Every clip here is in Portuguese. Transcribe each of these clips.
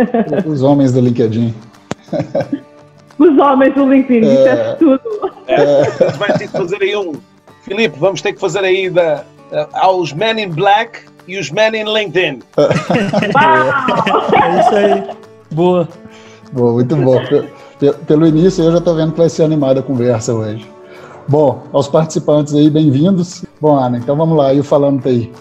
Os homens do LinkedIn. Os homens do LinkedIn, é, é tudo. É, vai ter que fazer aí um. Filipe, vamos ter que fazer aí da, uh, aos Men in Black e os Men in LinkedIn. é isso aí. Boa. Boa, muito bom. Pelo início eu já estou vendo que vai ser animada a conversa hoje. Bom, aos participantes aí, bem-vindos. Bom, Ana, então vamos lá, e o Falando aí.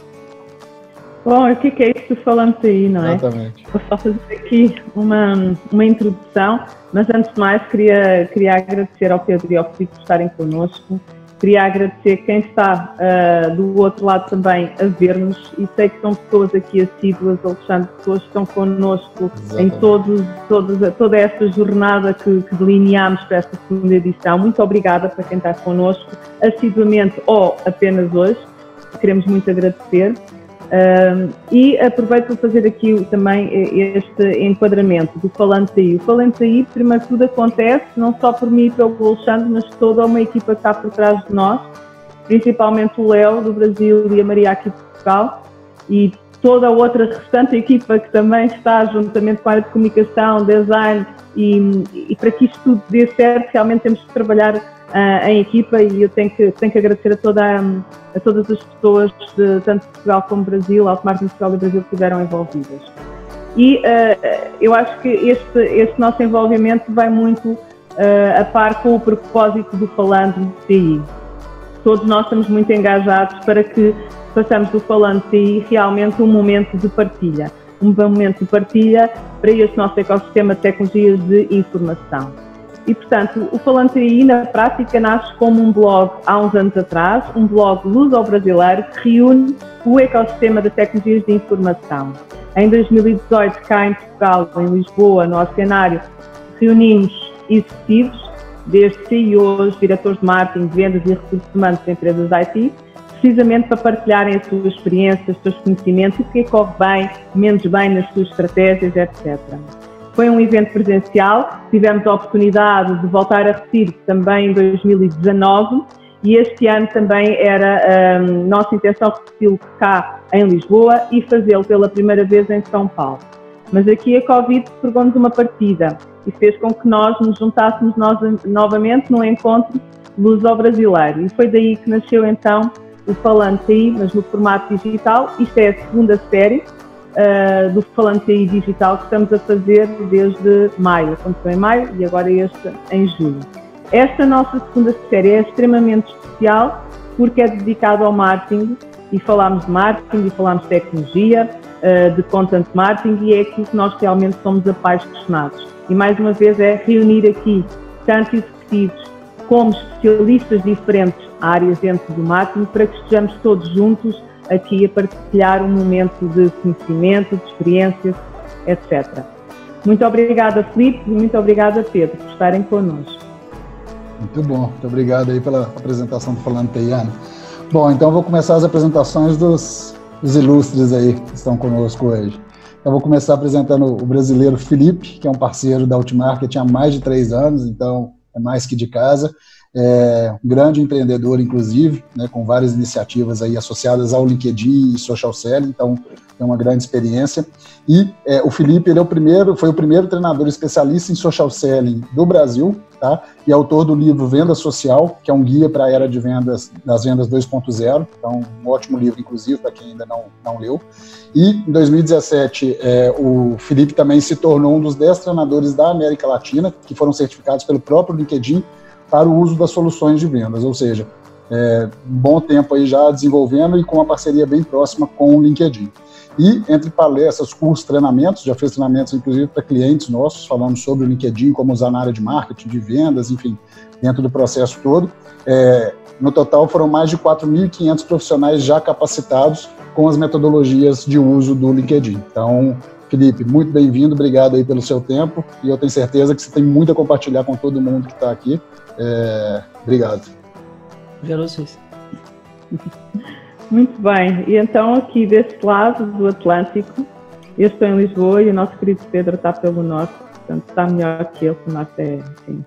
Bom, o que é isso do Falando aí, não é? Exatamente. Vou só fazer aqui uma, uma introdução, mas antes de mais queria, queria agradecer ao Pedro e ao Filipe por estarem connosco Queria agradecer quem está uh, do outro lado também a ver-nos e sei que são pessoas aqui assíduas, Alexandre, pessoas que estão connosco Exatamente. em todos, todos, toda esta jornada que, que delineámos para esta segunda edição. Muito obrigada para quem está connosco assiduamente ou apenas hoje. Queremos muito agradecer. Um, e aproveito para fazer aqui também este enquadramento do Falante aí. O Falante aí, primeiro tudo, acontece não só por mim e pelo Alexandre, mas toda uma equipa que está por trás de nós, principalmente o Léo do Brasil e a Maria aqui de Portugal, e toda a outra restante equipa que também está juntamente com a área de comunicação, design, e, e para que isto tudo dê certo, realmente temos que trabalhar uh, em equipa e eu tenho que, tenho que agradecer a, toda, a todas as pessoas, de, tanto de Portugal como Brasil, Automarketing Portugal e Brasil, que estiveram envolvidas. E uh, eu acho que este, este nosso envolvimento vai muito uh, a par com o propósito do Falando TI. Todos nós estamos muito engajados para que façamos do Falando TI realmente um momento de partilha. Um momento de partilha para este nosso ecossistema de tecnologias de informação. E, portanto, o Falante aí, na prática, nasce como um blog há uns anos atrás, um blog luso-brasileiro que reúne o ecossistema das tecnologias de informação. Em 2018, cá em Portugal, em Lisboa, no cenário, reunimos executivos, desde CEOs, diretores de marketing, vendas e recursos humanos de empresas IT, precisamente para partilharem as suas experiências, os seus conhecimentos, o que corre bem, menos bem nas suas estratégias, etc. Foi um evento presencial, tivemos a oportunidade de voltar a repetir também em 2019 e este ano também era um, nossa intenção repeti-lo cá em Lisboa e fazê-lo pela primeira vez em São Paulo. Mas aqui a Covid pegou-nos uma partida e fez com que nós nos juntássemos nós, novamente num encontro luso-brasileiro. E foi daí que nasceu então o Falante aí, mas no formato digital. Isto é a segunda série, uh, do Falante aí Digital que estamos a fazer desde maio. Começou em maio e agora este em julho. Esta nossa segunda série é extremamente especial porque é dedicada ao marketing e falámos de marketing e falámos de tecnologia, uh, de content marketing e é aquilo que nós realmente somos apaixonados. E mais uma vez é reunir aqui tanto executivos como especialistas diferentes áreas dentro do marketing para que estejamos todos juntos aqui a partilhar um momento de conhecimento, de experiências, etc. Muito obrigada, Felipe, e muito obrigada, Pedro, por estarem connosco. Muito bom, muito obrigado aí pela apresentação do Falando Teiano. Bom, então vou começar as apresentações dos, dos ilustres aí que estão conosco hoje. Eu vou começar apresentando o brasileiro Felipe, que é um parceiro da Outmarket há mais de três anos, então é mais que de casa é, um grande empreendedor, inclusive, né, com várias iniciativas aí associadas ao LinkedIn e social selling, então tem uma grande experiência. E é, o Felipe, ele é o primeiro, foi o primeiro treinador especialista em social selling do Brasil, tá? E autor do livro Venda Social, que é um guia para a era de vendas, das vendas 2.0, então um ótimo livro, inclusive, para quem ainda não, não leu. E em 2017, é, o Felipe também se tornou um dos 10 treinadores da América Latina, que foram certificados pelo próprio LinkedIn para o uso das soluções de vendas, ou seja, é, bom tempo aí já desenvolvendo e com uma parceria bem próxima com o LinkedIn. E entre palestras, cursos, treinamentos, já fez treinamentos inclusive para clientes nossos, falando sobre o LinkedIn, como usar na área de marketing, de vendas, enfim, dentro do processo todo. É, no total foram mais de 4.500 profissionais já capacitados com as metodologias de uso do LinkedIn. Então, Felipe, muito bem-vindo, obrigado aí pelo seu tempo e eu tenho certeza que você tem muito a compartilhar com todo mundo que está aqui. É, obrigado. Obrigado a vocês. Muito bem, e então aqui deste lado do Atlântico, eu estou em Lisboa e o nosso querido Pedro está pelo norte, portanto está melhor que eu, o norte é, enfim,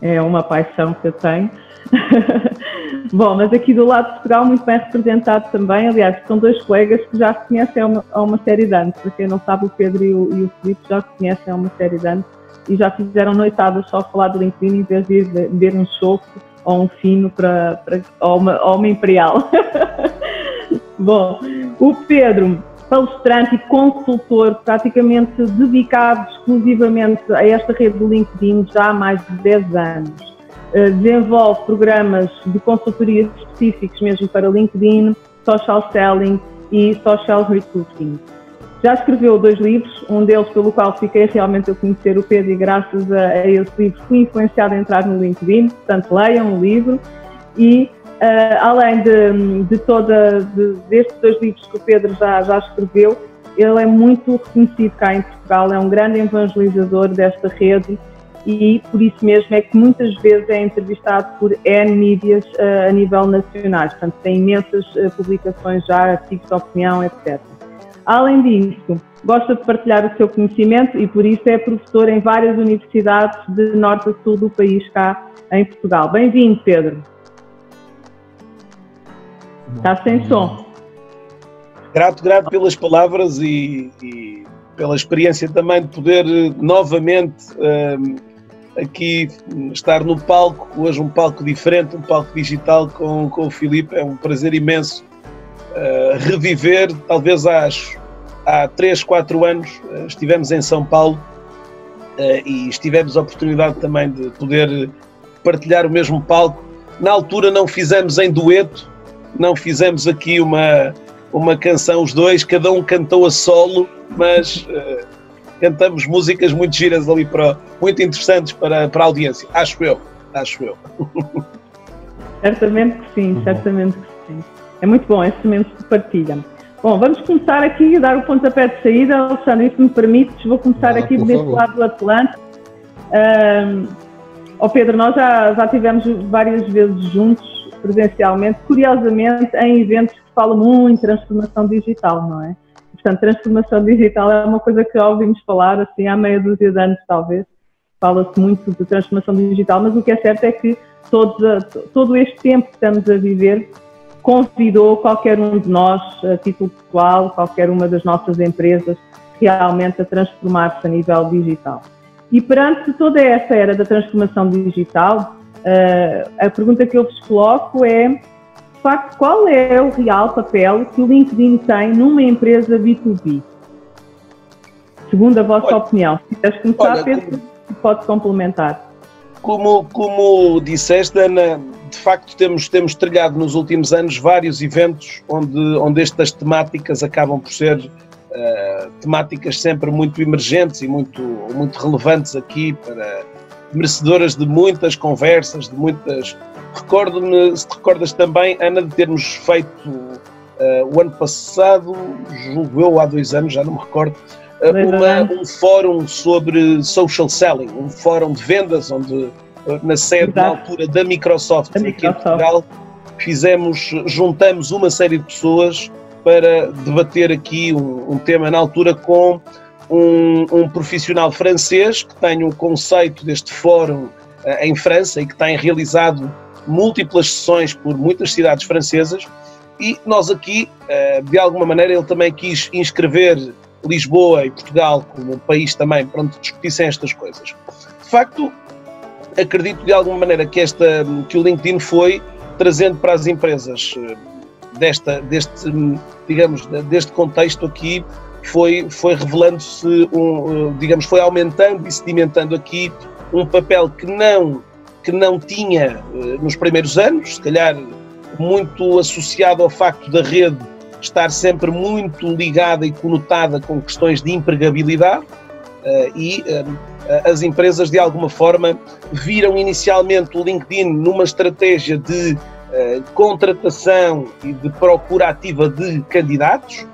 é uma paixão que eu tenho. Bom, mas aqui do lado de Portugal, muito bem representado também. Aliás, são dois colegas que já se conhecem há uma, há uma série de anos. Para quem não sabe, o Pedro e o, e o Filipe já se conhecem há uma série de anos e já fizeram noitadas só a falar do LinkedIn em vez de ir um choco ou um fino para, uma, ou uma imperial. Bom, o Pedro, palestrante e consultor praticamente dedicado exclusivamente a esta rede do LinkedIn já há mais de 10 anos. Uh, desenvolve programas de consultoria específicos mesmo para LinkedIn, social selling e social recruiting. Já escreveu dois livros, um deles pelo qual fiquei realmente a conhecer o Pedro e graças a, a esse livro fui influenciado a entrar no LinkedIn, portanto leiam o livro e uh, além de, de toda de, destes dois livros que o Pedro já, já escreveu, ele é muito reconhecido cá em Portugal, é um grande evangelizador desta rede e por isso mesmo é que muitas vezes é entrevistado por N mídias uh, a nível nacional, portanto tem imensas uh, publicações já, artigos de opinião, etc. Além disso, gosta de partilhar o seu conhecimento e por isso é professor em várias universidades de norte a sul do país cá em Portugal. Bem-vindo, Pedro. Está sem som. Grato, grato pelas palavras e, e, pela experiência também de poder novamente um, aqui estar no palco, hoje um palco diferente, um palco digital com, com o Filipe. É um prazer imenso uh, reviver, talvez às, há 3, 4 anos, uh, estivemos em São Paulo uh, e tivemos a oportunidade também de poder partilhar o mesmo palco. Na altura não fizemos em dueto, não fizemos aqui uma, uma canção os dois, cada um cantou a solo, mas cantamos músicas muito giras ali, para, muito interessantes para, para a audiência, acho eu, acho eu. Certamente que sim, certamente que sim. É muito bom esse momento de partilha. Bom, vamos começar aqui a dar o pontapé de saída. Alexandre, se me permites, vou começar ah, aqui deste lado do Atlântico. Um, oh Pedro, nós já, já tivemos várias vezes juntos, presencialmente, curiosamente, em eventos que falam muito de transformação digital, não é? Portanto, transformação digital é uma coisa que ouvimos falar assim há meia dúzia de anos, talvez. Fala-se muito de transformação digital, mas o que é certo é que todo, todo este tempo que estamos a viver convidou qualquer um de nós, a título pessoal, qualquer uma das nossas empresas, realmente a transformar-se a nível digital. E perante toda essa era da transformação digital, eh, a pergunta que eu vos coloco é, de facto, qual é o real papel que o LinkedIn tem numa empresa B2B? Segundo a vossa olha, opinião. Se quiseres começar, olha, Pedro, como, pode complementar. Como, como disseste, Ana, de facto temos, temos trilhado nos últimos anos vários eventos onde, onde estas temáticas acabam por ser uh, temáticas sempre muito emergentes e muito, muito relevantes aqui para merecedoras de muitas conversas, de muitas. Recordo-me, se te recordas também, Ana, de termos feito uh, o ano passado, julgo eu, há dois anos, já não me recordo, uh, uma, um fórum sobre social selling, um fórum de vendas onde na sede Exato. na altura da Microsoft, da Microsoft. aqui em Portugal, fizemos, juntamos uma série de pessoas para debater aqui um, um tema na altura com um, um, profissional francês que tem um conceito deste fórum uh, em França e que tem realizado múltiplas sessões por muitas cidades francesas e nós aqui, uh, de alguma maneira, ele também quis inscrever Lisboa e Portugal como um país também para onde discutissem estas coisas. De facto, acredito de alguma maneira que, esta, que o LinkedIn foi trazendo para as empresas eh, desta, deste, digamos, deste contexto aqui, foi, foi revelando-se, um, eh, digamos, foi aumentando e sedimentando aqui um papel que não, que não tinha eh, nos primeiros anos, se calhar muito associado ao facto da rede estar sempre muito ligada e conotada com questões de empregabilidade e as empresas de alguma forma viram inicialmente o LinkedIn numa estratégia de uh, contratação e de procura ativa de candidatos,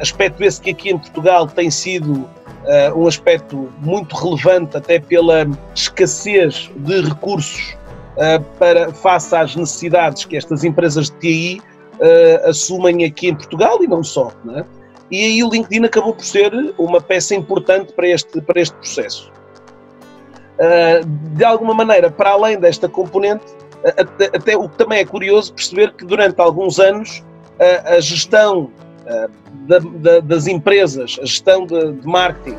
aspecto esse que aqui em Portugal tem sido um aspecto muito relevante até pela escassez de recursos para face às necessidades que estas empresas de TI assumem aqui em Portugal e não só. Não é? E aí o LinkedIn acabou por ser uma peça importante para este, para este processo. Uh, de alguma maneira, para além desta componente, até, até, o que também é curioso perceber que durante alguns anos a, a gestão da, da, das empresas, a gestão de, de marketing,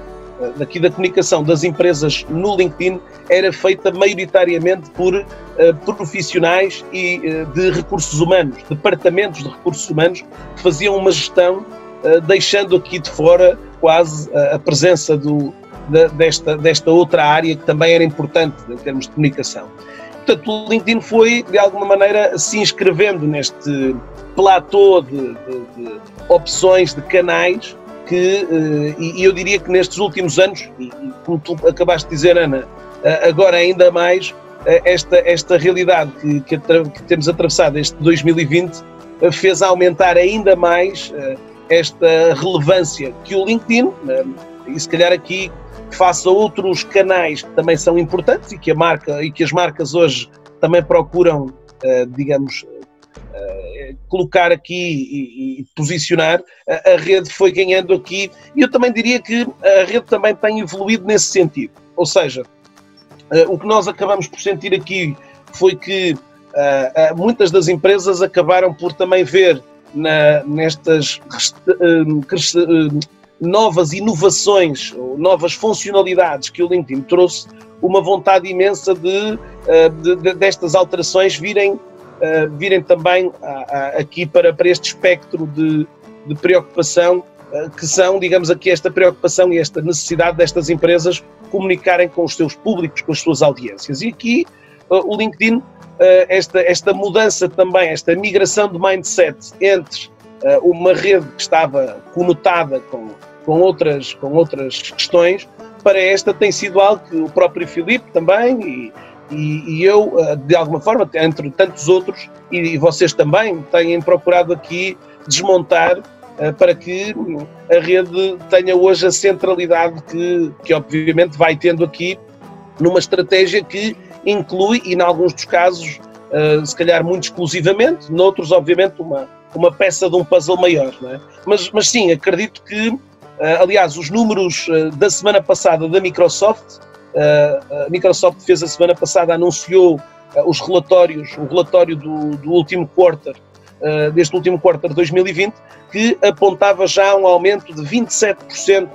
daqui da comunicação das empresas no LinkedIn era feita maioritariamente por profissionais e de recursos humanos, departamentos de recursos humanos que faziam uma gestão deixando aqui de fora quase a presença do, desta, desta outra área que também era importante em termos de comunicação. Portanto, o LinkedIn foi, de alguma maneira, se inscrevendo neste platô de, de, de opções de canais que, eh, e eu diria que nestes últimos anos, e como tu acabaste de dizer, Ana, eh, agora ainda mais, eh, esta, esta realidade que, que, que temos atravessado este 2020 fez aumentar ainda mais esta relevância que o LinkedIn, e se calhar aqui face a outros canais que também são importantes e que a marca e que as marcas hoje também procuram, uh, digamos, uh, colocar aqui e, posicionar, a, rede foi ganhando aqui e eu também diria que a rede também tem evoluído nesse sentido. Ou seja, o que nós acabamos por sentir aqui foi que muitas das empresas acabaram por também ver na, nestas novas inovações, novas funcionalidades que o LinkedIn trouxe, uma vontade imensa de, eh, de, de destas alterações virem, eh, virem também aqui para, para este espectro de, de preocupação eh, que são, digamos aqui, esta preocupação e esta necessidade destas empresas comunicarem com os seus públicos, com as suas audiências. E aqui o LinkedIn, esta, esta mudança também, esta migração de mindset entre uma rede que estava conotada com com outras, com outras questões, para esta tem sido algo que o próprio Filipe também e, e, e eu, eh, de alguma forma, entre tantos outros, e, vocês também, têm procurado aqui desmontar para que a rede tenha hoje a centralidade que, que obviamente vai tendo aqui numa estratégia que inclui, e em alguns dos casos, uh, se calhar muito exclusivamente, noutros, obviamente, uma, uma peça de um puzzle maior. É? Mas, mas sim, acredito que eh, aliás, os números eh, da semana passada da Microsoft, a Microsoft fez a semana passada, anunciou os relatórios, o relatório do, do último quarter, deste último quarter de 2020, que apontava já um aumento de 27%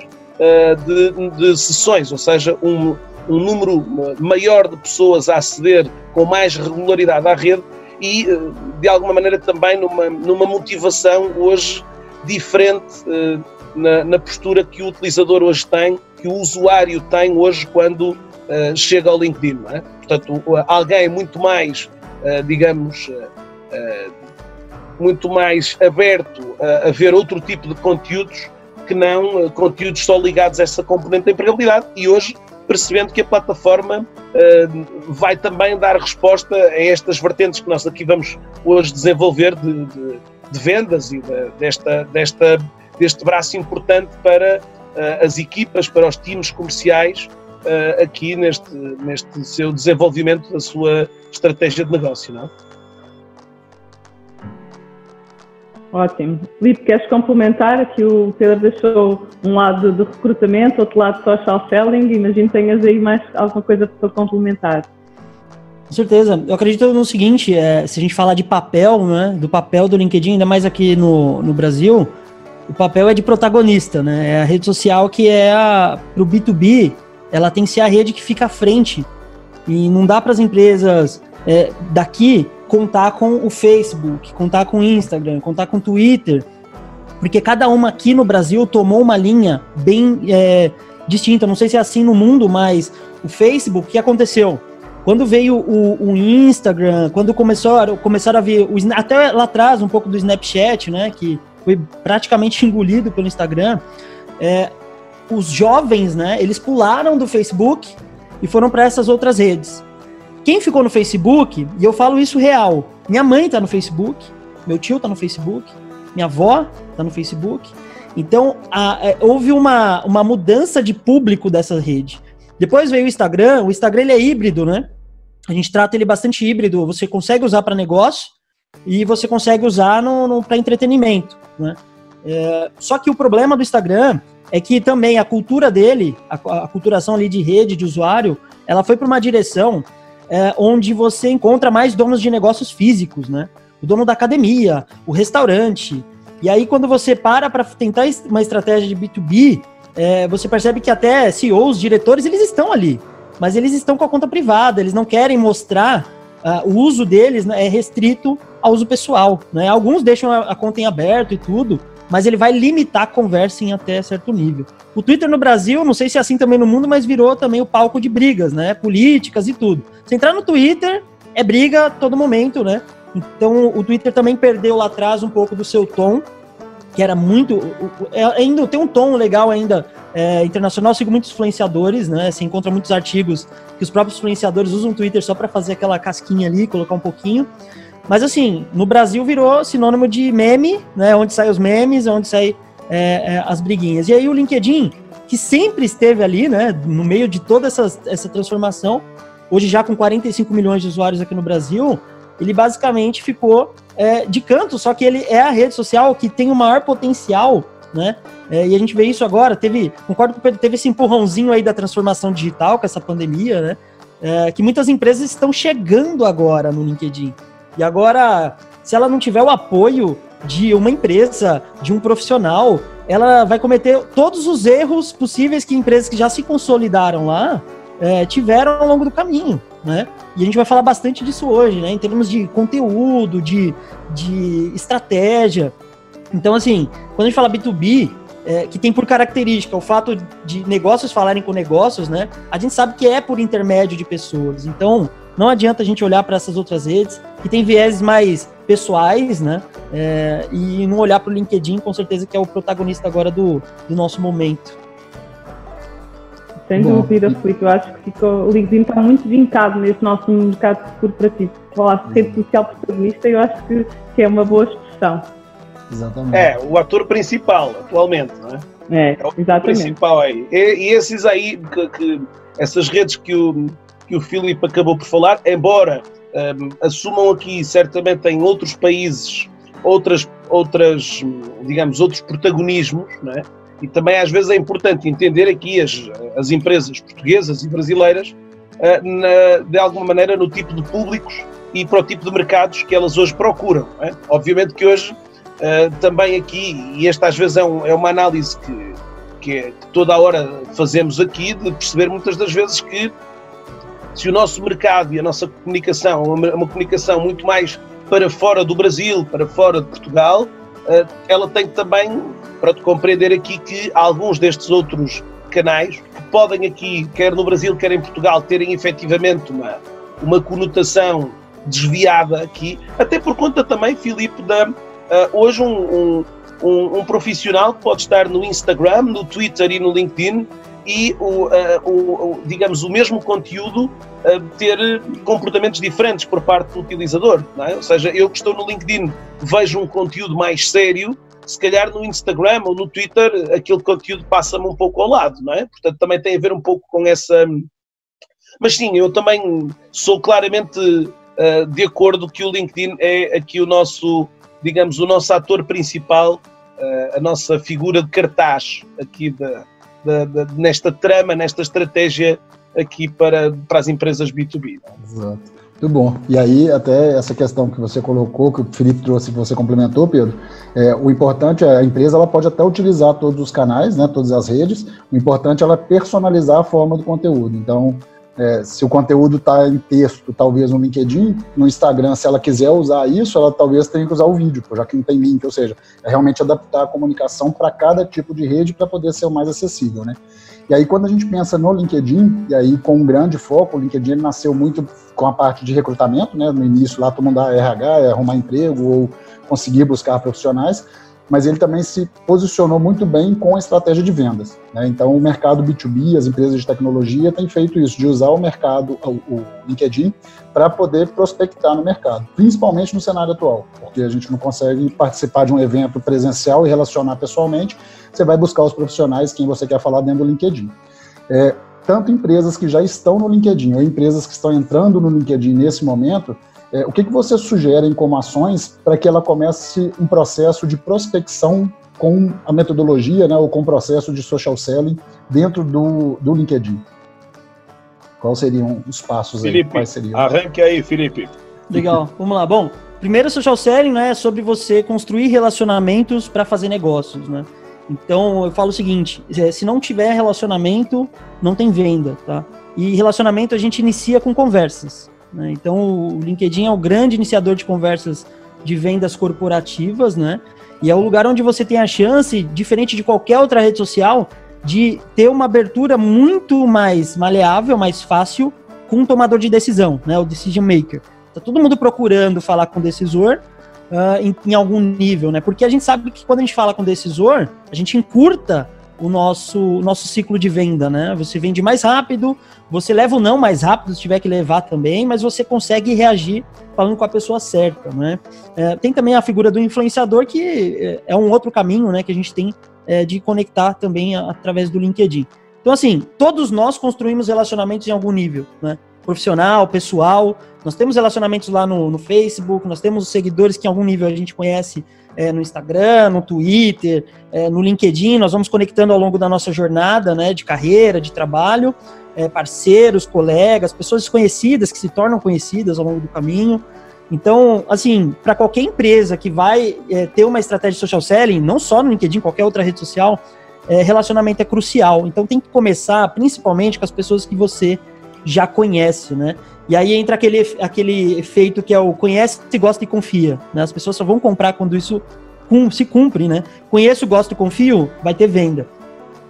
de, de sessões, ou seja, um, um número maior de pessoas a aceder com mais regularidade à rede e, de alguma maneira, também numa, numa motivação hoje diferente na, na, postura que o utilizador hoje tem, que o usuário tem hoje quando uh, chega ao LinkedIn. É? Portanto, alguém muito mais, uh, digamos, uh, muito mais aberto a, a, ver outro tipo de conteúdos que não conteúdos só ligados a essa componente da empregabilidade e hoje percebendo que a plataforma vai também dar resposta a estas vertentes que nós aqui vamos hoje desenvolver de, de, de vendas e de, desta, desta deste braço importante para uh, as equipas, para os times comerciais uh, aqui neste, neste seu desenvolvimento da sua estratégia de negócio, não é? Ótimo. Filipe, queres complementar? Aqui o Pedro deixou um lado de recrutamento, outro lado social selling. Imagino que tenhas aí mais alguma coisa para complementar. Com certeza. Eu acredito no seguinte, é, se a gente falar de papel, né, do papel do LinkedIn, ainda mais aqui no, no Brasil, o papel é de protagonista, né? É a rede social que é a pro B2B, ela tem que ser a rede que fica à frente. E não dá para as empresas é, daqui contar com o Facebook, contar com o Instagram, contar com o Twitter, porque cada uma aqui no Brasil tomou uma linha bem é, distinta. Não sei se é assim no mundo, mas o Facebook, o que aconteceu? Quando veio o, o Instagram, quando começou, começaram a ver, o, até lá atrás, um pouco do Snapchat, né? Que foi praticamente engolido pelo Instagram. É, os jovens, né, eles pularam do Facebook e foram para essas outras redes. Quem ficou no Facebook, e eu falo isso real, minha mãe tá no Facebook, meu tio tá no Facebook, minha avó tá no Facebook. Então, a, é, houve uma, uma mudança de público dessa rede. Depois veio o Instagram, o Instagram ele é híbrido, né? A gente trata ele bastante híbrido, você consegue usar para negócio e você consegue usar no, no para entretenimento. Né? É, só que o problema do Instagram é que também a cultura dele, a, a culturação ali de rede, de usuário, ela foi para uma direção é, onde você encontra mais donos de negócios físicos, né? O dono da academia, o restaurante. E aí, quando você para para tentar uma estratégia de B2B, é, você percebe que até CEOs, diretores, eles estão ali. Mas eles estão com a conta privada, eles não querem mostrar uh, o uso deles né, é restrito ao uso pessoal. Né? Alguns deixam a, a conta em aberto e tudo, mas ele vai limitar a conversa em até certo nível. O Twitter no Brasil, não sei se é assim também no mundo, mas virou também o palco de brigas, né? Políticas e tudo. Se entrar no Twitter, é briga a todo momento, né? Então o Twitter também perdeu lá atrás um pouco do seu tom, que era muito. É, ainda tem um tom legal ainda é, internacional. Eu sigo muitos influenciadores, né? Você encontra muitos artigos que os próprios influenciadores usam o Twitter só para fazer aquela casquinha ali, colocar um pouquinho. Mas assim, no Brasil virou sinônimo de meme, né? Onde saem os memes, onde saem é, é, as briguinhas. E aí o LinkedIn, que sempre esteve ali, né? No meio de toda essa, essa transformação, hoje já com 45 milhões de usuários aqui no Brasil, ele basicamente ficou é, de canto, só que ele é a rede social que tem o maior potencial né? É, e a gente vê isso agora, teve, concordo com o Pedro, teve esse empurrãozinho aí da transformação digital com essa pandemia, né? É, que muitas empresas estão chegando agora no LinkedIn. E agora, se ela não tiver o apoio de uma empresa, de um profissional, ela vai cometer todos os erros possíveis que empresas que já se consolidaram lá é, tiveram ao longo do caminho, né? E a gente vai falar bastante disso hoje, né? Em termos de conteúdo, de, de estratégia. Então, assim, quando a gente fala B2B, é, que tem por característica o fato de negócios falarem com negócios, né? A gente sabe que é por intermédio de pessoas. Então, não adianta a gente olhar para essas outras redes que tem vieses mais pessoais, né? É, e não olhar para o LinkedIn, com certeza que é o protagonista agora do, do nosso momento. Sem Bom, dúvida, Felipe. Eu acho que ficou, o LinkedIn está muito vincado nesse nosso mercado corporativo. Falar de rede social protagonista, eu acho que, que é uma boa expressão. Exatamente. É, o ator principal, atualmente, não é? É, é o exatamente. principal aí. E, e esses aí, que, que, essas redes que o, que o Filipe acabou por falar, embora um, assumam aqui certamente em outros países outras, outras, digamos, outros protagonismos, não é? E também às vezes é importante entender aqui as, as empresas portuguesas e brasileiras uh, na, de alguma maneira no tipo de públicos e para o tipo de mercados que elas hoje procuram. É? Obviamente que hoje Uh, também aqui, e esta às vezes é, um, é uma análise que, que, é, que, toda a hora fazemos aqui, de perceber muitas das vezes que se o nosso mercado e a nossa comunicação é uma, uma comunicação muito mais para fora do Brasil, para fora de Portugal, uh, ela tem também, para te compreender aqui, que alguns destes outros canais, que podem aqui, quer no Brasil, quer em Portugal, terem efetivamente uma, uma conotação desviada aqui, até por conta também, Filipe, da, Uh, hoje um, um, um, um, profissional pode estar no Instagram, no Twitter e no LinkedIn e o, uh, o digamos o mesmo conteúdo uh, ter comportamentos diferentes por parte do utilizador, é? ou seja, eu que estou no LinkedIn vejo um conteúdo mais sério, se calhar no Instagram ou no Twitter aquele conteúdo passa-me um pouco ao lado, não é? Portanto também tem a ver um pouco com essa, mas sim, eu também sou claramente de acordo que o LinkedIn é aqui o nosso digamos, o nosso ator principal, eh, a nossa figura de cartaz aqui de, de, de, nesta trama, nesta estratégia aqui para, para as empresas B2B. Exato. Muito bom. E aí, até essa questão que você colocou, que o Felipe trouxe, que você complementou, Pedro, é, o importante é a empresa ela pode até utilizar todos os canais, né, todas as redes, o importante é ela personalizar a forma do conteúdo. Então, é, se o conteúdo está em texto, talvez no LinkedIn, no Instagram, se ela quiser usar isso, ela talvez tenha que usar o vídeo, já que não tem link, ou seja, é realmente adaptar a comunicação para cada tipo de rede para poder ser o mais acessível, né? E aí, quando a gente pensa no LinkedIn, e aí com um grande foco, o LinkedIn nasceu muito com a parte de recrutamento, né? No início lá todo mundo dá RH, é arrumar emprego ou conseguir buscar profissionais, mas ele também se posicionou muito bem com a estratégia de vendas. Né? Então, o mercado B2B, as empresas de tecnologia têm feito isso, de usar o mercado, o, LinkedIn, para poder prospectar no mercado, principalmente no cenário atual, porque a gente não consegue participar de um evento presencial e relacionar pessoalmente, você vai buscar os profissionais, quem você quer falar dentro do LinkedIn. É, tanto empresas que já estão no LinkedIn ou empresas que estão entrando no LinkedIn nesse momento, é, o que, que você sugere como ações para que ela comece um processo de prospecção com a metodologia, né, ou com o processo de social selling dentro do, do LinkedIn? Quais seriam os passos Felipe, aí? Quais seriam? Arranque aí, Felipe. Legal, vamos lá. Bom, primeiro social selling né, é sobre você construir relacionamentos para fazer negócios, né? Então eu falo o seguinte: é, se não tiver relacionamento, não tem venda, tá? E relacionamento a gente inicia com conversas. Né? Então o LinkedIn é o grande iniciador de conversas de vendas corporativas, né? E é o lugar onde você tem a chance, diferente de qualquer outra rede social, de ter uma abertura muito mais maleável, mais fácil com o tomador de decisão, né? O decision maker. Tá todo mundo procurando falar com o decisor uh, em, em, algum nível, né? Porque a gente sabe que quando a gente fala com o decisor, a gente encurta o nosso, nosso ciclo de venda, né? Você vende mais rápido, você leva o não mais rápido se tiver que levar também, mas você consegue reagir falando com a pessoa certa, né? É, tem também a figura do influenciador, que é, é um outro caminho, né, que a gente tem é, de conectar também através do LinkedIn. Então, assim, todos nós construímos relacionamentos em algum nível, né? Profissional, pessoal. Nós temos relacionamentos lá no, no Facebook, nós temos seguidores que em algum nível a gente conhece é, no Instagram, no Twitter, é, no LinkedIn, nós vamos conectando ao longo da nossa jornada, né, de carreira, de trabalho, é, parceiros, colegas, pessoas desconhecidas que se tornam conhecidas ao longo do caminho. Então, assim, para qualquer empresa que vai é, ter uma estratégia de social selling, não só no LinkedIn, qualquer outra rede social, é, relacionamento é crucial. Então, tem que começar principalmente com as pessoas que você já conhece, né? E aí entra aquele, aquele efeito que é o conhece, gosta e confia. Né? As pessoas só vão comprar quando isso se cumpre, né? Conheço, gosto confio, vai ter venda.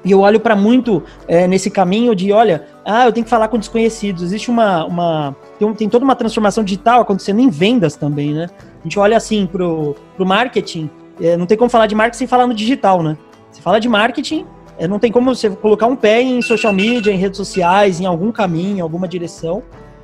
E eu olho para muito é, nesse caminho de, olha, ah, eu tenho que falar com desconhecidos. Existe uma. uma tem, tem, toda uma transformação digital acontecendo em vendas também, né? A gente olha assim pro, pro marketing, é, não tem como falar de marketing sem falar no digital, né? Você fala de marketing, é, não tem como você colocar um pé em social media, em redes sociais, em algum caminho, em alguma direção,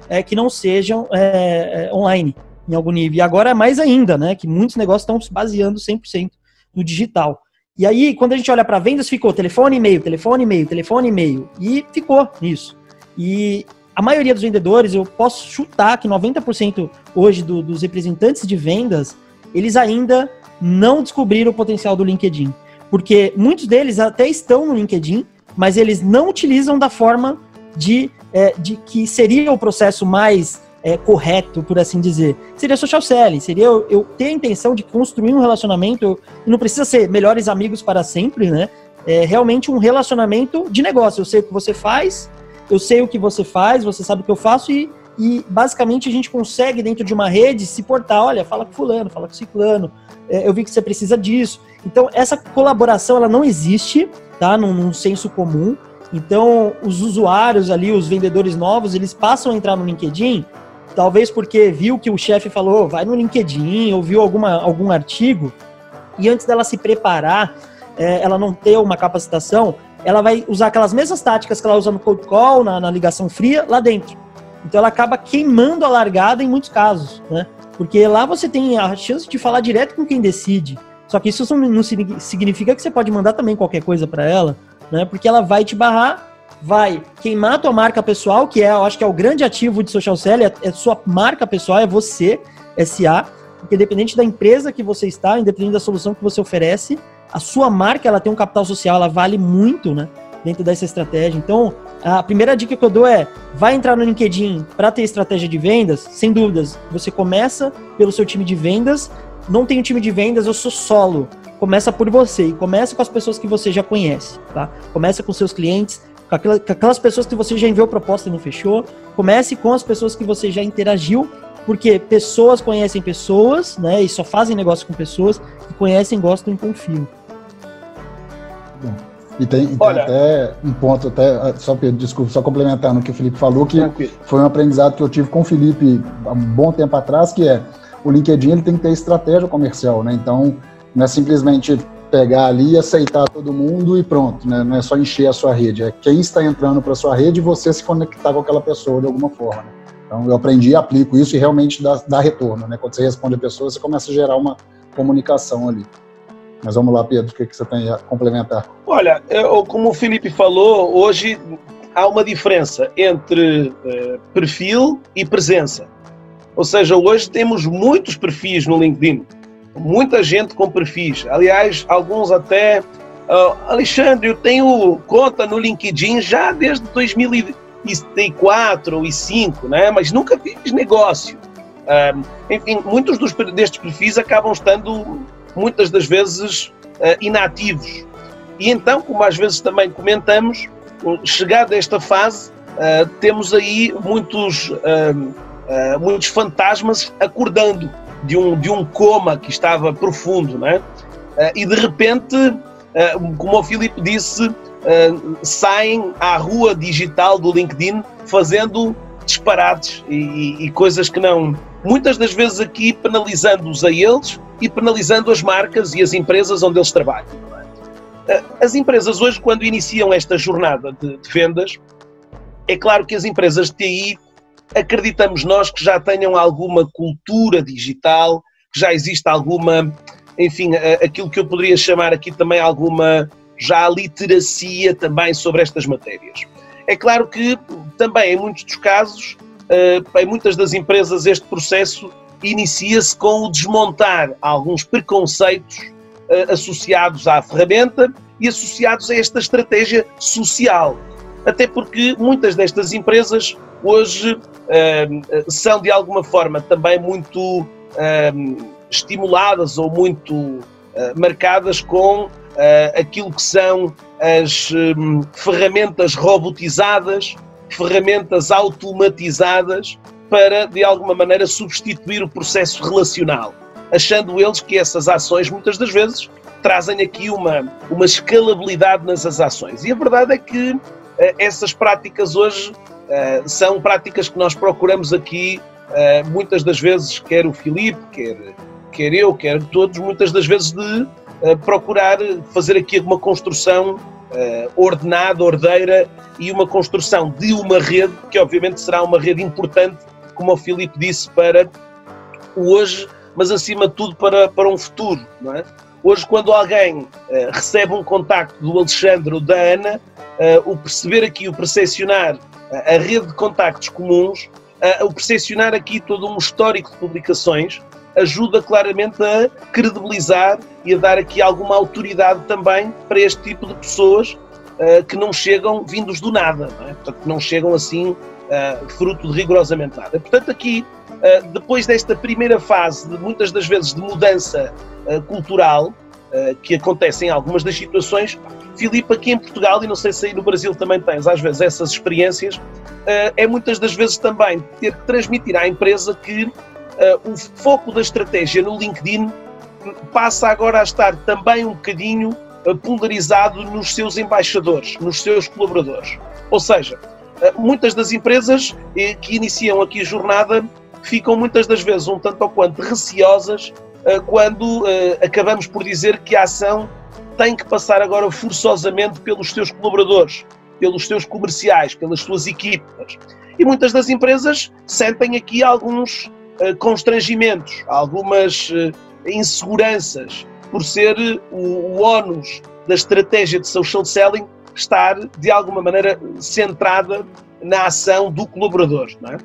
é, que não sejam é, é, online, em algum nível. E agora mais ainda, né? Que muitos negócios estão se baseando 100% no digital. E aí, quando a gente olha para vendas, ficou telefone, e-mail, telefone, e-mail, telefone, e-mail. E ficou nisso. E a maioria dos vendedores, eu posso chutar que 90% hoje do, dos representantes de vendas, eles ainda não descobriram o potencial do LinkedIn. Porque muitos deles até estão no LinkedIn, mas eles não utilizam da forma de, é, de que seria o processo mais é, correto, por assim dizer. Seria social selling, seria eu, eu ter a intenção de construir um relacionamento, e não precisa ser melhores amigos para sempre, né? É realmente um relacionamento de negócio. Eu sei o que você faz, eu sei o que você faz, você sabe o que eu faço e, e basicamente a gente consegue dentro de uma rede se portar, olha, fala com fulano, fala com ciclano, é, eu vi que você precisa disso. Então essa colaboração ela não existe, tá? Num, num senso comum. Então os usuários ali, os vendedores novos, eles passam a entrar no LinkedIn talvez porque viu que o chefe falou, vai no LinkedIn, ou viu alguma, algum artigo, e antes dela se preparar, é, ela não ter uma capacitação, ela vai usar aquelas mesmas táticas que ela usa no cold call, na, na ligação fria, lá dentro. Então ela acaba queimando a largada em muitos casos, né? Porque lá você tem a chance de falar direto com quem decide. Só que isso não significa que você pode mandar também qualquer coisa para ela, né? Porque ela vai te barrar vai queimar a tua marca pessoal, que é, eu acho que é o grande ativo de social selling, é, é sua marca pessoal, é você, SA, porque independente da empresa que você está, independente da solução que você oferece, a sua marca, ela tem um capital social, ela vale muito, né, dentro dessa estratégia. Então, a primeira dica que eu dou é, vai entrar no LinkedIn para ter estratégia de vendas, sem dúvidas, você começa pelo seu time de vendas, não tenho time de vendas, eu sou solo. Começa por você e começa com as pessoas que você já conhece, tá? Começa com seus clientes, com, com aquelas pessoas que você já enviou proposta e não fechou. Comece com as pessoas que você já interagiu, porque pessoas conhecem pessoas, né? E só fazem negócio com pessoas que conhecem, gostam e confiam. Bom, e tem, tem até um ponto, até, só desculpa, só complementando o que o Felipe falou, que Tranquilo. foi um aprendizado que eu tive com o Felipe há um bom tempo atrás, que é o LinkedIn ele tem que ter estratégia comercial, né? Então, não é simplesmente pegar ali aceitar todo mundo e pronto, né? Não é só encher a sua rede, é quem está entrando para sua rede e você se conectar com aquela pessoa de alguma forma. Então eu aprendi e aplico isso e realmente dá, dá retorno, né? Quando você responde a pessoa, você começa a gerar uma comunicação ali. Mas vamos lá, Pedro, o que, que você tem a complementar? Olha, eu, como o Felipe falou, hoje há uma diferença entre eh, perfil e presença. Ou seja, hoje temos muitos perfis no LinkedIn muita gente com perfis. Aliás, alguns até. Uh, Alexandre, eu tenho conta no LinkedIn já desde 2000 I4 ou I5, né? mas nunca fiz negócio. Uh, enfim, muitos dos, destes perfis acabam estando, muitas das vezes, uh, inativos. E então, como às vezes também comentamos, chegada esta fase, temos aí muitos, muitos fantasmas acordando de um, de um coma que estava profundo, né? e de repente, como o Filipe disse, saem à rua digital do LinkedIn fazendo disparates e, e, coisas que não. Muitas das vezes aqui penalizando-os a eles e penalizando as marcas e as empresas onde eles trabalham. É? As empresas hoje, quando iniciam esta jornada de, de vendas, é claro que as empresas de TI acreditamos nós que já tenham alguma cultura digital, que já existe alguma, enfim, aquilo que eu poderia chamar aqui também alguma já literacia também sobre estas matérias. É claro que também em muitos dos casos, eh, em muitas das empresas, este processo inicia-se com o desmontar alguns preconceitos eh, associados à ferramenta e associados a esta estratégia social. Até porque muitas destas empresas hoje eh, são de alguma forma também muito estimuladas ou muito marcadas com aquilo que são as um, ferramentas robotizadas, ferramentas automatizadas para, de alguma maneira, substituir o processo relacional, achando eles que essas ações, muitas das vezes, trazem aqui uma, uma escalabilidade nas ações. E a verdade é que uh, essas práticas hoje uh, são práticas que nós procuramos aqui, uh, muitas das vezes, quer o Filipe, quer, quer eu, quer todos, muitas das vezes de procurar fazer aqui uma construção ordenada, ordeira e uma construção de uma rede, que obviamente será uma rede importante, como o Filipe disse, para o hoje, mas acima de tudo para, para um futuro. Não é? Hoje, quando alguém recebe um contacto do Alexandre ou da Ana, o perceber aqui, o percepcionar a rede de contactos comuns, o percepcionar aqui todo um histórico de publicações, ajuda claramente a credibilizar e a dar aqui alguma autoridade também para este tipo de pessoas uh, que não chegam vindos do nada, não é? portanto, não chegam assim uh, fruto de rigorosamente nada. Portanto, aqui, uh, depois desta primeira fase, de muitas das vezes de mudança cultural, que acontece em algumas das situações, Filipe, aqui em Portugal, e não sei se aí no Brasil também tens às vezes essas experiências, é muitas das vezes também ter que transmitir à empresa que uh, o foco da estratégia no LinkedIn passa agora a estar também um bocadinho polarizado nos seus embaixadores, nos seus colaboradores. Ou seja, muitas das empresas que iniciam aqui a jornada ficam muitas das vezes um tanto ou quanto receosas quando acabamos por dizer que a ação tem que passar agora forçosamente pelos seus colaboradores, pelos seus comerciais, pelas suas equipas. E muitas das empresas sentem aqui alguns eh, constrangimentos, algumas inseguranças, por ser o, o da estratégia de social selling estar, de alguma maneira, centrada na ação do colaborador. Não é?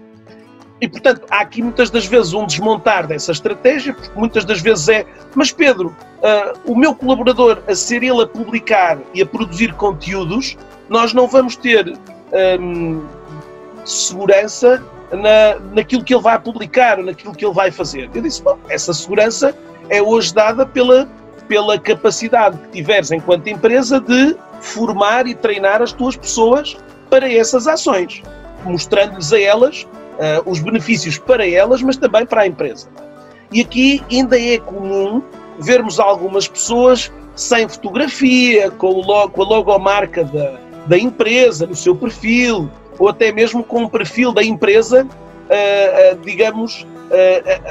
E, portanto, há aqui muitas das vezes um desmontar dessa estratégia, porque muitas das vezes é, mas Pedro, uh, o meu colaborador, a ser ele a publicar e a produzir conteúdos, nós não vamos ter um, segurança na, naquilo que ele vai publicar, naquilo que ele vai fazer. Eu disse, bom, essa segurança é hoje dada pela, pela capacidade que tiveres enquanto empresa de formar e treinar as tuas pessoas para essas ações, mostrando-lhes a elas uh, os benefícios para elas, mas também para a empresa. E aqui ainda é comum vermos algumas pessoas sem fotografia, com, o logo, com a logomarca da, da empresa no seu perfil, ou até mesmo com o perfil da empresa, uh, uh, digamos,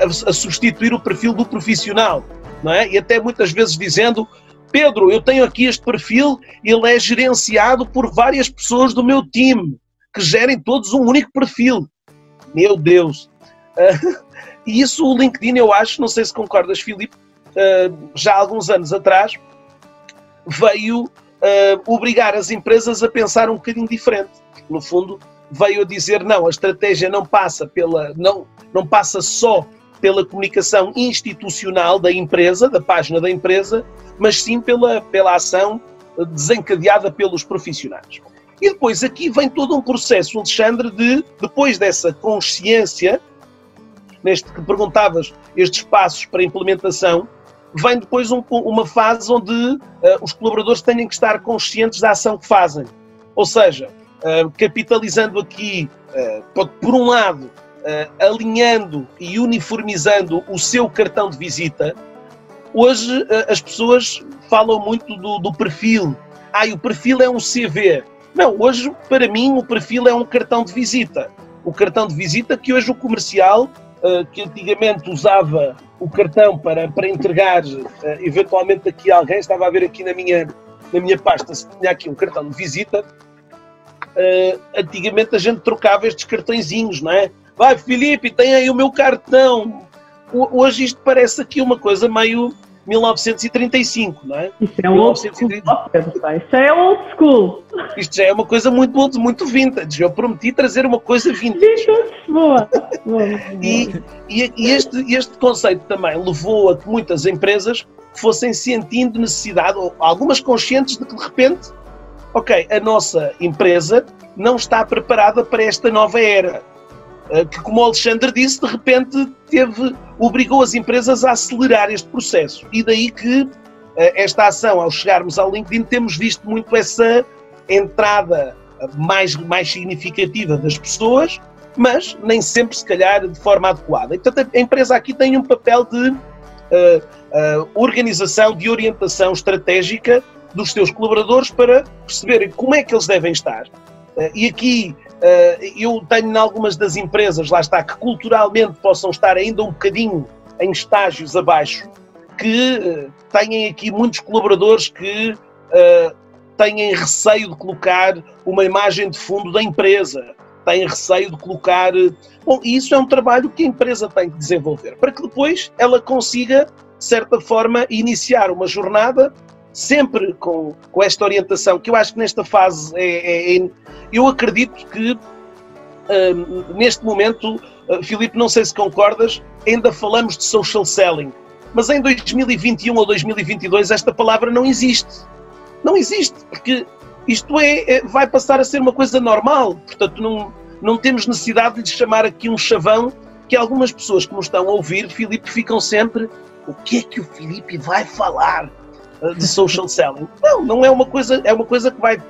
a, a, substituir o perfil do profissional, não é? E até muitas vezes dizendo, Pedro, eu tenho aqui este perfil, ele é gerenciado por várias pessoas do meu time, que gerem todos um único perfil. Meu Deus! e isso o LinkedIn, eu acho, não sei se concordas, Filipe, já há alguns anos atrás, veio obrigar as empresas a pensar um bocadinho diferente no fundo, veio a dizer não, a estratégia não passa pela não não passa só pela comunicação institucional da empresa, da página da empresa, mas sim pela pela ação desencadeada pelos profissionais. E depois aqui vem todo um processo, Alexandre, de depois dessa consciência, neste que perguntavas, estes passos para implementação, vem depois um, uma fase onde uh, os colaboradores têm que estar conscientes da ação que fazem. Ou seja, uh, capitalizando aqui, uh, por um lado, alinhando e uniformizando o seu cartão de visita, hoje as pessoas falam muito do, do perfil. Ah, o perfil é um CV. Não, hoje, para mim, o perfil é um cartão de visita. O cartão de visita que hoje o comercial eh, que antigamente usava o cartão para, para entregar uh, eventualmente aqui alguém, estava a ver aqui na minha, na minha pasta se tinha aqui um cartão de visita, uh, antigamente a gente trocava estes cartõezinhos, não é? Vai Filipe, tem aí o meu cartão. Hoje isto parece aqui uma coisa meio 1935, não é? Isso é 1930. old school. Isso é old school. Isto já é uma coisa muito, muito vintage. Eu prometi trazer uma coisa vintage. Boa. boa, e, e, e este, este conceito também levou a que muitas empresas fossem sentindo necessidade, ou algumas conscientes de que de repente, ok, a nossa empresa não está preparada para esta nova era que, como o Alexandre disse, de repente teve, obrigou as empresas a acelerar este processo. E daí que eh, esta ação, ao chegarmos ao LinkedIn, temos visto muito essa entrada mais, mais significativa das pessoas, mas nem sempre, se calhar, de forma adequada. E, portanto, a empresa aqui tem um papel de uh, uh, organização, de orientação estratégica dos seus colaboradores para perceberem como é que eles devem estar. Uh, e aqui eu tenho em algumas das empresas, lá está, que culturalmente possam estar ainda um bocadinho em estágios abaixo, que uh, têm aqui muitos colaboradores que uh, têm receio de colocar uma imagem de fundo da empresa, têm receio de colocar. Bom, e isso é um trabalho que a empresa tem que desenvolver, para que depois ela consiga, de certa forma, iniciar uma jornada sempre com, com esta orientação, que eu acho que nesta fase é, é, é eu acredito que uh, neste momento, uh, Filipe, não sei se concordas, ainda falamos de social selling, mas em 2021 ou 2022 esta palavra não existe. Não existe, porque isto é, é vai passar a ser uma coisa normal, portanto não, não temos necessidade de lhe chamar aqui um chavão que algumas pessoas que nos estão a ouvir, Filipe, ficam sempre o que é que o Filipe vai falar? Eh, de social selling. Não, não é uma coisa, é uma coisa que vai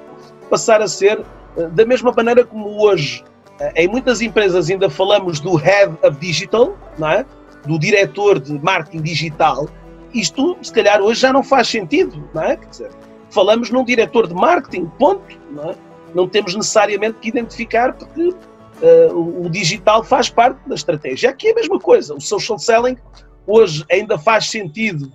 passar a ser eh, da mesma maneira como hoje eh, em muitas empresas ainda falamos do Head of Digital, não é? do diretor de marketing digital, isto se calhar hoje já não faz sentido, não é? Quer dizer, falamos num diretor de marketing, ponto, não é? Não temos necessariamente que identificar porque uh, o, o digital faz parte da estratégia. Aqui é a mesma coisa, o social selling hoje ainda faz sentido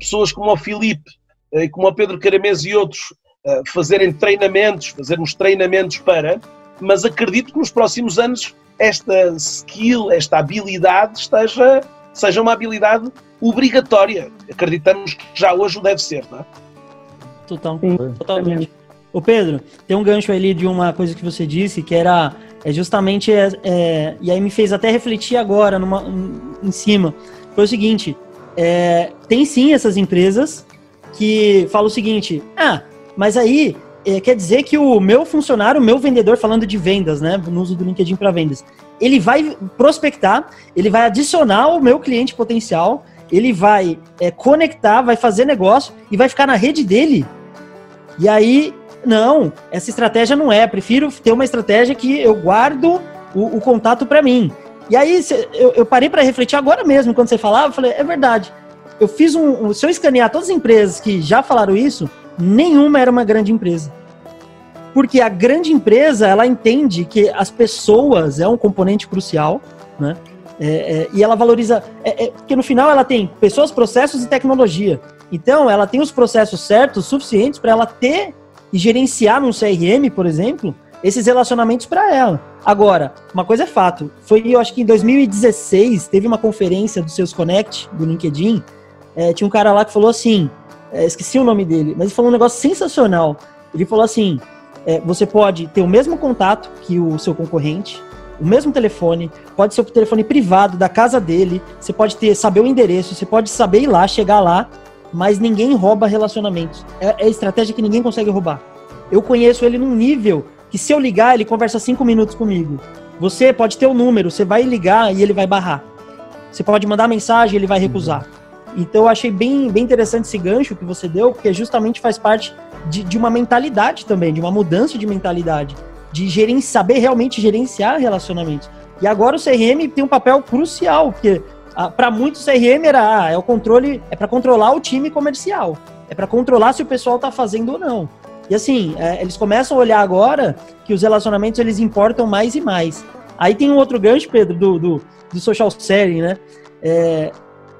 pessoas como o Filipe eh, e como o Pedro Caramês e outros eh, fazerem treinamentos, fazermos treinamentos para, mas acredito que nos próximos anos esta skill, esta habilidade esteja, seja uma habilidade obrigatória. Acreditamos que já hoje o deve ser, não é? Total, totalmente. O Pedro, tem um gancho ali de uma coisa que você disse, que era é justamente, é, é, e aí me fez até refletir agora numa, em cima, foi o seguinte, é, tem sim essas empresas que falam o seguinte: ah, mas aí é, quer dizer que o meu funcionário, o meu vendedor, falando de vendas, né, no uso do LinkedIn para vendas, ele vai prospectar, ele vai adicionar o meu cliente potencial, ele vai é, conectar, vai fazer negócio e vai ficar na rede dele. E aí, não, essa estratégia não é. Prefiro ter uma estratégia que eu guardo o, o contato para mim. E aí eu, parei para refletir agora mesmo, quando você falava, eu falei, é verdade. Eu fiz um. Se eu escanear todas as empresas que já falaram isso, nenhuma era uma grande empresa. Porque a grande empresa, ela entende que as pessoas é um componente crucial, né? É, é, e ela valoriza. É, é porque no final ela tem pessoas, processos e tecnologia. Então, ela tem os processos certos, suficientes para ela ter e gerenciar num CRM, por exemplo, esses relacionamentos para ela. Agora, uma coisa é fato. Foi, eu acho que em 2016, teve uma conferência do Seus Connect, do LinkedIn. É, tinha um cara lá que falou assim, é, esqueci o nome dele, mas ele falou um negócio sensacional. Ele falou assim: é, você pode ter o mesmo contato que o seu concorrente, o mesmo telefone, pode ser o telefone privado da casa dele, você pode ter saber o endereço, você pode saber ir lá, chegar lá, mas ninguém rouba relacionamentos. É, é estratégia que ninguém consegue roubar. Eu conheço ele num nível que se eu ligar, ele conversa cinco minutos comigo. Você pode ter o um número, você vai ligar e ele vai barrar. Você pode mandar mensagem, ele vai recusar. Então eu achei bem, bem interessante esse gancho que você deu, porque justamente faz parte de, de uma mentalidade também, de uma mudança de mentalidade, de gerenciar, saber realmente gerenciar relacionamentos. E agora o CRM tem um papel crucial, porque ah, para muitos CRM era ah, é o controle, é para controlar o time comercial, é para controlar se o pessoal está fazendo ou não. E assim, é, eles começam a olhar agora que os relacionamentos eles importam mais e mais. Aí tem um outro gancho, Pedro, do, do, do social selling, né? É,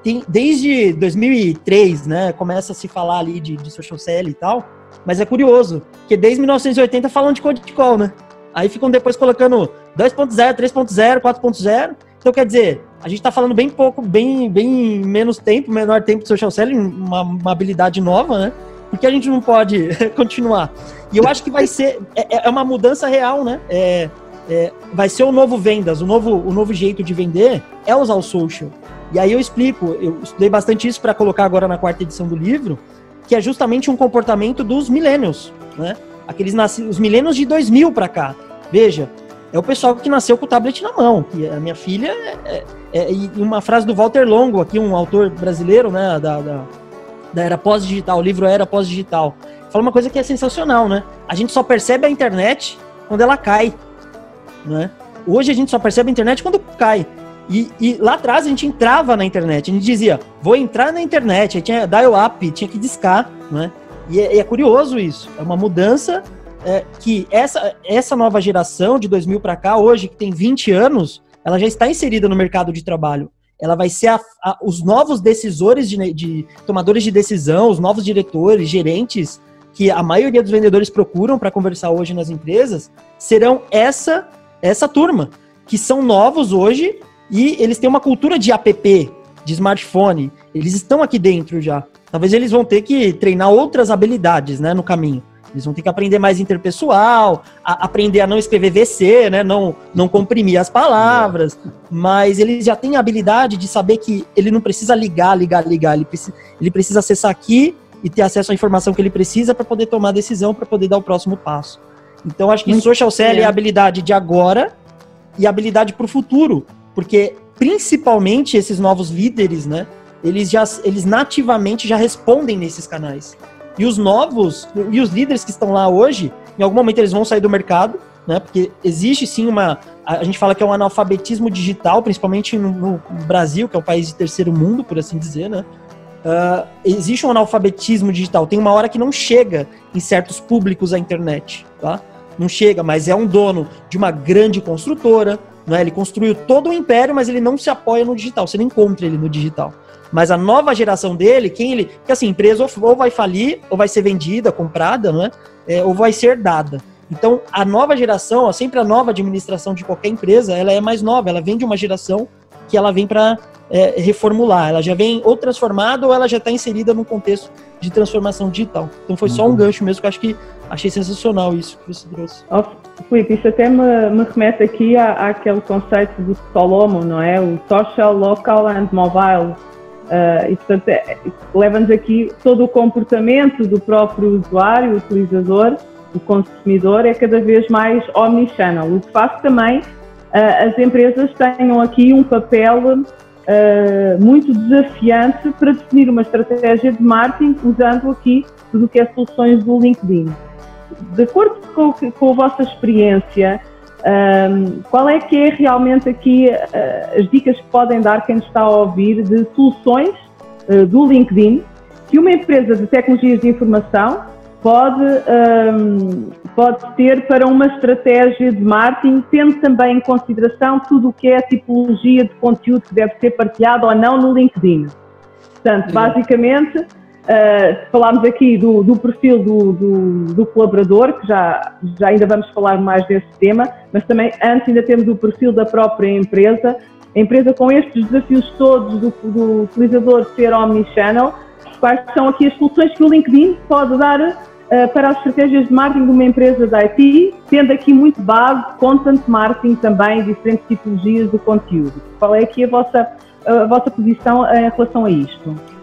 tem, desde 2003, né, começa a se falar ali de, de social selling e tal, mas é curioso, que desde 1980 falam de code call, né? Aí ficam depois colocando 2.0, 3.0, 4.0. Então, quer dizer, a gente está falando bem pouco, bem, bem menos tempo, menor tempo de social selling, uma, uma habilidade nova, né? Porque a gente não pode continuar. E eu acho que vai ser, é, é uma mudança real, né? É, é, vai ser o novo vendas, o novo, o novo jeito de vender é usar o social. E aí eu explico, eu estudei bastante isso para colocar agora na quarta edição do livro, que é justamente um comportamento dos millennials, né? Aqueles nascidos, os milênios de 2000 para cá. Veja, é o pessoal que nasceu com o tablet na mão. E a minha filha, é, é, é, e uma frase do Walter Longo, aqui um autor brasileiro, né, da, da, da era pós-digital, o livro Era Pós-Digital, fala uma coisa que é sensacional, né? A gente só percebe a internet quando ela cai, né? Hoje a gente só percebe a internet quando cai. E, e, lá atrás a gente entrava na internet, a gente dizia, vou entrar na internet, aí tinha dial-up, tinha que discar, né? E é, é curioso isso, é uma mudança é, que essa, essa nova geração de 2000 para cá, hoje, que tem 20 anos, ela já está inserida no mercado de trabalho. Ela vai ser a, a, os novos decisores de, de tomadores de decisão, os novos diretores, gerentes, que a maioria dos vendedores procuram para conversar hoje nas empresas, serão essa essa turma, que são novos hoje e eles têm uma cultura de app, de smartphone. Eles estão aqui dentro já. Talvez eles vão ter que treinar outras habilidades, né, no caminho. Eles vão ter que aprender mais interpessoal, a, aprender a não escrever VC, né? Não, não comprimir as palavras. Mas eles já têm a habilidade de saber que ele não precisa ligar, ligar, ligar. Ele precisa, ele precisa acessar aqui e ter acesso à informação que ele precisa para poder tomar a decisão, para poder dar o próximo passo. Então, acho que Muito social selling é a habilidade de agora e a habilidade para o futuro. Porque, principalmente, esses novos líderes, né? Eles, já, eles nativamente já respondem nesses canais. E os novos, e os líderes que estão lá hoje, em algum momento eles vão sair do mercado, né? Porque existe sim uma. A gente fala que é um analfabetismo digital, principalmente no, no Brasil, que é um país de terceiro mundo, por assim dizer, né? Uh, existe um analfabetismo digital. Tem uma hora que não chega em certos públicos a internet, tá? Não chega, mas é um dono de uma grande construtora, né? Ele construiu todo o império, mas ele não se apoia no digital. Você não encontra ele no digital. Mas a nova geração dele, quem ele. Que assim, a empresa ou vai falir, ou vai ser vendida, comprada, não é? ou vai ser dada. Então, a nova geração, sempre a nova administração de qualquer empresa, ela é mais nova, ela vem de uma geração que ela vem para é, reformular. Ela já vem ou transformada ou ela já está inserida num contexto de transformação digital. Então foi só um uhum. gancho mesmo que eu acho que achei sensacional isso que você trouxe. Oh, Felipe, isso até me, me remete aqui à, àquele conceito do Solomo, não é? O social, local and mobile. Uh, e, portanto, é, leva-nos aqui todo o comportamento do próprio usuário, utilizador, o consumidor, é cada vez mais omnichannel, o que faz também uh, as empresas tenham aqui um papel uh, muito desafiante para definir uma estratégia de marketing usando aqui tudo o que é soluções do LinkedIn. De acordo com, com a vossa experiência, um, qual é que é realmente aqui uh, as dicas que podem dar quem está a ouvir de soluções uh, do LinkedIn que uma empresa de tecnologias de informação pode, um, pode ter para uma estratégia de marketing, tendo também em consideração tudo o que é a tipologia de conteúdo que deve ser partilhado ou não no LinkedIn. Portanto, basicamente, Uh, falámos aqui do, do perfil do, do, do, colaborador, que já, já ainda vamos falar mais desse tema, mas também antes ainda temos o perfil da própria empresa. A empresa com estes desafios todos do, do utilizador ser omnichannel, quais são aqui as soluções que o LinkedIn pode dar uh, para as estratégias de marketing de uma empresa da IT, tendo aqui muito base, content marketing também, diferentes tipologias de conteúdo. Qual é aqui a vossa, a vossa posição em relação a isto?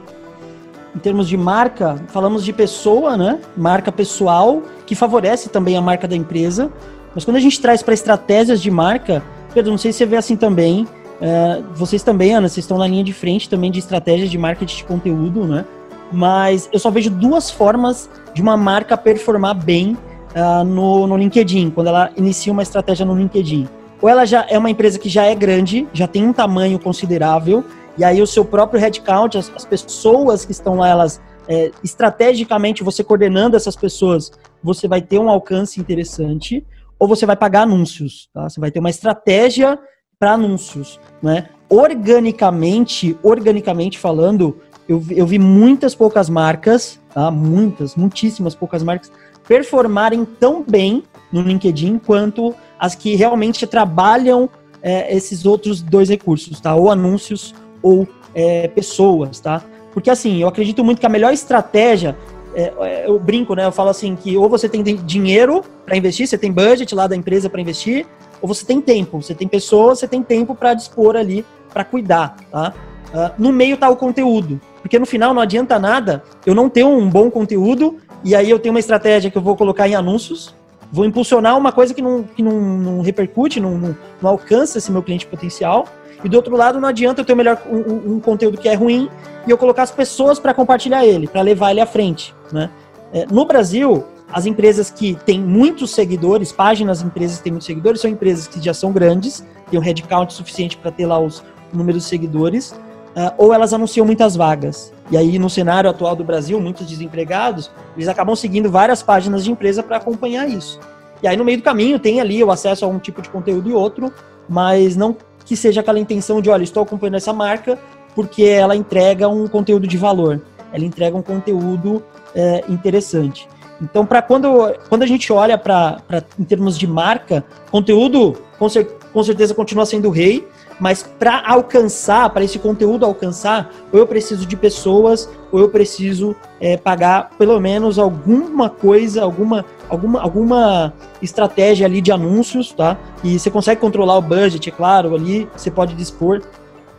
Em termos de marca, falamos de pessoa, né? Marca pessoal, que favorece também a marca da empresa. Mas quando a gente traz para estratégias de marca, Pedro, não sei se você vê assim também. É, vocês também, Ana, vocês estão na linha de frente também de estratégias de marketing de conteúdo, né? Mas eu só vejo duas formas de uma marca performar bem uh, no, no LinkedIn, quando ela inicia uma estratégia no LinkedIn. Ou ela já é uma empresa que já é grande, já tem um tamanho considerável, e aí o seu próprio headcount, as, as pessoas que estão lá, elas é, estrategicamente você coordenando essas pessoas, você vai ter um alcance interessante, ou você vai pagar anúncios, tá? Você vai ter uma estratégia para anúncios, né? Organicamente, organicamente falando, eu, eu vi muitas poucas marcas, tá? Muitas, muitíssimas poucas marcas performarem tão bem no LinkedIn quanto as que realmente trabalham é, esses outros dois recursos, tá? Ou anúncios ou é, pessoas, tá? Porque assim, eu acredito muito que a melhor estratégia, é, é eu brinco, né? Eu falo assim que ou você tem dinheiro para investir, você tem budget lá da empresa para investir, ou você tem tempo, você tem pessoas, você tem tempo para dispor ali, para cuidar, tá? Uh, no meio tá o conteúdo, porque no final não adianta nada eu não ter um bom conteúdo e aí eu tenho uma estratégia que eu vou colocar em anúncios, vou impulsionar uma coisa que não, que não, não repercute, não, não, não alcança esse meu cliente potencial, e do outro lado, não adianta eu ter melhor, um, um conteúdo que é ruim e eu colocar as pessoas para compartilhar ele, para levar ele à frente. Né? É, no Brasil, as empresas que têm muitos seguidores, páginas empresas que têm muitos seguidores, são empresas que já são grandes, têm um headcount suficiente para ter lá os números de seguidores, uh, ou elas anunciam muitas vagas. E aí, no cenário atual do Brasil, muitos desempregados, eles acabam seguindo várias páginas de empresa para acompanhar isso. E aí, no meio do caminho, tem ali o acesso a um tipo de conteúdo e outro, mas não que seja aquela intenção de, olha, estou acompanhando essa marca porque ela entrega um conteúdo de valor, ela entrega um conteúdo é, interessante. Então, para quando, quando a gente olha para em termos de marca, conteúdo com, cer com certeza continua sendo rei, mas para alcançar, para esse conteúdo alcançar, ou eu preciso de pessoas, ou eu preciso é, pagar pelo menos alguma coisa, alguma, alguma, alguma estratégia ali de anúncios, tá? E você consegue controlar o budget, é claro, ali você pode dispor.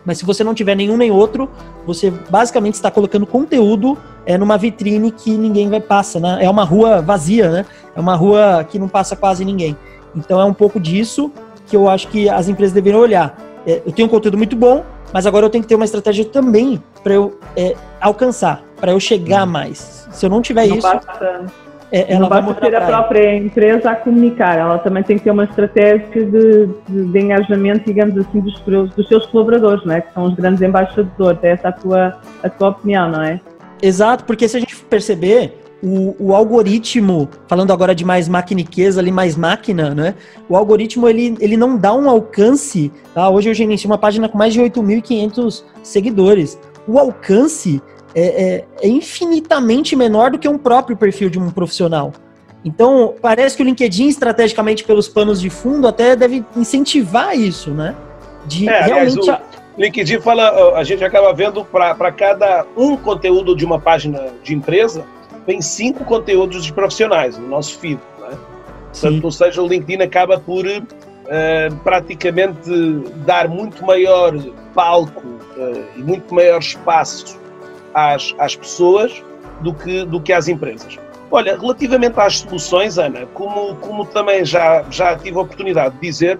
Mas se você não tiver nenhum nem outro, você basicamente está colocando conteúdo é, numa vitrine que ninguém vai passar, né? É uma rua vazia, né? É uma rua que não passa quase ninguém. Então é um pouco disso que eu acho que as empresas deveriam olhar é, eu tenho um conteúdo muito bom, mas agora eu tenho que ter uma estratégia também para eu é, alcançar, para eu chegar mais. Se eu não tiver não isso, basta, é, ela não vai basta ter a, a própria empresa a comunicar, ela também tem que ter uma estratégia de, de, de engajamento, digamos assim, dos, dos, seus colaboradores, não é? que são os grandes embaixadores. É essa a tua, a tua opinião, não é? Exato, porque se a gente perceber, o, o, algoritmo, falando agora de mais maquiniqueza ali, mais máquina, né? O algoritmo, ele, ele não dá um alcance, tá? Hoje eu gerencio uma página com mais de 8.500 seguidores. O alcance é, é, é, infinitamente menor do que um próprio perfil de um profissional. Então, parece que o LinkedIn, estrategicamente, pelos panos de fundo, até deve incentivar isso, né? De é, realmente... Aliás, o LinkedIn fala, a gente acaba vendo para cada um conteúdo de uma página de empresa, tem cinco conteúdos de profissionais no nosso feed. É? Portanto, ou seja, o LinkedIn acaba por uh, praticamente dar muito maior palco uh, e muito maior espaço às, às pessoas do que, do que às empresas. Olha, relativamente às soluções, Ana, como, como também já, já tive a oportunidade de dizer,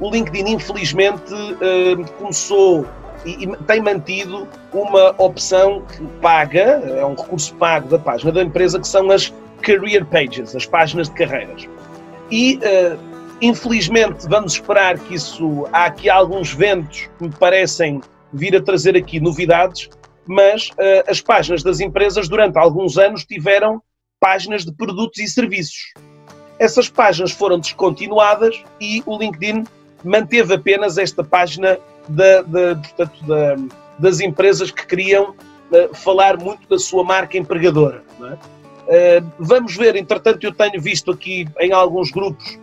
o LinkedIn infelizmente uh, começou e, e, tem mantido uma opção que paga, é um recurso pago da página da empresa, que são as career pages, as páginas de carreiras. E, uh, infelizmente, vamos esperar que isso. Há aqui alguns ventos que me parecem vir a trazer aqui novidades, mas uh, as páginas das empresas, durante alguns anos, tiveram páginas de produtos e serviços. Essas páginas foram descontinuadas e o LinkedIn manteve apenas esta página da, da, portanto, da, das empresas que queriam uh, falar muito da sua marca empregadora. É? Uh, vamos ver, entretanto, eu tenho visto aqui em alguns grupos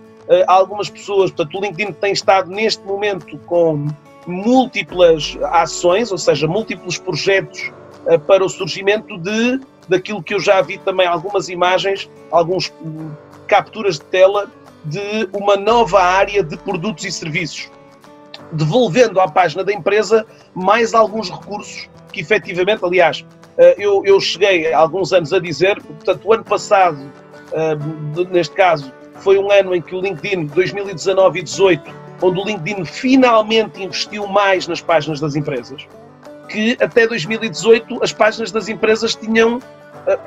algumas pessoas, portanto, o LinkedIn tem estado neste momento com múltiplas ações, ou seja, múltiplos projetos para o surgimento de daquilo que eu já vi também algumas imagens, alguns hum, capturas de tela de uma nova área de produtos e serviços devolvendo à página da empresa mais alguns recursos que efetivamente, aliás, eu, eu cheguei há alguns anos a dizer, portanto, o ano passado, neste caso, foi um ano em que o LinkedIn, 2019 e 2018, onde o LinkedIn finalmente investiu mais nas páginas das empresas, que até 2018 as páginas das empresas tinham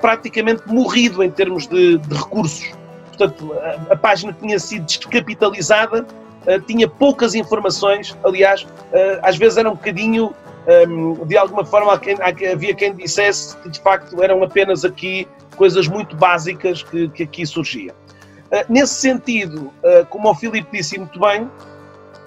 praticamente morrido em termos de, de recursos. Portanto, a, a, página tinha sido descapitalizada, uh, tinha poucas informações, aliás, uh, às vezes era um bocadinho, ehm, de alguma forma, havia quem dissesse que de facto eram apenas aqui coisas muito básicas que, que aqui surgiam. Nesse sentido, como o Filipe disse muito bem,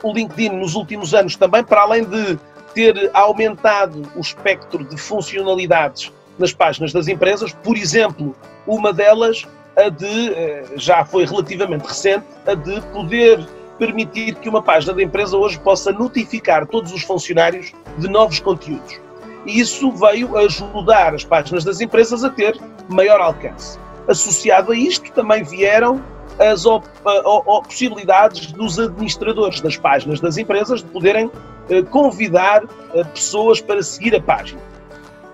o LinkedIn nos últimos anos também, para além de ter aumentado o espectro de funcionalidades nas páginas das empresas. Por exemplo, uma delas, a de, eh, já foi relativamente recente, a de poder permitir que uma página da empresa hoje possa notificar todos os funcionários de novos conteúdos. E isso veio ajudar as páginas das empresas a ter maior alcance. Associado a isto, também vieram as op possibilidades dos administradores das páginas das empresas de poderem eh, convidar eh, pessoas para seguir a página.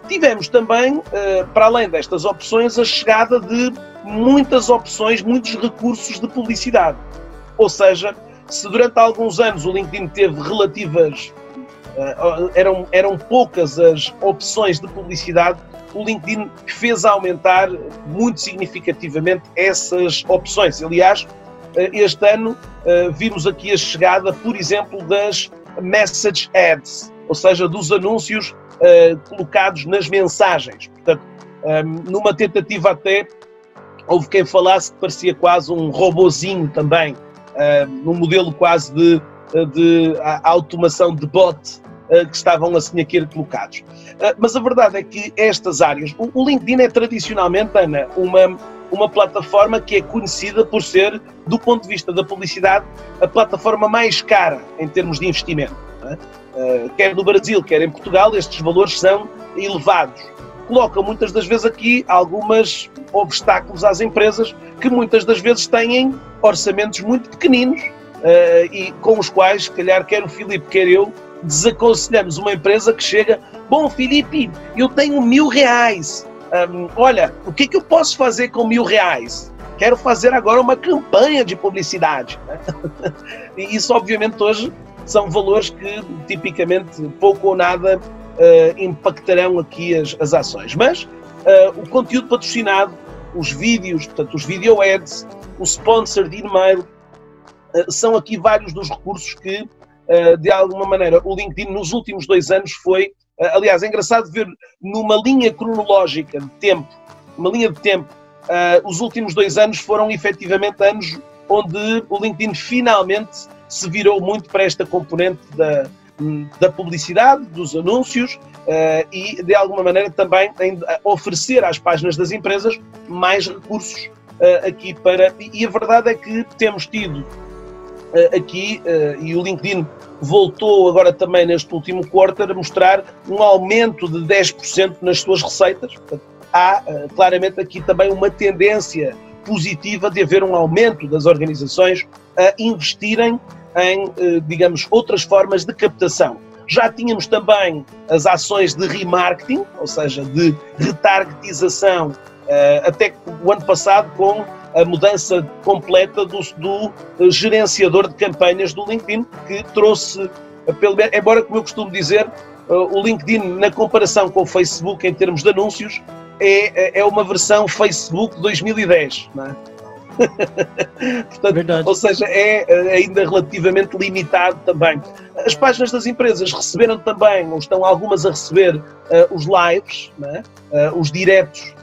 Tivemos também, eh, para além destas opções, a chegada de muitas opções, muitos recursos de publicidade. Ou seja, se durante alguns anos o LinkedIn teve relativas, eh, eram, eram poucas as opções de publicidade, o LinkedIn fez aumentar muito significativamente essas opções. Aliás, eh, este ano vimos aqui a chegada, por exemplo, das Message Ads, ou seja, dos anúncios colocados nas mensagens. Portanto, numa tentativa até, houve quem falasse que parecia quase um robozinho também, num modelo quase de, de automação de bot que estavam assim aqui colocados. Uh, mas a verdade é que estas áreas, o, LinkedIn é tradicionalmente, Ana, uma, uma plataforma que é conhecida por ser, do ponto de vista da publicidade, a plataforma mais cara em termos de investimento. É? Uh, quer no Brasil, quer em Portugal, estes valores são elevados. Coloca muitas das vezes aqui alguns obstáculos às empresas que muitas das vezes têm orçamentos muito pequeninos uh, e com os quais, se calhar, quer o Filipe, quer eu, desaconselhamos uma empresa que chega, bom Filipe, eu tenho mil reais, um, olha, o que, que eu posso fazer com mil reais? Quero fazer agora uma campanha de publicidade. Né? e isso, obviamente, hoje são valores que tipicamente pouco ou nada uh, impactarão aqui as, as ações. Mas uh, o conteúdo patrocinado, os vídeos, portanto, os video ads, o sponsor de e-mail, uh, são aqui vários dos recursos que, de alguma maneira, o LinkedIn nos últimos dois anos foi. aliás, é engraçado ver numa linha cronológica de tempo, uma linha de tempo, os últimos dois anos foram efetivamente anos onde o LinkedIn finalmente se virou muito para esta componente da, da publicidade, dos anúncios e, de alguma maneira, também oferecer às páginas das empresas mais recursos aqui para. E a verdade é que temos tido aqui, e o LinkedIn voltou agora também neste último quarter a mostrar um aumento de 10% nas suas receitas. Há claramente aqui também uma tendência positiva de haver um aumento das organizações a investirem em, eh, digamos, outras formas de captação. Já tínhamos também as ações de remarketing, ou seja, de retargetização, eh, até o ano passado com a mudança completa do, do eh, gerenciador de campanhas do LinkedIn, que trouxe, pelo embora, como eu costumo dizer, o LinkedIn, na comparação com o Facebook em termos de anúncios, é, é uma versão Facebook 2010. Não é? Portanto, Verdade. Ou seja, é eh, ainda relativamente limitado também. As páginas das empresas receberam também, ou estão algumas a receber, uh, os lives, uh, os diretos,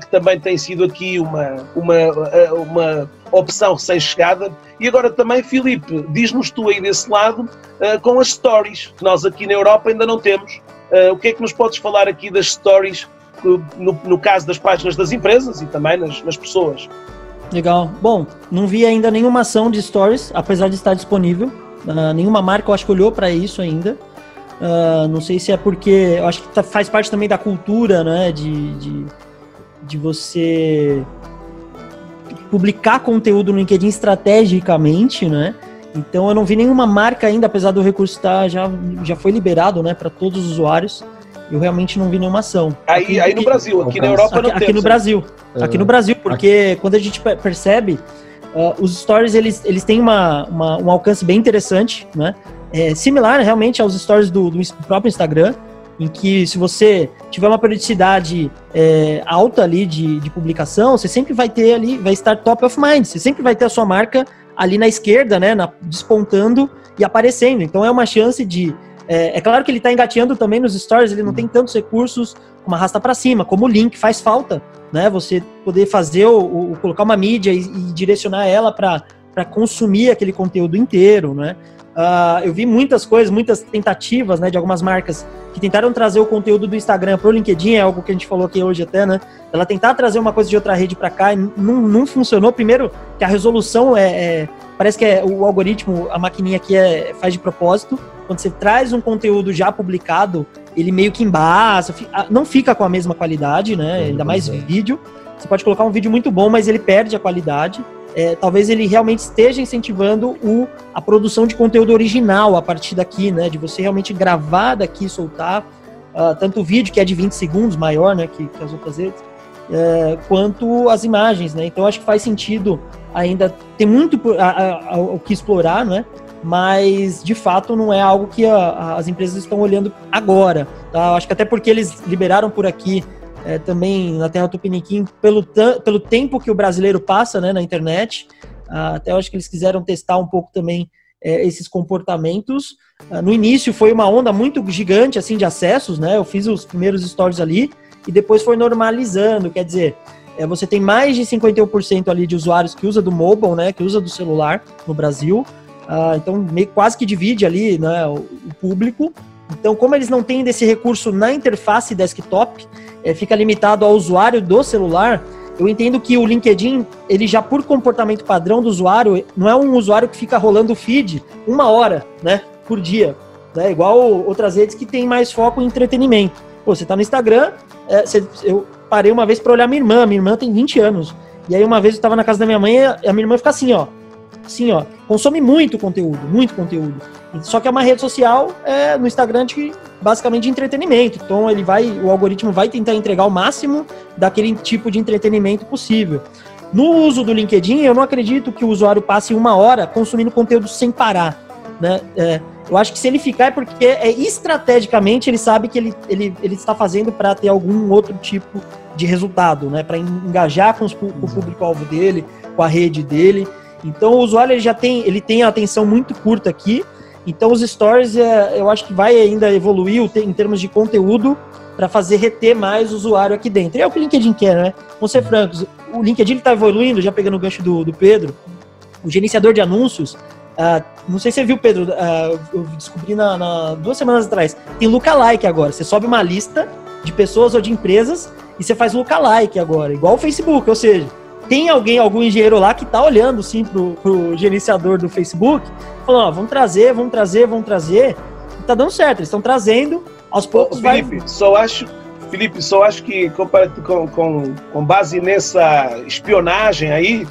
que também tem sido aqui uma, uma, uma opção recém-chegada. E agora também, Filipe, diz-nos tu aí desse lado, com as stories, que nós aqui na Europa ainda não temos. o que é que nos podes falar aqui das stories, no, no caso das páginas das empresas e também nas, nas pessoas? Legal. Bom, não vi ainda nenhuma ação de stories, apesar de estar disponível. Uh, nenhuma marca eu acho que olhou para isso ainda. Uh, não sei se é porque eu acho que tá, faz parte também da cultura, né? De, de, de, você publicar conteúdo no LinkedIn estrategicamente, né? Então eu não vi nenhuma marca ainda, apesar do recurso estar já, já foi liberado, né, para todos os usuários. eu realmente não vi nenhuma ação. Aí, aí no Brasil, aqui na Europa aqui, não Aqui no Brasil, é. aqui no Brasil, porque quando a gente percebe, uh, os stories eles, eles têm uma, uma, um alcance bem interessante, né? É similar realmente aos stories do, do próprio Instagram, em que se você tiver uma periodicidade é, alta ali de, de publicação, você sempre vai ter ali, vai estar top of mind, você sempre vai ter a sua marca ali na esquerda, né, na, despontando e aparecendo. Então é uma chance de é, é claro que ele está engateando também nos stories, ele não tem tantos recursos como arrasta para cima, como o link faz falta, né? Você poder fazer o, o colocar uma mídia e, e direcionar ela para consumir aquele conteúdo inteiro, né? Uh, eu vi muitas coisas, muitas tentativas, né, de algumas marcas que tentaram trazer o conteúdo do Instagram para o LinkedIn, é algo que a gente falou aqui hoje até, né? Ela tentar trazer uma coisa de outra rede para cá e não, não funcionou. Primeiro, que a resolução é, é, parece que é o algoritmo, a maquininha aqui é, faz de propósito. Quando você traz um conteúdo já publicado, ele meio que embaça, não fica com a mesma qualidade, né? Ainda mais vídeo. Você pode colocar um vídeo muito bom, mas ele perde a qualidade é, talvez ele realmente esteja incentivando o, a produção de conteúdo original a partir daqui, né? De você realmente gravar daqui soltar. Uh, tanto o vídeo, que é de 20 segundos, maior né, que, que as outras redes, é, quanto as imagens, né? Então acho que faz sentido ainda, tem muito o que explorar, né? Mas de fato não é algo que as empresas estão olhando agora. Tá? Acho que até porque eles liberaram por aqui é, também na Terra Tupiniquim, pelo, pelo tempo que o brasileiro passa né, na internet. Ah, até acho que eles quiseram testar um pouco também é, esses comportamentos. Ah, no início foi uma onda muito gigante assim de acessos, né? Eu fiz os primeiros stories ali e depois foi normalizando, quer dizer, é, você tem mais de 51% ali de usuários que usa do mobile, né? Que usa do celular no Brasil. Ah, então meio, quase que divide ali né, o, o público. Então, como eles não têm desse recurso na interface desktop, é, fica limitado ao usuário do celular, eu entendo que o LinkedIn, ele já por comportamento padrão do usuário, não é um usuário que fica rolando feed uma hora, né, por dia, né, igual outras redes que tem mais foco em entretenimento. Pô, você tá no Instagram, é, você, eu parei uma vez para olhar minha irmã, minha irmã tem 20 anos, e aí uma vez eu tava na casa da minha mãe e a minha irmã fica assim, ó, assim, ó, consome muito conteúdo, muito conteúdo. Só que é uma rede social é, no Instagram de basicamente de entretenimento. Então ele vai, o algoritmo vai tentar entregar o máximo daquele tipo de entretenimento possível. No uso do LinkedIn, eu não acredito que o usuário passe uma hora consumindo conteúdo sem parar. Né? É, eu acho que se ele ficar é porque é, estrategicamente ele sabe que ele, ele, ele está fazendo para ter algum outro tipo de resultado, né? para engajar com, os, com o público-alvo dele, com a rede dele. Então o usuário ele já tem, ele tem a atenção muito curta aqui. Então os stories é, eu acho que vai ainda evoluir em termos de conteúdo para fazer reter mais o usuário aqui dentro. É o que o LinkedIn quer, né? Vamos ser francos, o LinkedIn está evoluindo, já pegando o gancho do, do Pedro. O gerenciador de anúncios, uh, não sei se você viu, Pedro, uh, eu descobri na, na, duas semanas atrás, tem lookalike agora. Você sobe uma lista de pessoas ou de empresas e você faz lookalike agora, igual o Facebook, ou seja, tem alguém, algum engenheiro lá que está olhando sim pro, pro gerenciador do Facebook, falando, ó, vamos trazer, vamos trazer, vamos trazer. E tá dando certo, eles estão trazendo, aos poucos Ô, Felipe, vai... só acho, Felipe, só acho que com, com, com base nessa espionagem aí,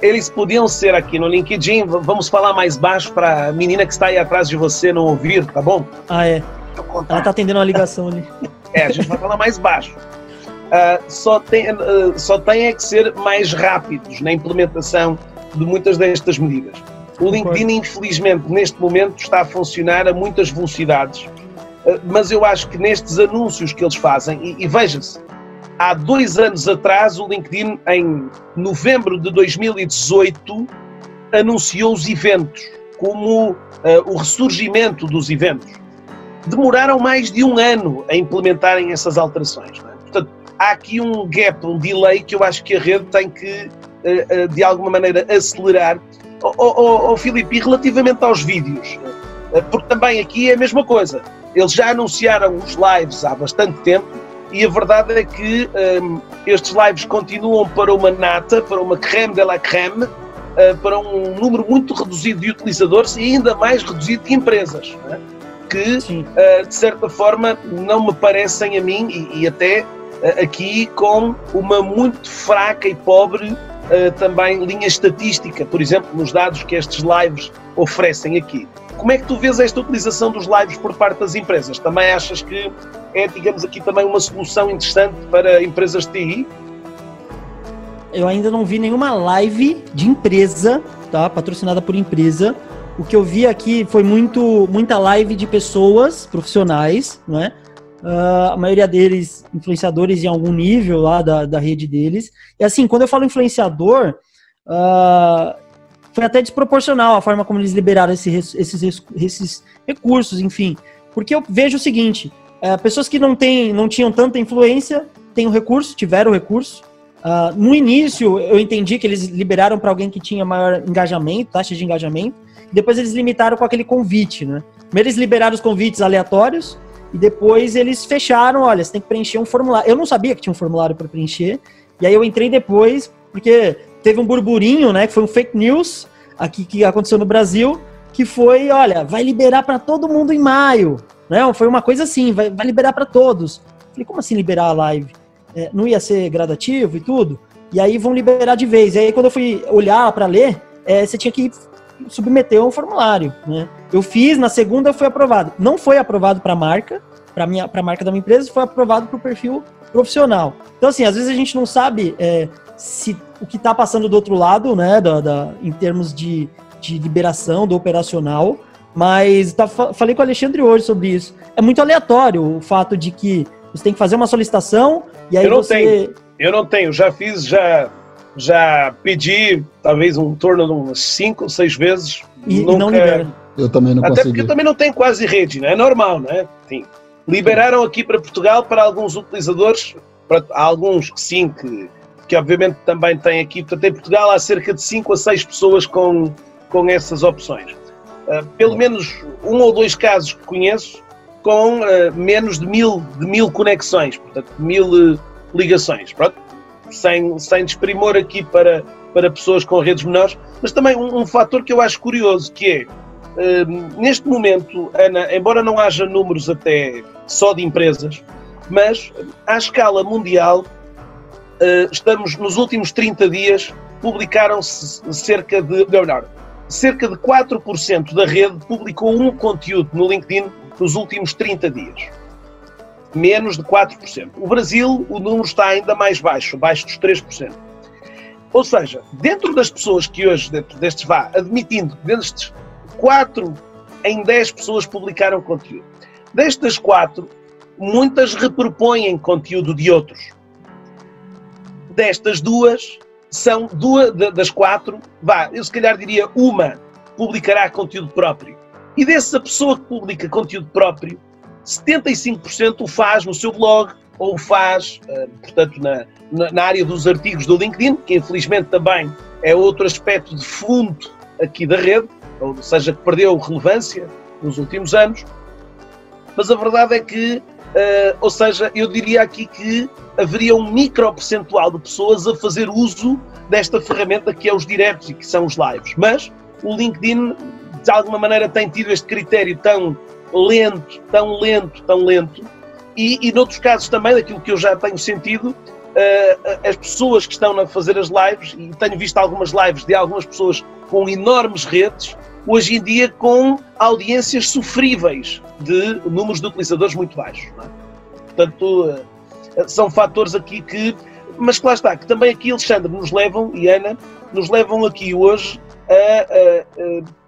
eles podiam ser aqui no LinkedIn, vamos falar mais baixo para a menina que está aí atrás de você não ouvir, tá bom? Ah, é. Ela tá atendendo uma ligação ali. É, a gente vai falar mais baixo uh, só, tem, uh, só têm é que ser mais rápidos na implementação de muitas destas medidas. O LinkedIn, infelizmente, neste momento está a funcionar a muitas velocidades, uh, mas eu acho que nestes anúncios que eles fazem, e, e veja-se, há dois anos atrás, o LinkedIn, em novembro de 2018, anunciou os eventos como uh, o ressurgimento dos eventos. Demoraram mais de um ano a implementarem essas alterações. É? Portanto, há aqui um gap, um delay que eu acho que a rede tem que, eh, eh, de alguma maneira, acelerar. Oh, oh, oh, Filipe, e relativamente aos vídeos, eh, porque também aqui é a mesma coisa. Eles já anunciaram os lives há bastante tempo e a verdade é que um, estes lives continuam para uma nata, para uma creme de la creme, uh, para um número muito reduzido de utilizadores e ainda mais reduzido de empresas, é? que, uh, de certa forma, não me parecem a mim e, e até aqui com uma muito fraca e pobre uh, também linha estatística, por exemplo, nos dados que estes lives oferecem aqui. Como é que tu vês esta utilização dos lives por parte das empresas? Também achas que é, digamos aqui, também uma solução interessante para empresas de TI? Eu ainda não vi nenhuma live de empresa, tá? Patrocinada por empresa. O que eu vi aqui foi muito, muita live de pessoas profissionais, não é? Uh, a maioria deles influenciadores em algum nível lá da, da rede deles. E assim, quando eu falo influenciador, uh, foi até desproporcional a forma como eles liberaram esse, esses, esses recursos, enfim. Porque eu vejo o seguinte: uh, pessoas que não, tem, não tinham tanta influência têm o recurso, tiveram o recurso. no início, eu entendi que eles liberaram para alguém que tinha maior engajamento, taxa de engajamento. Depois eles limitaram com aquele convite, né? Primeiro eles liberaram os convites aleatórios, e depois eles fecharam, olha, você tem que preencher um formulário. Eu não sabia que tinha um formulário para preencher. E aí eu entrei depois, porque teve um burburinho, né, que foi um fake news aqui que aconteceu no Brasil, que foi, olha, vai liberar para todo mundo em maio. Né? Foi uma coisa assim, vai, vai liberar para todos. Falei, como assim liberar a live? É, não ia ser gradativo e tudo? E aí vão liberar de vez. E aí quando eu fui olhar para ler, é, você tinha que submeter um formulário, né? Eu fiz, na segunda foi aprovado. Não foi aprovado para a marca, para minha para a marca da minha empresa, foi aprovado para o perfil profissional. Então, assim, às vezes a gente não sabe é, se o que está passando do outro lado, né, da, da, em termos de, de liberação do operacional, mas tá, falei com o Alexandre hoje sobre isso. É muito aleatório o fato de que você tem que fazer uma solicitação e aí eu não você... Tenho. Eu não tenho, já fiz, já já pedi talvez um torno de umas 5 ou 6 vezes. E nunca... não libera. Eu também não Até consegui. porque eu também não tenho quase rede, né? é normal, né? Sim. Liberaram aqui para Portugal para alguns utilizadores, para alguns que sim, que, que obviamente também têm aqui. Portanto, em Portugal há cerca de 5 a 6 pessoas com, com essas opções. Uh, pelo menos um ou dois casos que conheço com uh, menos de mil, de mil conexões, portanto, mil uh, ligações. Pronto sem, sem desprimor aqui para, para pessoas com redes menores, mas também um, um fator que eu acho curioso, que é, uh, neste momento, Ana, embora não haja números até só de empresas, mas à escala mundial, uh, estamos nos últimos 30 dias, publicaram-se cerca de, não, cerca de 4% da rede publicou um conteúdo no LinkedIn nos últimos 30 dias menos de 4%. O Brasil, o número está ainda mais baixo, abaixo dos 3%. Ou seja, dentro das pessoas que hoje, dentro destes vá, admitindo que destes 4 em 10 pessoas publicaram conteúdo. Destas 4, muitas repropõem conteúdo de outros. Destas duas, são duas das quatro, vá, eu se calhar diria uma publicará conteúdo próprio. E dessa pessoa que publica conteúdo próprio, 75% o faz no seu blog ou faz, eh, portanto, na, na, área dos artigos do LinkedIn, que infelizmente também é outro aspecto de fundo aqui da rede, ou seja, que perdeu relevância nos últimos anos. Mas a verdade é que, uh, ou seja, eu diria aqui que haveria um micro percentual de pessoas a fazer uso desta ferramenta que é os diretos e que são os lives. Mas o LinkedIn, de alguma maneira, tem tido este critério tão lento, tão lento, tão lento, e, e noutros casos também, daquilo que eu já tenho sentido, uh, as pessoas que estão a fazer as lives, e tenho visto algumas lives de algumas pessoas com enormes redes, hoje em dia com audiências sofríveis de números de utilizadores muito baixos. É? Portanto, uh, são fatores aqui que, mas lá está, que também aqui, Alexandre, nos levam, e Ana, nos levam aqui hoje a, a, a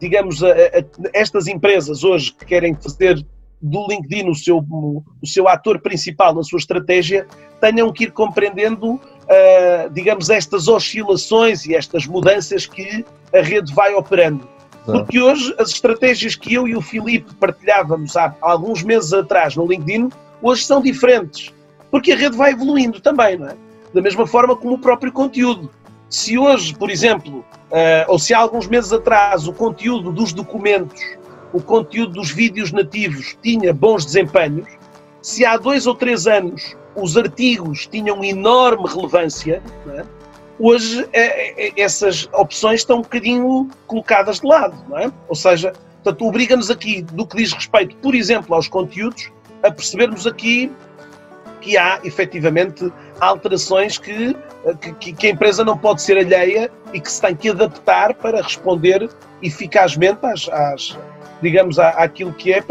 digamos, a, a, estas empresas hoje que querem fazer do LinkedIn o seu, o seu ator principal na sua estratégia, tenham que ir compreendendo, uh, digamos, estas oscilações e estas mudanças que a rede vai operando. Porque hoje as estratégias que eu e o Filipe partilhávamos há alguns meses atrás no LinkedIn, hoje são diferentes. Porque a rede vai evoluindo também, não é? Da mesma forma como o próprio conteúdo. Se hoje, por exemplo, uh, ou se há alguns meses atrás o conteúdo dos documentos, o conteúdo dos vídeos nativos tinha bons desempenhos, se há dois ou três anos os artigos tinham enorme relevância, é? hoje é, é, essas opções estão um bocadinho colocadas de lado, é? Ou seja, portanto, obriga-nos aqui, do que diz respeito, por exemplo, aos conteúdos, a percebermos aqui que há efetivamente alterações que, que, que, a empresa não pode ser alheia e que se tem que adaptar para responder eficazmente às, às digamos, à, àquilo que é,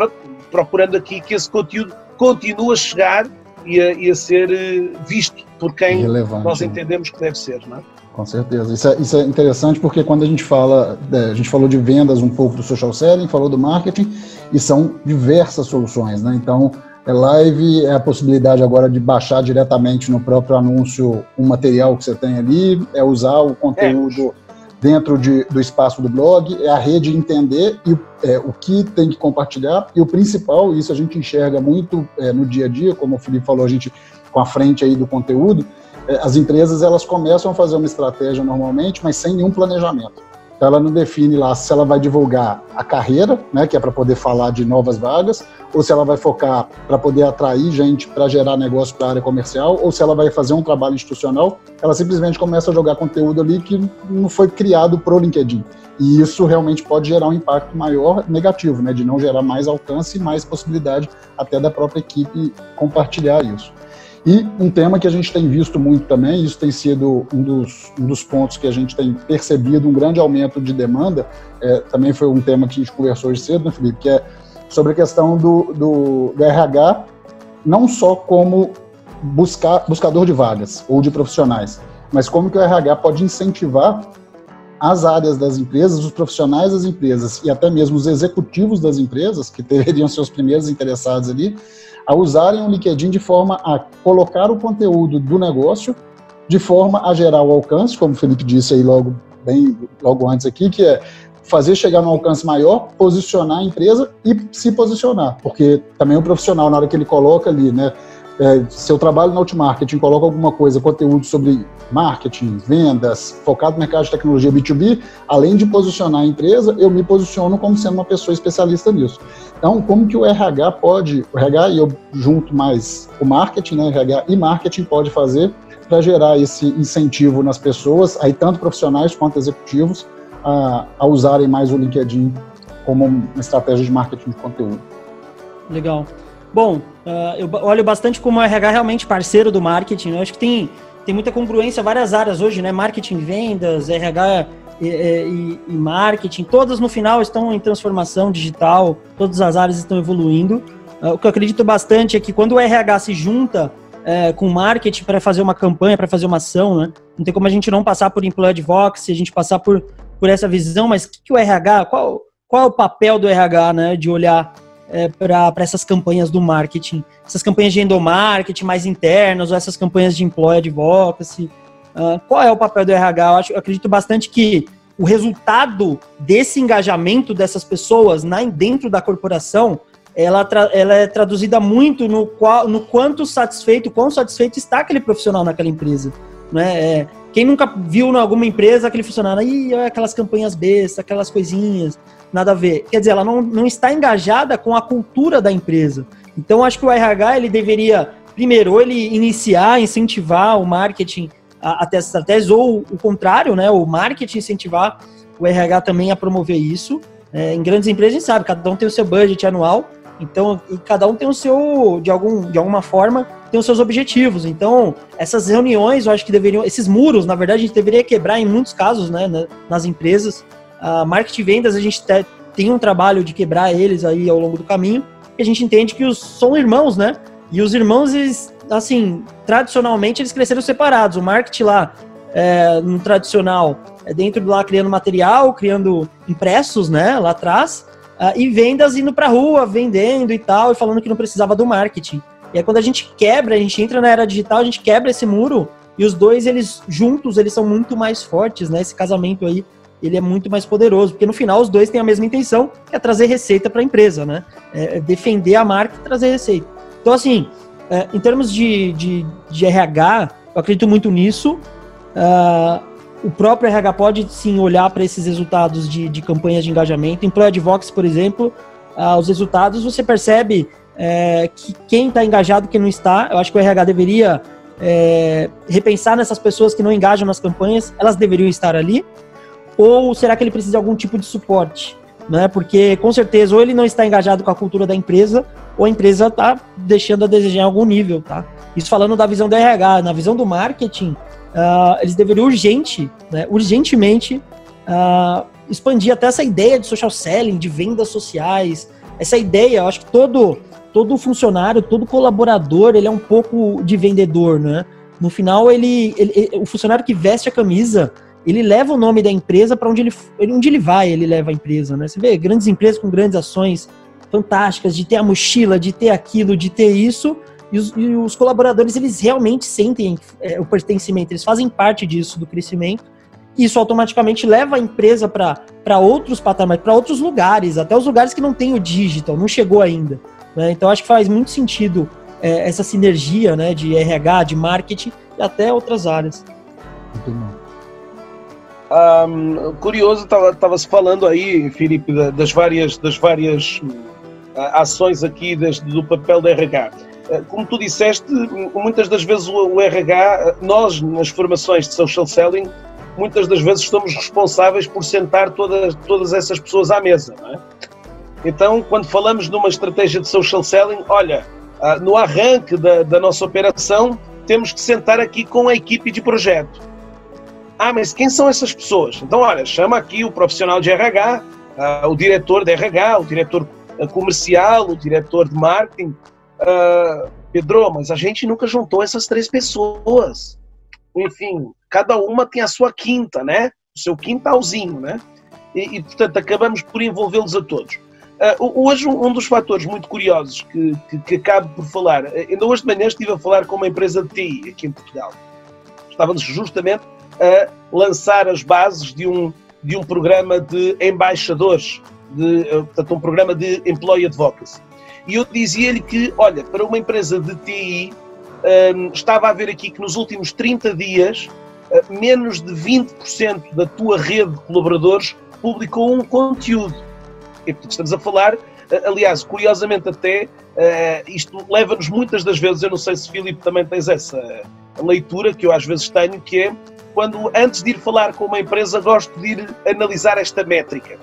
procurando aqui que esse conteúdo continue a chegar e a, e a ser eh, visto por quem Relevante. nós entendemos que deve ser, não é? Com certeza. Isso é, isso é, interessante porque quando a gente fala, é, a gente falou de vendas um pouco do social selling, falou do marketing, e são diversas soluções, né? Então, é live é a possibilidade agora de baixar diretamente no próprio anúncio um material que você tem ali, é usar o conteúdo é. dentro de, do espaço do blog, é a rede entender e, é, o que tem que compartilhar, e o principal, isso a gente enxerga muito é, no dia a dia, como o Felipe falou, a gente com a frente aí do conteúdo, é, as empresas elas começam a fazer uma estratégia normalmente, mas sem nenhum planejamento. Então, ela não define lá se ela vai divulgar a carreira, né, que é para poder falar de novas vagas, ou se ela vai focar para poder atrair gente para gerar negócio para a área comercial, ou se ela vai fazer um trabalho institucional. Ela simplesmente começa a jogar conteúdo ali que não foi criado para o LinkedIn. E isso realmente pode gerar um impacto maior negativo, né, de não gerar mais alcance e mais possibilidade até da própria equipe compartilhar isso. E um tema que a gente tem visto muito também, isso tem sido um dos, um dos pontos que a gente tem percebido um grande aumento de demanda, é, também foi um tema que a gente conversou hoje cedo, né, Felipe, que é sobre a questão do, do, do RH, não só como buscar, buscador de vagas ou de profissionais, mas como que o RH pode incentivar as áreas das empresas, os profissionais das empresas e até mesmo os executivos das empresas, que deveriam ser os primeiros interessados ali, a usarem o LinkedIn de forma a colocar o conteúdo do negócio, de forma a gerar o alcance, como o Felipe disse aí logo, bem, logo antes aqui, que é fazer chegar no alcance maior, posicionar a empresa e se posicionar, porque também o profissional, na hora que ele coloca ali, né, é, se eu trabalho no Outmarketing, coloco alguma coisa, conteúdo sobre marketing, vendas, focado no mercado de tecnologia B2B, além de posicionar a empresa, eu me posiciono como sendo uma pessoa especialista nisso. Então, como que o RH pode, o RH e eu junto mais o marketing, né, RH e marketing pode fazer para gerar esse incentivo nas pessoas, aí tanto profissionais quanto executivos, a, a usarem mais o LinkedIn como uma estratégia de marketing de conteúdo. Legal. Bom, uh, eu olho bastante como o RH realmente parceiro do marketing. Eu acho que tem, tem muita congruência várias áreas hoje, né? Marketing, vendas, RH e, e, e, marketing, todas no final estão em transformação digital, todas as áreas estão evoluindo. Uh, o que eu acredito bastante é que quando o RH se junta uh, com marketing para fazer uma campanha, para fazer uma ação, né? Não tem como a gente não passar por employee advocacy, a gente passar por, por essa visão, mas que, que o RH, qual, qual é o papel do RH, né? De olhar é, para essas campanhas do marketing, essas campanhas de endomarketing mais internas, ou essas campanhas de employee advocacy. Uh, qual é o papel do RH? Eu, acho, eu acredito bastante que o resultado desse engajamento dessas pessoas na, dentro da corporação, ela, ela é traduzida muito no, qual, no quanto satisfeito, quão satisfeito está aquele profissional naquela empresa. Né? É, quem nunca viu em alguma empresa aquele funcionário, aquelas campanhas bestas, aquelas coisinhas, nada a ver. Quer dizer, ela não, não está engajada com a cultura da empresa. Então, acho que o RH ele deveria, primeiro, ele iniciar, incentivar o marketing até essa estratégias, ou o contrário, né, o marketing incentivar o RH também a promover isso. É, em grandes empresas, a gente sabe, cada um tem o seu budget anual, então, e cada um tem o seu, de, algum, de alguma forma, tem os seus objetivos. Então, essas reuniões, eu acho que deveriam, esses muros, na verdade, a gente deveria quebrar em muitos casos, né, nas empresas, a marketing e vendas, a gente tem um trabalho de quebrar eles aí ao longo do caminho, e a gente entende que os, são irmãos, né? E os irmãos, eles, assim, tradicionalmente eles cresceram separados. O marketing lá, é, no tradicional, é dentro de lá criando material, criando impressos, né, lá atrás, uh, e vendas indo pra rua, vendendo e tal, e falando que não precisava do marketing. E aí quando a gente quebra, a gente entra na era digital, a gente quebra esse muro, e os dois, eles juntos, eles são muito mais fortes, né? Esse casamento aí ele é muito mais poderoso, porque no final os dois têm a mesma intenção, que é trazer receita para a empresa, né? É, é defender a marca e trazer receita. Então, assim, é, em termos de, de, de, RH, eu acredito muito nisso. Uh, o próprio RH pode sim olhar para esses resultados de, de campanhas de engajamento. Em ProAdvox, por exemplo, uh, os resultados você percebe é, que quem está engajado quem não está. Eu acho que o RH deveria é, repensar nessas pessoas que não engajam nas campanhas, elas deveriam estar ali. Ou será que ele precisa de algum tipo de suporte? Né? Porque com certeza ou ele não está engajado com a cultura da empresa, ou a empresa está deixando a desejar em algum nível, tá? Isso falando da visão do RH, na visão do marketing, uh, eles deveriam urgente, né, urgentemente uh, expandir até essa ideia de social selling, de vendas sociais, essa ideia, eu acho que todo todo funcionário, todo colaborador, ele é um pouco de vendedor, né? No final, ele, ele, o funcionário que veste a camisa, ele leva o nome da empresa para onde ele, onde ele vai, ele leva a empresa, né? Você vê grandes empresas com grandes ações fantásticas, de ter a mochila, de ter aquilo, de ter isso, e os, e os colaboradores, eles realmente sentem é, o pertencimento, eles fazem parte disso, do crescimento, e isso automaticamente leva a empresa para outros patamares, para outros lugares, até os lugares que não tem o digital, não chegou ainda. Né? Então, acho que faz muito sentido é, essa sinergia né, de RH, de marketing e até outras áreas. Muito bom. Um, curioso, estava-se falando aí, Filipe, das várias, das várias ah, ações aqui das, do papel da RH. Ah, como tu disseste, muitas das vezes o, RH, nós nas formações de social selling, muitas das vezes somos responsáveis por sentar todas, todas essas pessoas à mesa. É? Então, quando falamos numa estratégia de social selling, olha, ah, no arranque da, da nossa operação, temos que sentar aqui com a equipe de projeto. Ah, mas quem são essas pessoas? Então, olha, chama aqui o profissional de RH, uh, o diretor de RH, o diretor ah, comercial, o diretor de marketing. Uh, Pedro, mas a gente nunca juntou essas três pessoas. Enfim, cada uma tem a sua quinta, né? O seu quintalzinho, né? E, e portanto, acabamos por envolvê-los a todos. Uh, hoje, um dos fatores muito curiosos que, que, que acabo por falar, uh, ainda hoje de manhã estive a falar com uma empresa de TI aqui em Portugal. Estávamos justamente a lançar as bases de um, de um programa de embaixadores, de, uh, portanto, um programa de Employee Advocacy. E eu dizia-lhe que, olha, para uma empresa de TI, um, estava a ver aqui que nos últimos 30 dias, menos de 20% da tua rede de colaboradores publicou um conteúdo e portanto estamos a falar, eh, aliás, curiosamente até, eh, isto leva-nos muitas das vezes, eu não sei se Filipe também tens essa leitura, que eu às vezes tenho, que é quando antes de ir falar com uma empresa gosto de ir analisar esta métrica.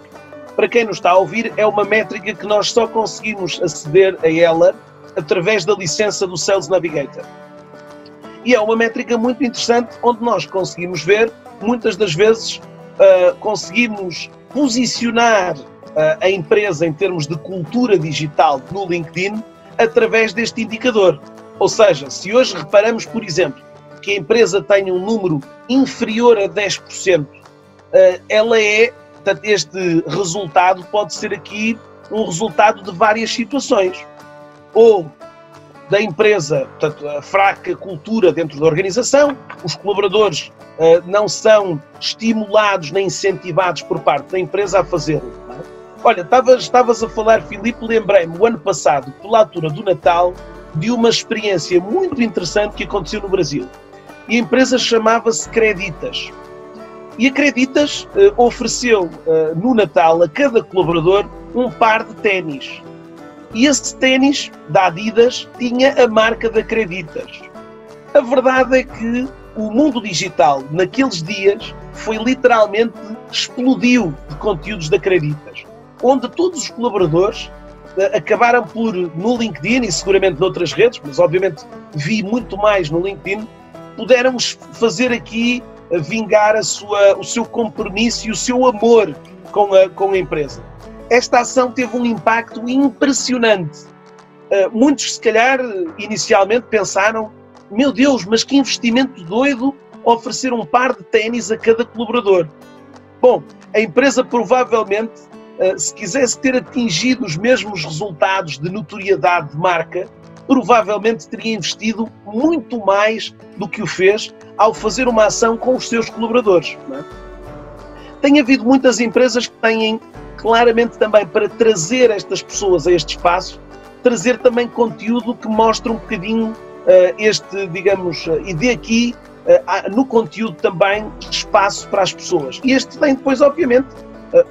Para quem nos está a ouvir, é uma métrica que nós só conseguimos aceder a ela através da licença do Sales Navigator. E é uma métrica muito interessante onde nós conseguimos ver, muitas das vezes, uh, conseguimos posicionar a empresa em termos de cultura digital no LinkedIn através deste indicador. Ou seja, se hoje reparamos, por exemplo, que a empresa tem um número inferior a 10%, eh, ela é, portanto, este resultado pode ser aqui um resultado de várias situações. Ou da empresa, portanto, a fraca cultura dentro da organização, os colaboradores uh, não são estimulados nem incentivados por parte da empresa a fazê-lo. É? Olha, estavas a falar, Filipe, lembrei-me, o ano passado, pela altura do Natal, de uma experiência muito interessante que aconteceu no Brasil. E a empresa chamava-se Creditas. E a Creditas uh, ofereceu uh, no Natal a cada colaborador um par de ténis. E esse ténis da Adidas tinha a marca da Creditas. A verdade é que o mundo digital, naqueles dias, foi literalmente explodiu de conteúdos da Creditas onde todos os colaboradores eh, acabaram por, no LinkedIn e seguramente noutras redes, mas obviamente vi muito mais no LinkedIn, puderam fazer aqui eh, vingar a sua, o seu compromisso e o seu amor com a, com a empresa. Esta ação teve um impacto impressionante. Eh, muitos, se calhar, inicialmente pensaram: meu Deus, mas que investimento doido oferecer um par de ténis a cada colaborador. Bom, a empresa provavelmente eh, se quisesse ter atingido os mesmos resultados de notoriedade de marca, provavelmente teria investido muito mais do que o fez ao fazer uma ação com os seus colaboradores. É? Tem havido muitas empresas que têm claramente também para trazer estas pessoas a este espaço, trazer também conteúdo que mostre um bocadinho uh, este, digamos, uh, e de aqui uh, no conteúdo também espaço para as pessoas. E este tem depois, obviamente,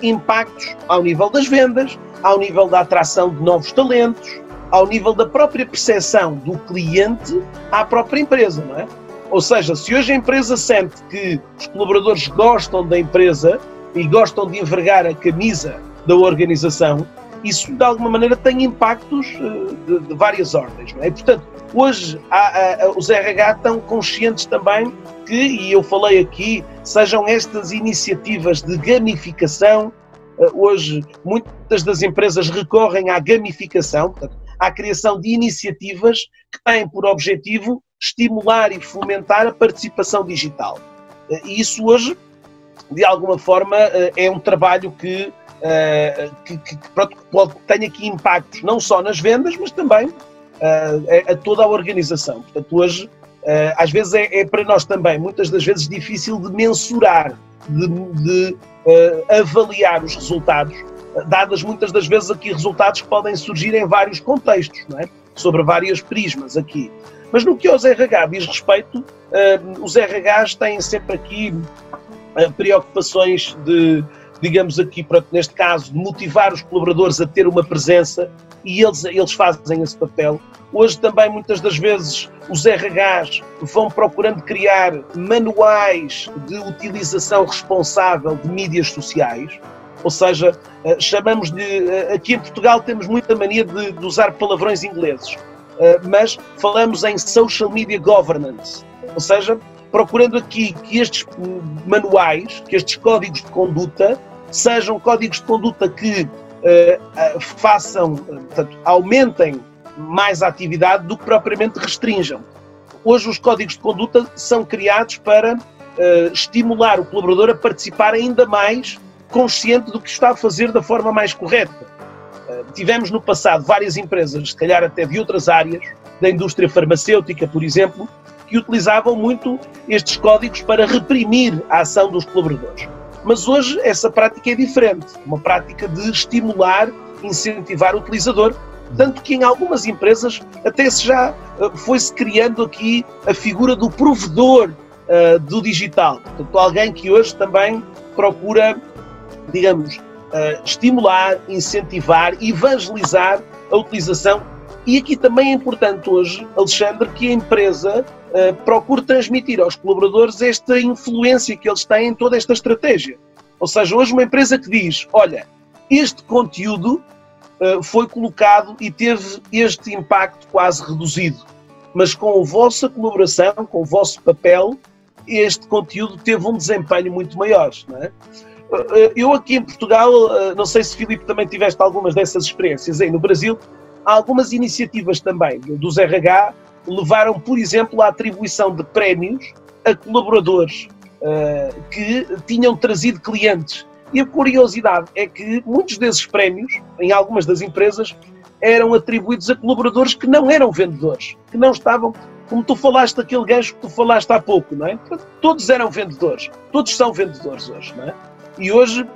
impactos ao nível das vendas, ao nível da atração de novos talentos, ao nível da própria percepção do cliente à própria empresa, não é? Ou seja, se hoje a empresa sente que os colaboradores gostam da empresa e gostam de envergar a camisa da organização, isso de alguma maneira tem impactos uh, de, de, várias ordens. Não é? E, portanto, hoje há, há, os RH estão conscientes também que, e eu falei aqui, sejam estas iniciativas de gamificação. Uh, hoje, muitas das empresas recorrem à gamificação, portanto, à criação de iniciativas que têm por objetivo estimular e fomentar a participação digital. Uh, e isso hoje, de alguma forma, é um trabalho que uh, que, que, pronto, pode, tem aqui impactos não só nas vendas, mas também uh, a, a, toda a organização. Portanto, hoje, uh, às vezes é, é, para nós também, muitas das vezes, difícil de mensurar, de, de avaliar os resultados, dadas muitas das vezes aqui resultados que podem surgir em vários contextos, não é? sobre várias prismas aqui. Mas no que aos RH diz respeito, os RHs têm sempre aqui preocupações de digamos aqui, neste caso, de motivar os colaboradores a ter uma presença e eles, eles fazem esse papel. Hoje também, muitas das vezes, os RHs vão procurando criar manuais de utilização responsável de mídias sociais, ou seja, eh, chamamos de. Eh, aqui em Portugal temos muita mania de, de usar palavrões ingleses, eh, mas falamos em social media governance, ou seja, procurando aqui que estes manuais, que estes códigos de conduta, sejam códigos de conduta que façam, portanto, aumentem mais a atividade do que propriamente restringam. Hoje os códigos de conduta são criados para uh, estimular o colaborador a participar ainda mais consciente do que está a fazer da forma mais correta. Uh, tivemos no passado várias empresas, se calhar até de outras áreas, da indústria farmacêutica, por exemplo, que utilizavam muito estes códigos para reprimir a ação dos colaboradores. Mas hoje essa prática é diferente, uma prática de estimular, incentivar o utilizador, tanto que em algumas empresas até se já eh, foi-se criando aqui a figura do provedor uh, do digital, portanto alguém que hoje também procura, digamos, uh, estimular, incentivar, evangelizar a utilização e aqui também é importante hoje, Alexandre, que a empresa uh, procure transmitir aos colaboradores esta influência que eles têm em toda esta estratégia. Ou seja, hoje uma empresa que diz, olha, este conteúdo uh, foi colocado e teve este impacto quase reduzido, mas com a vossa colaboração, com o vosso papel, este conteúdo teve um desempenho muito maior. Não é? Eh, eu aqui em Portugal, não sei se Filipe também tiveste algumas dessas experiências aí no Brasil, algumas iniciativas também dos RH levaram, por exemplo, à atribuição de prémios a colaboradores uh, que tinham trazido clientes. E a curiosidade é que muitos desses prémios, em algumas das empresas, eram atribuídos a colaboradores que não eram vendedores, que não estavam, como tu falaste daquele gancho que tu falaste há pouco, não é? Todos eram vendedores, todos são vendedores hoje, não é? E hoje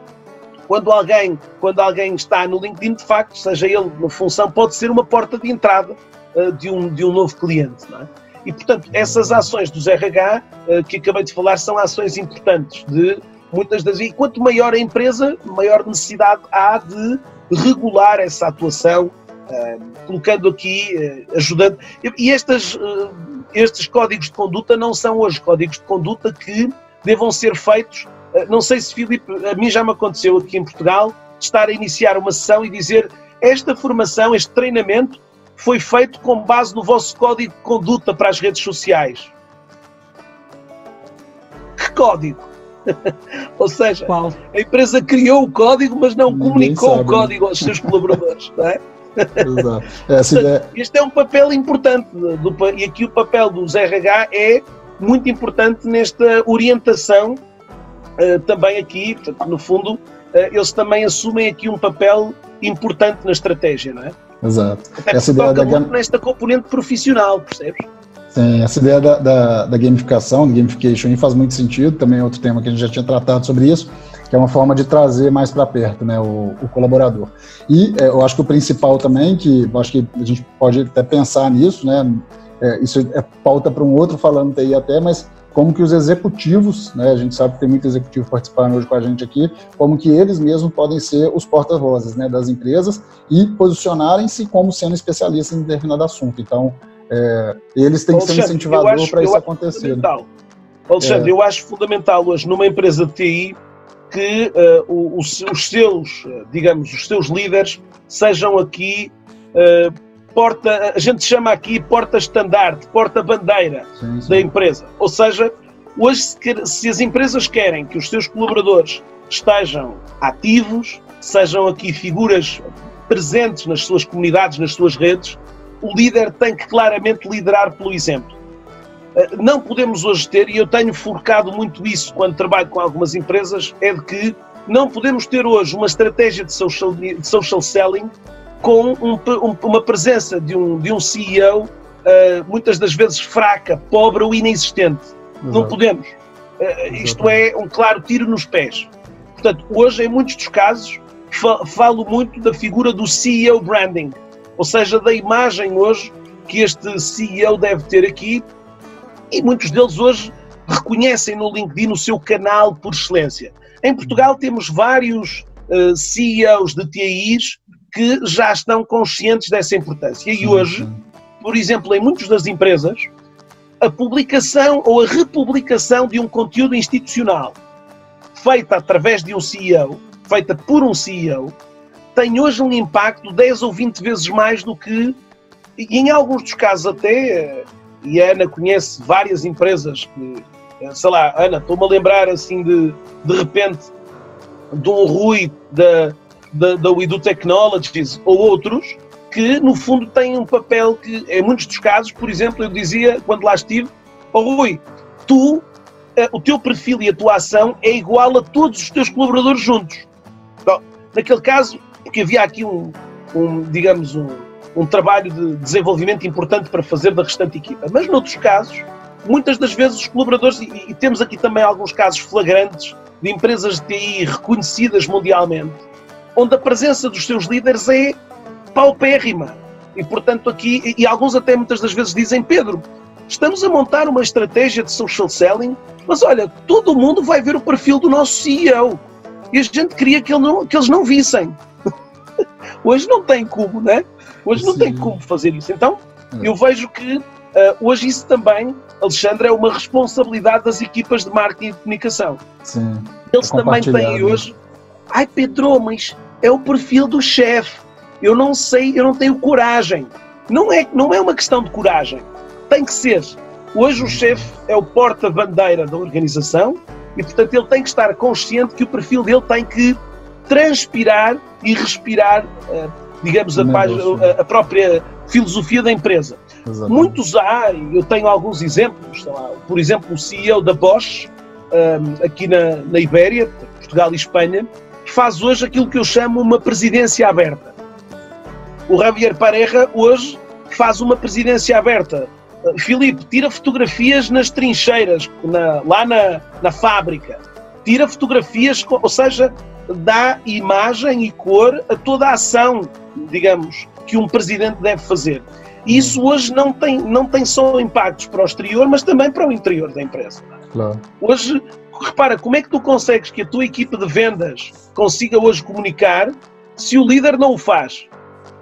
quando alguém, quando alguém está no LinkedIn, de facto, seja ele na função, pode ser uma porta de entrada uh, de, um, de um novo cliente. É? E, portanto, essas ações dos RH uh, que acabei de falar são ações importantes de muitas das e quanto maior a empresa, maior necessidade há de regular essa atuação, uh, colocando aqui, ajudando. E estas, estes códigos de conduta não são hoje códigos de conduta que devam ser feitos não sei se, Filipe, a mim já me aconteceu aqui em Portugal, estar a iniciar uma sessão e dizer esta formação, este treinamento, foi feito com base no vosso código de conduta para as redes sociais. Que código? Ou seja, Qual? a empresa criou o código, mas não Ninguém comunicou sabe. o código aos seus colaboradores. não é? Exato. É, Este é um papel importante do, e aqui o papel dos RH é muito importante nesta orientação uh, também aqui, portanto, no fundo, uh, eles também assumem aqui um papel importante na estratégia, não é? Exato. Até essa ideia da muito nesta componente profissional, percebes? Sim, essa ideia da, da, da gamificação, gamification, faz muito sentido. Também é outro tema que a gente já tinha tratado sobre isso, que é uma forma de trazer mais para perto né, o, o, colaborador. E é, eu acho que o principal também, que eu acho que a gente pode até pensar nisso, né, é, isso é pauta para um outro falando aí até, mas como que os executivos, né, a gente sabe que tem muito executivo participando hoje com a gente aqui, como que eles mesmos podem ser os porta-vozes né, das empresas e posicionarem-se como sendo especialistas em determinado assunto. Então, é, eles têm que ser um incentivador para isso acontecer. Né? Alexandre, é. eu acho fundamental hoje numa empresa de TI que uh, os, os, seus, digamos, os seus líderes sejam aqui uh, porta, a gente chama aqui porta-estandarte, porta-bandeira da empresa. Ou seja, hoje se as empresas querem que os seus colaboradores estejam ativos, sejam aqui figuras presentes nas suas comunidades, nas suas redes, o líder tem que claramente liderar pelo exemplo. Eh, não podemos hoje ter, e eu tenho forcado muito isso quando trabalho com algumas empresas, é de que não podemos ter hoje uma estratégia de social, de social selling com um, um, uma presença de um, de um CEO uh, eh, muitas das vezes fraca, pobre ou inexistente. Exato. Não podemos. Uh, isto é um claro tiro nos pés. Portanto, hoje, em muitos dos casos, falo muito da figura do CEO branding, ou seja, da imagem hoje que este CEO deve ter aqui, e muitos deles hoje reconhecem no LinkedIn o seu canal por excelência. Em Portugal temos vários uh, CEOs de TIs que já estão conscientes dessa importância. E hoje, por exemplo, em muitas das empresas, a publicação ou a republicação de um conteúdo institucional feita através de um CEO feita por um CEO tem hoje um impacto 10 ou 20 vezes mais do que, e em alguns dos casos até, e a Ana conhece várias empresas que, sei lá, Ana, estou-me a lembrar assim de, de repente, de um Rui da, da, da Widu Technologies ou outros, que no fundo têm um papel que, em muitos dos casos, por exemplo, eu dizia quando lá estive, oh Rui, tu, eh, o teu perfil e a tua ação é igual a todos os teus colaboradores juntos. Naquele caso, porque havia aqui um, um digamos, um, um trabalho de desenvolvimento importante para fazer da restante equipa. Mas noutros casos, muitas das vezes os colaboradores, e, e temos aqui também alguns casos flagrantes de empresas de TI reconhecidas mundialmente, onde a presença dos seus líderes é paupérrima. E, portanto, aqui, e, alguns até muitas das vezes dizem, Pedro, estamos a montar uma estratégia de social selling, mas olha, todo mundo vai ver o perfil do nosso CEO e a gente queria que, ele não, que eles não vissem. hoje não tem como, né? Hoje não Sim. tem como fazer isso. Então, é. eu vejo que uh, hoje isso também, Alexandre, é uma responsabilidade das equipas de marketing e de comunicação. Sim. Eles é também têm hoje. Ai, Pedro, mas é o perfil do chefe. Eu não sei, eu não tenho coragem. Não é, não é uma questão de coragem. Tem que ser. Hoje o chefe é o porta-bandeira da organização e, portanto, ele tem que estar consciente que o perfil dele tem que transpirar e respirar, uh, digamos, a, a, a, própria filosofia da empresa. Exatamente. Muitos há, eu tenho alguns exemplos, lá, por exemplo, o CEO da Bosch, um, aqui na, na Ibéria, Portugal e Espanha, faz hoje aquilo que eu chamo uma presidência aberta. O Javier Pareja hoje faz uma presidência aberta Filipe, tira fotografias nas trincheiras, na, lá na, na fábrica. Tira fotografias, ou seja, dá imagem e cor a toda a ação, digamos, que um presidente deve fazer. E isso hoje não tem, não tem só impactos para o exterior, mas também para o interior da empresa. Claro. Hoje, repara, como é que tu consegues que a tua equipa de vendas consiga hoje comunicar se o líder não o faz?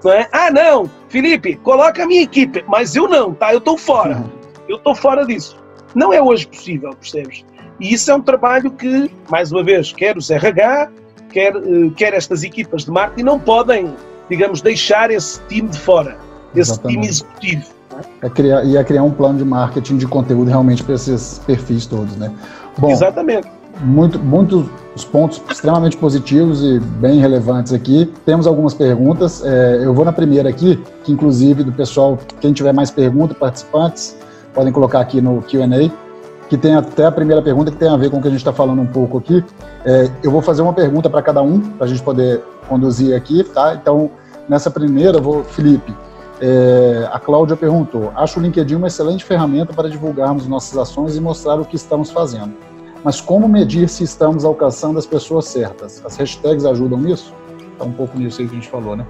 Não é? Ah, não, Felipe, coloca a minha equipe, mas eu não, tá? Eu estou fora. Uhum. Eu estou fora disso. Não é hoje possível, percebes? E isso é um trabalho que, mais uma vez, quer os RH, quer, eh, quer estas equipas de marketing, não podem, digamos, deixar esse time de fora, esse Exatamente. time executivo. É criar, e é criar um plano de marketing de conteúdo realmente para esses perfis todos, né? Bom, Exatamente muito, muitos pontos extremamente positivos e bem relevantes aqui. Temos algumas perguntas. É, eu vou na primeira aqui, que inclusive do pessoal, quem tiver mais perguntas, participantes, podem colocar aqui no Q&A, que tem até a primeira pergunta que tem a ver com o que a gente está falando um pouco aqui. É, eu vou fazer uma pergunta para cada um, para a gente poder conduzir aqui, tá? Então, nessa primeira, eu vou, Felipe, é, a Cláudia perguntou: Acho o LinkedIn uma excelente ferramenta para divulgarmos nossas ações e mostrar o que estamos fazendo. Mas como medir se estamos alcançando as pessoas certas? As hashtags ajudam nisso? Está um pouco nisso aí que a gente falou, né?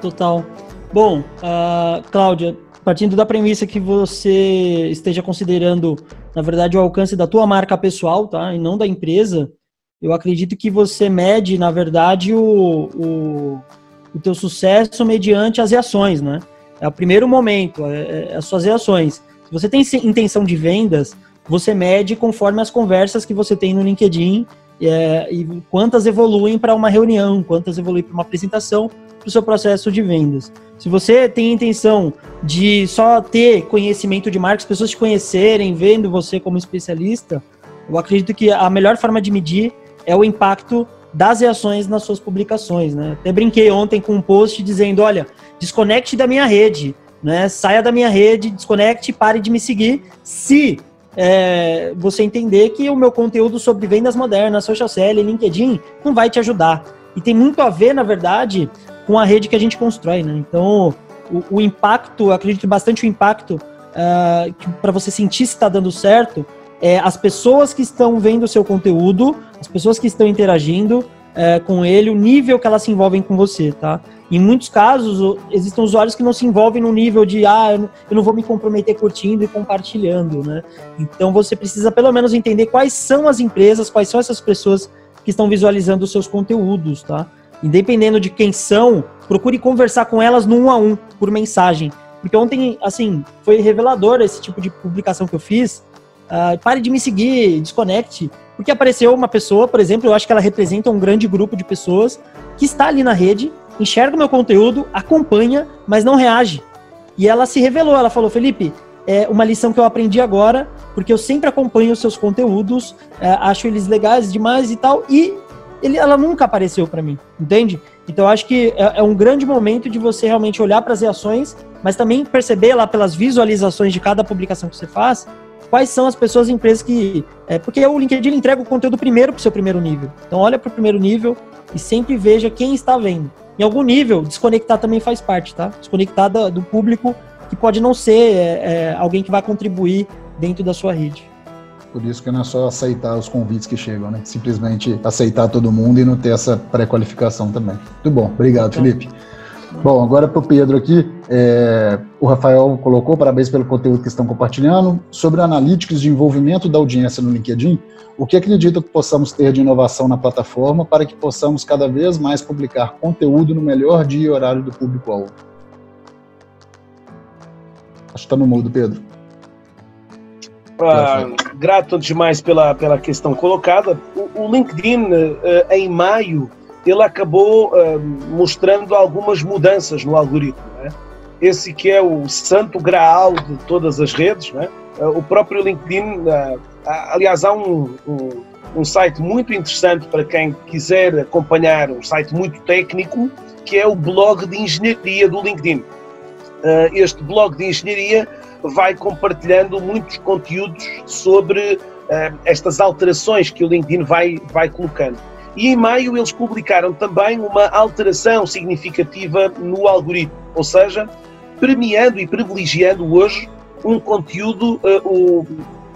Total. Bom, uh, Cláudia, partindo da premissa que você esteja considerando, na verdade, o alcance da tua marca pessoal, tá? E não da empresa, eu acredito que você mede, na verdade, o, o, o teu sucesso mediante as reações, né? É o primeiro momento, é, é as suas reações. Se você tem intenção de vendas, você mede conforme as conversas que você tem no LinkedIn é, e quantas evoluem para uma reunião, quantas evoluem para uma apresentação para o seu processo de vendas. Se você tem intenção de só ter conhecimento de marca, as pessoas te conhecerem, vendo você como especialista, eu acredito que a melhor forma de medir é o impacto das reações nas suas publicações, né? Até brinquei ontem com um post dizendo, olha, desconecte da minha rede, né? Saia da minha rede, desconecte, pare de me seguir, se é, você entender que o meu conteúdo sobre vendas modernas, social selling, LinkedIn, não vai te ajudar. E tem muito a ver, na verdade, com a rede que a gente constrói, né? Então, o, o impacto, acredito bastante o impacto uh, para você sentir se está dando certo, é as pessoas que estão vendo o seu conteúdo, as pessoas que estão interagindo é, com ele, o nível que elas se envolvem com você, tá? Em muitos casos, existem usuários que não se envolvem no nível de, ah, eu não vou me comprometer curtindo e compartilhando, né? Então você precisa pelo menos entender quais são as empresas, quais são essas pessoas que estão visualizando os seus conteúdos, tá? Independendo de quem são, procure conversar com elas no um a um, por mensagem. Porque ontem, assim, foi revelador esse tipo de publicação que eu fiz. Uh, pare de me seguir, desconecte. Porque apareceu uma pessoa, por exemplo, eu acho que ela representa um grande grupo de pessoas que está ali na rede, enxerga o meu conteúdo, acompanha, mas não reage. E ela se revelou, ela falou, Felipe, é uma lição que eu aprendi agora, porque eu sempre acompanho os seus conteúdos, é, acho eles legais demais e tal, e ele, ela nunca apareceu para mim, entende? Então acho que é, é, um grande momento de você realmente olhar para as reações, mas também perceber lá pelas visualizações de cada publicação que você faz, quais são as pessoas e empresas que. É, porque o LinkedIn entrega o conteúdo primeiro para o seu primeiro nível. Então olha para o primeiro nível e sempre veja quem está vendo. Em algum nível, desconectar também faz parte, tá? Desconectar do, do público que pode não ser é, é, alguém que vai contribuir dentro da sua rede. Por isso que não é só aceitar os convites que chegam, né? Simplesmente aceitar todo mundo e não ter essa pré-qualificação também. Muito bom, obrigado, então, Felipe. Bom, agora para o Pedro aqui, é, o Rafael colocou, parabéns pelo conteúdo que estão compartilhando, sobre analíticos de envolvimento da audiência no LinkedIn, o que acredita que possamos ter de inovação na plataforma para que possamos cada vez mais publicar conteúdo no melhor dia e horário do público-alvo? Acho que está no mudo, Pedro. Ah, grato demais pela, pela questão colocada. O, o LinkedIn, uh, em maio, ele acabou uh, mostrando algumas mudanças no algoritmo. Né? Esse que é o santo graal de todas as redes. Né? Uh, o próprio LinkedIn, aliás, há um, um, um site muito interessante para quem quiser acompanhar, um site muito técnico, que é o blog de engenharia do LinkedIn. este blog de engenharia vai compartilhando muitos conteúdos sobre uh, estas alterações que o LinkedIn vai, vai colocando. E em maio eles publicaram também uma alteração significativa no algoritmo, ou seja, premiando e privilegiando hoje um conteúdo, uh, o,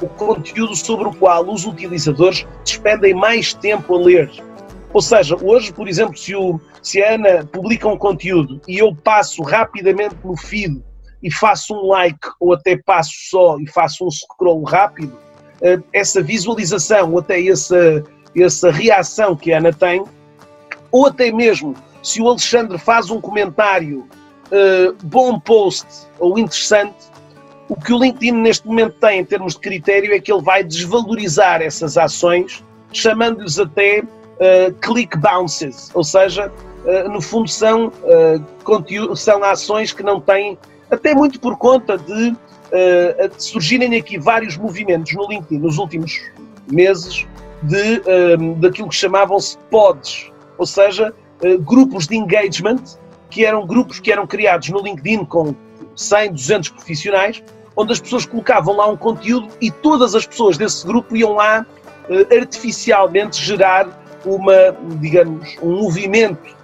o conteúdo sobre o qual os utilizadores despendem mais tempo a ler. Ou seja, hoje, por exemplo, se, o, se a Ana publica um conteúdo e eu passo rapidamente no feed e faço um like ou até passo só e faço um scroll rápido, eh, essa visualização ou até essa, essa reação que a Ana tem, ou até mesmo se o Alexandre faz um comentário uh, bom post ou interessante, o que o LinkedIn neste momento tem em termos de critério é que ele vai desvalorizar essas ações, chamando-lhes até uh, click bounces, ou seja, uh, no fundo são, uh, são ações que não têm até muito por conta de uh, surgirem aqui vários movimentos no LinkedIn nos últimos meses de, uh, daquilo que chamavam-se pods, ou seja, uh, grupos de engagement, que eram grupos que eram criados no LinkedIn com 100, 200 profissionais, onde as pessoas colocavam lá um conteúdo e todas as pessoas desse grupo iam lá uh, artificialmente gerar uma, digamos, um movimento.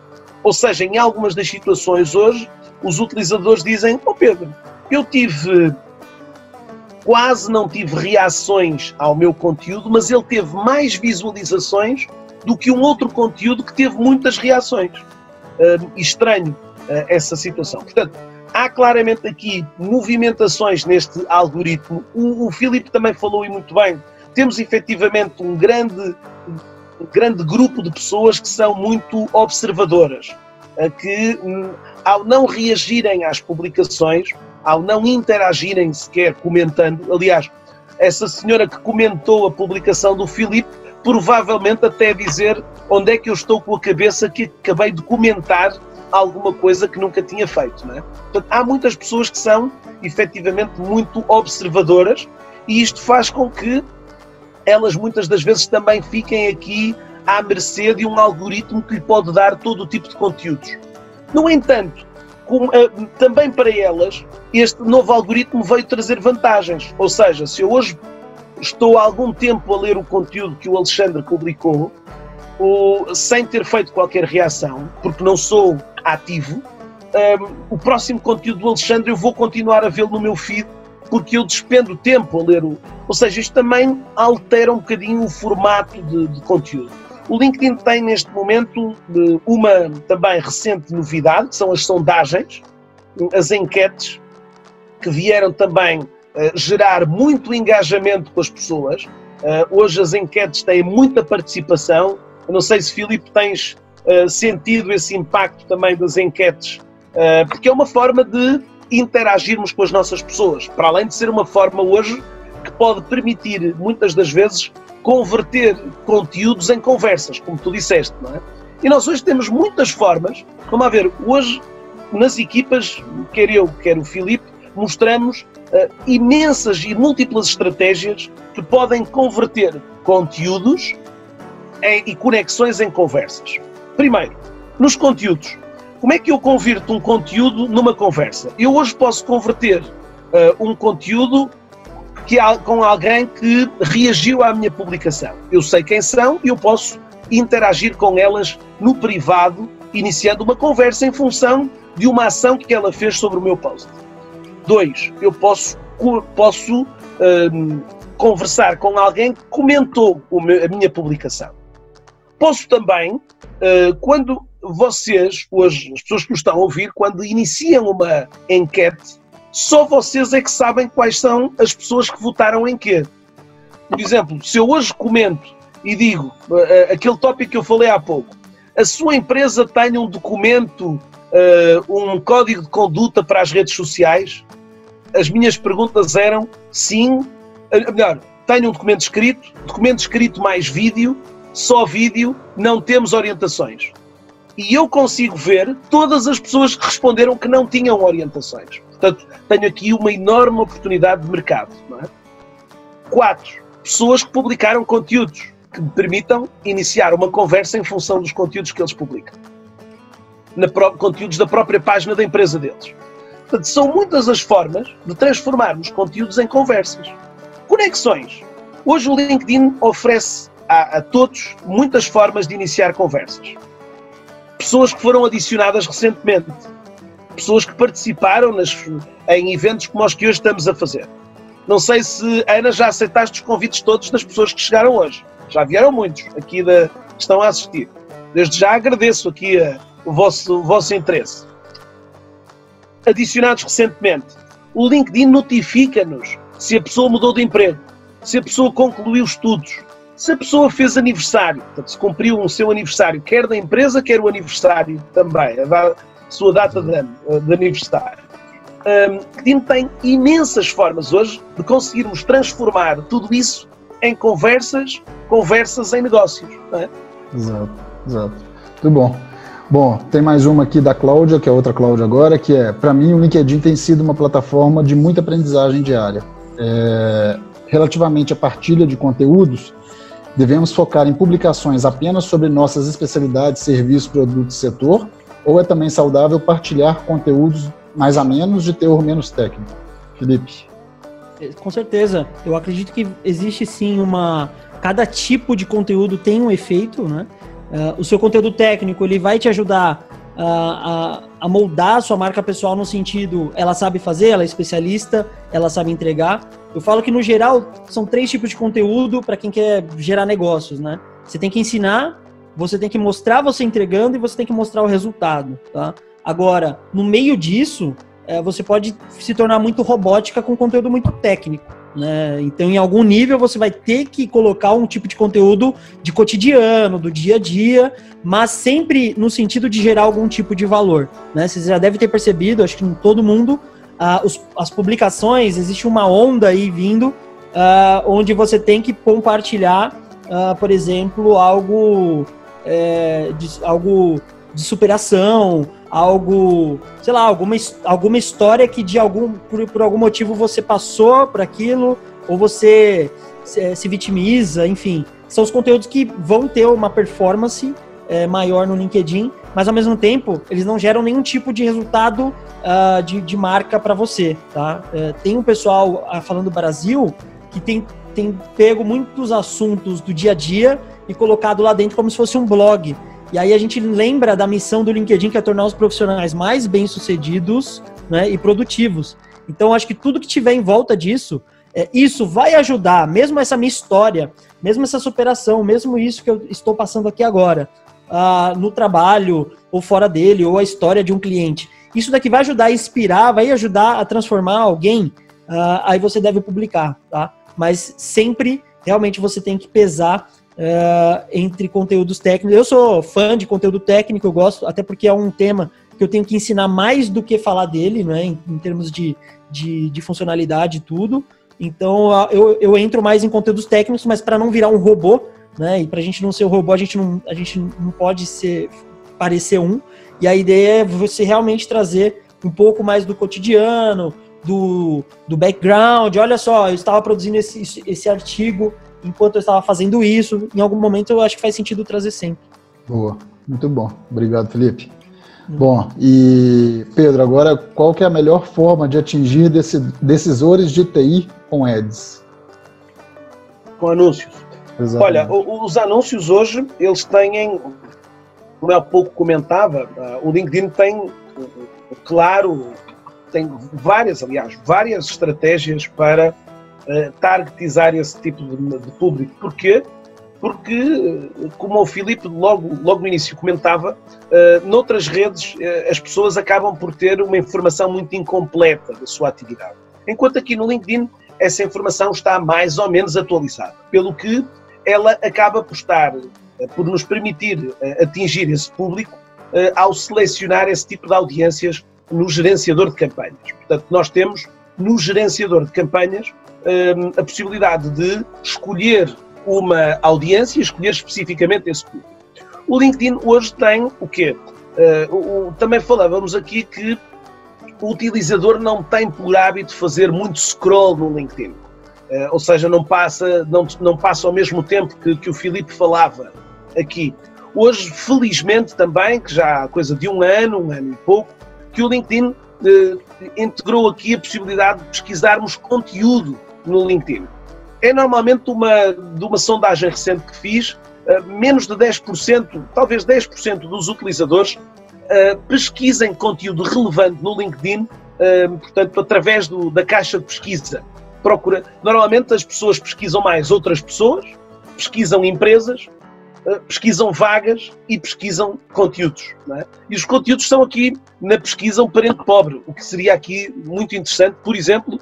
Ou seja, em algumas das situações hoje, os utilizadores dizem: oh Pedro, eu tive. Quase não tive reações ao meu conteúdo, mas ele teve mais visualizações do que um outro conteúdo que teve muitas reações. Uh, estranho uh, essa situação. Portanto, há claramente aqui movimentações neste algoritmo. O, o Filipe também falou e muito bem. Temos efetivamente um grande, um grande grupo de pessoas que são muito observadoras, uh, que hum, ao não reagirem às publicações, ao não interagirem sequer comentando. Aliás, essa senhora que comentou a publicação do Filipe provavelmente até dizer onde é que eu estou com a cabeça que acabei de comentar alguma coisa que nunca tinha feito. Não é? Portanto, há muitas pessoas que são efetivamente muito observadoras e isto faz com que elas muitas das vezes também fiquem aqui à mercê de um algoritmo que lhe pode dar todo o tipo de conteúdos. No entanto, com, uh, também para elas, este novo algoritmo veio trazer vantagens. Ou seja, se eu hoje estou há algum tempo a ler o conteúdo que o Alexandre publicou, ou, sem ter feito qualquer reação, porque não sou ativo, um, o próximo conteúdo do Alexandre eu vou continuar a vê-lo no meu feed porque eu despendo tempo a ler o. Ou seja, isto também altera um bocadinho o formato de, de conteúdo. O LinkedIn tem neste momento uma também recente novidade, que são as sondagens, as enquetes, que vieram também uh, gerar muito engajamento com as pessoas. Uh, hoje as enquetes têm muita participação. Eu não sei se, Filipe, tens uh, sentido esse impacto também das enquetes, porque é uma forma de interagirmos com as nossas pessoas, para além de ser uma forma hoje que pode permitir, muitas das vezes, converter conteúdos em conversas, como tu disseste, não é? E nós hoje temos muitas formas, vamos a ver, hoje nas equipas, quer eu, quer o Filipe, mostramos uh, imensas e múltiplas estratégias que podem converter conteúdos em, e conexões em conversas. Primeiro, nos conteúdos. Como é que eu convirto um conteúdo numa conversa? Eu hoje posso converter uh, um conteúdo que, com alguém que reagiu à minha publicação. Eu sei quem são e eu posso interagir com elas no privado, iniciando uma conversa em função de uma ação que ela fez sobre o meu post. Dois, eu posso, posso um, conversar com alguém que comentou meu, a minha publicação. Posso também, uh, quando vocês, hoje, as pessoas que nos estão a ouvir, quando iniciam uma enquete, só vocês é que sabem quais são as pessoas que votaram em quê. Por exemplo, se eu hoje comento e digo uh, aquele tópico que eu falei há pouco, a sua empresa tem um documento, uh, um código de conduta para as redes sociais, as minhas perguntas eram sim, melhor, tenho um documento escrito, documento escrito mais vídeo, só vídeo, não temos orientações e eu consigo ver todas as pessoas que responderam que não tinham orientações. Portanto, tenho aqui uma enorme oportunidade de mercado. Não é? Quatro, pessoas que publicaram conteúdos que me permitam iniciar uma conversa em função dos conteúdos que eles publicam. Na conteúdos da própria página da empresa deles. Portanto, são muitas as formas de transformarmos conteúdos em conversas. Conexões. Hoje o LinkedIn oferece a, a todos muitas formas de iniciar conversas pessoas que foram adicionadas recentemente, pessoas que participaram nas, em eventos como os que hoje estamos a fazer. Não sei se, Ana, já aceitaste os convites todos das pessoas que chegaram hoje. Já vieram muitos aqui da, que estão a assistir. Desde já agradeço aqui a, o, vosso, o vosso interesse. Adicionados recentemente, o LinkedIn notifica-nos se a pessoa mudou de emprego, se a pessoa concluiu estudos, se a pessoa fez aniversário, portanto, se cumpriu o seu aniversário, quer da empresa, quer o aniversário também, a, sua data de, de aniversário. Um, tem imensas formas hoje de conseguirmos transformar tudo isso em conversas, conversas em negócios. É? Exato, exato. Muito bom. Bom, tem mais uma aqui da Cláudia, que é outra Cláudia agora, que é, para mim, o LinkedIn tem sido uma plataforma de muita aprendizagem diária. É, relativamente à partilha de conteúdos, Devemos focar em publicações apenas sobre nossas especialidades, serviços, produtos e setor? Ou é também saudável partilhar conteúdos mais a menos de teor menos técnico? Felipe. É, com certeza. Eu acredito que existe sim uma. Cada tipo de conteúdo tem um efeito, né? Uh, o seu conteúdo técnico ele vai te ajudar a, a, moldar a sua marca pessoal no sentido, ela sabe fazer, ela é especialista, ela sabe entregar. Eu falo que no geral são três tipos de conteúdo para quem quer gerar negócios, né? Você tem que ensinar, você tem que mostrar você entregando e você tem que mostrar o resultado, tá? Agora, no meio disso, é, você pode se tornar muito robótica com conteúdo muito técnico. Né? Então, em algum nível, você vai ter que colocar um tipo de conteúdo de cotidiano, do dia a dia, mas sempre no sentido de gerar algum tipo de valor. Né? Você já deve ter percebido, acho que em todo mundo, ah, os, as publicações, existe uma onda aí vindo, ah, onde você tem que compartilhar uh, por exemplo, algo, é, de, algo de superação, algo, sei lá, alguma, alguma história que de algum, por, por algum motivo você passou por aquilo, ou você se, se, vitimiza, enfim. São os conteúdos que vão ter uma performance é, maior no LinkedIn, mas ao mesmo tempo eles não geram nenhum tipo de resultado uh, de, de, marca para você, tá? É, tem um pessoal uh, falando do Brasil que tem, tem pego muitos assuntos do dia a dia e colocado lá dentro como se fosse um blog. E aí a gente lembra da missão do LinkedIn, que é tornar os profissionais mais bem-sucedidos né, e produtivos. Então, acho que tudo que tiver em volta disso, é, isso vai ajudar, mesmo essa minha história, mesmo essa superação, mesmo isso que eu estou passando aqui agora, uh, no trabalho, ou fora dele, ou a história de um cliente. Isso daqui vai ajudar a inspirar, vai ajudar a transformar alguém, uh, aí você deve publicar, tá? Mas sempre, realmente, você tem que pesar uh, entre conteúdos técnicos. Eu sou fã de conteúdo técnico, eu gosto, até porque é um tema que eu tenho que ensinar mais do que falar dele, né, em, em termos de, de, de funcionalidade e tudo. Então eu, eu entro mais em conteúdos técnicos, mas para não virar um robô, né? E para a gente não ser um robô, a gente não, a gente não pode ser parecer um. E a ideia é você realmente trazer um pouco mais do cotidiano, do, do background. Olha só, eu estava produzindo esse, esse artigo enquanto eu estava fazendo isso, em algum momento eu acho que faz sentido trazer sempre. Boa, muito bom. Obrigado, Felipe. Hum. Bom, e Pedro, agora qual que é a melhor forma de atingir decisores de TI com ads? Com anúncios. Exatamente. Olha, os anúncios hoje, eles têm, como eu há pouco comentava, ah, o LinkedIn tem, claro, tem várias, aliás, várias estratégias para targetizar esse tipo de, de, público. Porquê? Porque, eh, como o Filipe logo, logo no início comentava, uh, noutras redes uh, as pessoas acabam por ter uma informação muito incompleta da sua atividade. Enquanto aqui no LinkedIn essa informação está mais ou menos atualizada. Pelo que ela acaba por estar, por nos permitir atingir esse público ao selecionar esse tipo de audiências no gerenciador de campanhas. Portanto, nós temos no gerenciador de campanhas a possibilidade de escolher uma audiência, escolher especificamente esse público. O LinkedIn hoje tem o quê? Uh, o, também falávamos aqui que o utilizador não tem por hábito fazer muito scroll no LinkedIn. Uh, ou seja, não passa, não, não passa ao mesmo tempo que, que o Filipe falava aqui. Hoje, felizmente também, que já há coisa de um ano, um ano e pouco, que o LinkedIn uh, integrou aqui a possibilidade de pesquisarmos conteúdo no LinkedIn. É normalmente uma, de uma sondagem recente que fiz, uh, menos de 10%, talvez 10% dos utilizadores uh, pesquisem conteúdo relevante no LinkedIn, uh, portanto, através do, da caixa de pesquisa. Procura. Normalmente as pessoas pesquisam mais outras pessoas, pesquisam empresas, pesquisam vagas e pesquisam conteúdos. É? E os conteúdos estão aqui na pesquisa um parente pobre, o que seria aqui muito interessante, por exemplo,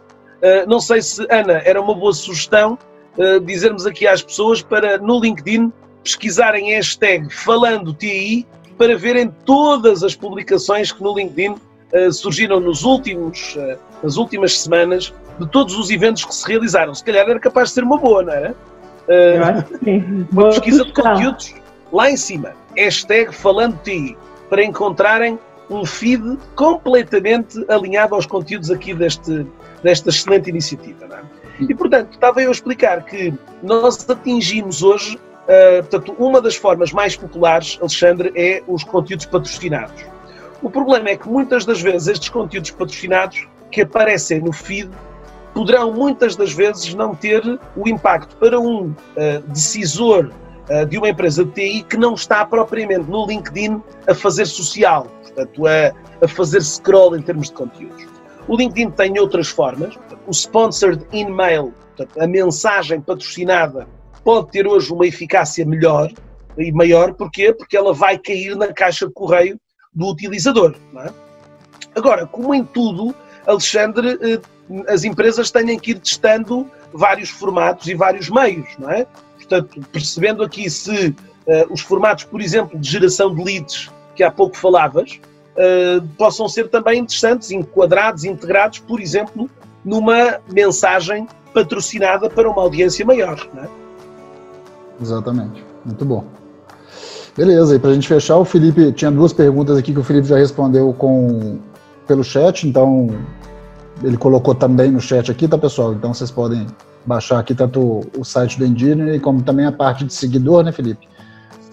não sei se, Ana, era uma boa sugestão uh, dizermos aqui às pessoas para no LinkedIn pesquisarem hashtag falando TI para verem todas as publicações que no LinkedIn uh, surgiram nos últimos, nas últimas semanas de todos os eventos que se realizaram. Se calhar era capaz de ser uma boa, não era? uma pesquisa de conteúdos lá em cima. Hashtag falando TI para encontrarem um feed completamente alinhado aos conteúdos aqui deste, desta excelente iniciativa. É? E, portanto, estava eu a explicar que nós atingimos hoje, uh, portanto, uma das formas mais populares, Alexandre, é os conteúdos patrocinados. O problema é que muitas das vezes estes conteúdos patrocinados que aparecem no feed poderão muitas das vezes não ter o impacto para um uh, decisor uh, de uma empresa de TI que não está propriamente no LinkedIn a fazer social, portanto, a, a fazer scroll em termos de conteúdos. O LinkedIn tem outras formas. O sponsored email, a mensagem patrocinada, pode ter hoje uma eficácia melhor e maior. Porquê? Porque ela vai cair na caixa de correio do utilizador. É? Agora, como em tudo, Alexandre, eh, as empresas têm que ir testando vários formatos e vários meios, não é? Portanto, percebendo aqui se uh, os formatos, por exemplo, de geração de leads, que há pouco falavas, uh, possam ser também interessantes, enquadrados, integrados, por exemplo, numa mensagem patrocinada para uma audiência maior. É? Exatamente. Muito bom. Beleza, e para a gente fechar, o Felipe tinha duas perguntas aqui que o Felipe já respondeu com pelo chat, então ele colocou também no chat aqui, tá pessoal? Então vocês podem baixar aqui tanto o site do Engineering como também a parte de seguidor, né, Felipe?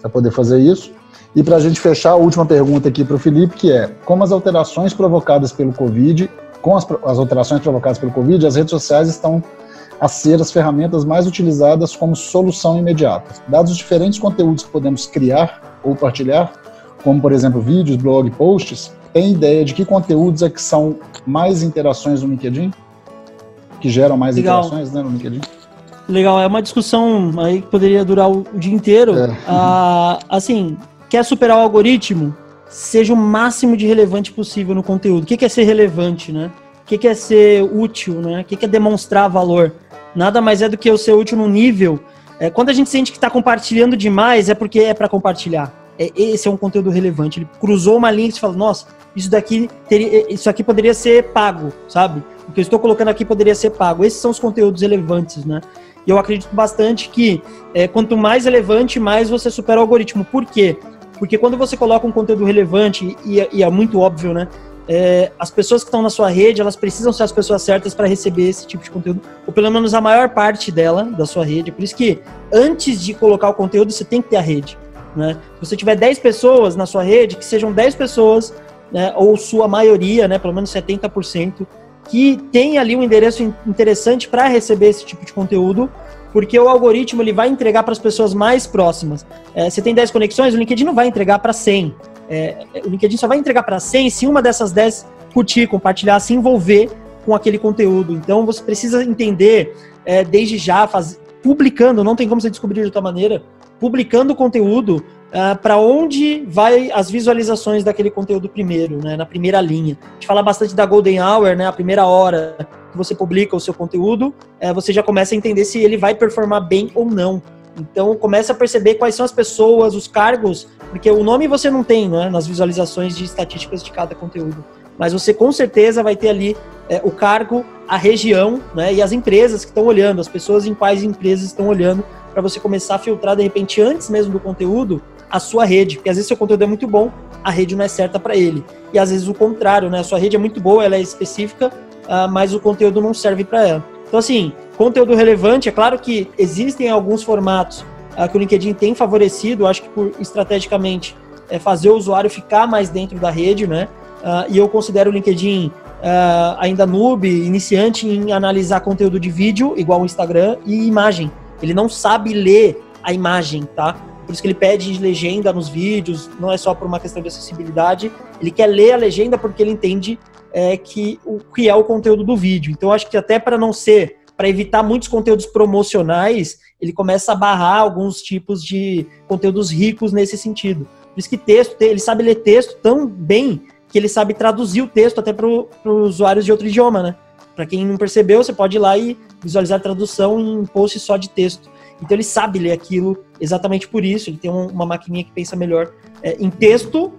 Para poder fazer isso. E para a gente fechar, a última pergunta aqui para o Felipe, que é como as alterações provocadas pelo Covid, com as, as alterações provocadas pelo Covid, as redes sociais estão a ser as ferramentas mais utilizadas como solução imediata. Dados os diferentes conteúdos que podemos criar ou partilhar, como por exemplo vídeos, blog, posts, tem ideia de que conteúdos é que são mais interações no LinkedIn? Que geram mais Legal. interações né, no LinkedIn? Legal, é uma discussão aí que poderia durar o, dia inteiro. É. Ah, assim, quer superar o algoritmo? Seja o máximo de relevante possível no conteúdo. O que é ser relevante, né? O que é ser útil, né? O que é demonstrar valor? Nada mais é do que o ser útil no nível. É, quando a gente sente que está compartilhando demais, é porque é para compartilhar. É, esse é um conteúdo relevante. Ele cruzou uma linha e você fala, nossa, isso daqui teria, isso aqui poderia ser pago, sabe? O que eu estou colocando aqui poderia ser pago. Esses são os conteúdos relevantes, né? E eu acredito bastante que é, quanto mais relevante, mais você supera o algoritmo. Por quê? Porque quando você coloca um conteúdo relevante, e, e é muito óbvio, né? é, as pessoas que estão na sua rede, elas precisam ser as pessoas certas para receber esse tipo de conteúdo, ou pelo menos a maior parte dela, da sua rede. Por isso que antes de colocar o conteúdo, você tem que ter a rede. Né? Se você tiver 10 pessoas na sua rede, que sejam 10 pessoas, né, ou sua maioria, né, pelo menos 70%, que tem ali um endereço interessante para receber esse tipo de conteúdo, porque o algoritmo ele vai entregar para as pessoas mais próximas. É, você tem 10 conexões, o LinkedIn não vai entregar para 100. É, o LinkedIn só vai entregar para 100 se uma dessas 10 curtir, compartilhar, se envolver com aquele conteúdo. Então você precisa entender é, desde já, faz, publicando, não tem como você descobrir de outra maneira, publicando o conteúdo uh, é, para onde vai as visualizações daquele conteúdo primeiro, né, na primeira linha. A gente fala bastante da Golden Hour, né, a primeira hora que você publica o seu conteúdo, uh, você já começa a entender se ele vai performar bem ou não. Então começa a perceber quais são as pessoas, os cargos, porque o nome você não tem né, nas visualizações de estatísticas de cada conteúdo. Mas você com certeza vai ter ali é, o cargo, a região né, e as empresas que estão olhando, as pessoas em quais empresas estão olhando, para você começar a filtrar de repente antes mesmo do conteúdo a sua rede. Porque às vezes seu conteúdo é muito bom, a rede não é certa para ele. E às vezes o contrário, né? A sua rede é muito boa, ela é específica, uh, mas o conteúdo não serve para ela. Então, assim, conteúdo relevante, é claro que existem alguns formatos uh, que o LinkedIn tem favorecido, acho que por estrategicamente é fazer o usuário ficar mais dentro da rede, né? Uh, e eu considero o LinkedIn uh, ainda noob, iniciante em analisar conteúdo de vídeo, igual o Instagram, e imagem. Ele não sabe ler a imagem, tá? Por isso que ele pede legenda nos vídeos, não é só por uma questão de acessibilidade. Ele quer ler a legenda porque ele entende é, que o que é o conteúdo do vídeo. Então, acho que até para não ser, para evitar muitos conteúdos promocionais, ele começa a barrar alguns tipos de conteúdos ricos nesse sentido. Por isso que texto, ele sabe ler texto tão bem que ele sabe traduzir o texto até para os usuários de outro idioma, né? Para quem não percebeu, você pode ir lá e visualizar a tradução em post só de texto. Então ele sabe ler aquilo exatamente por isso. Ele tem uma maquininha que pensa melhor é, em texto,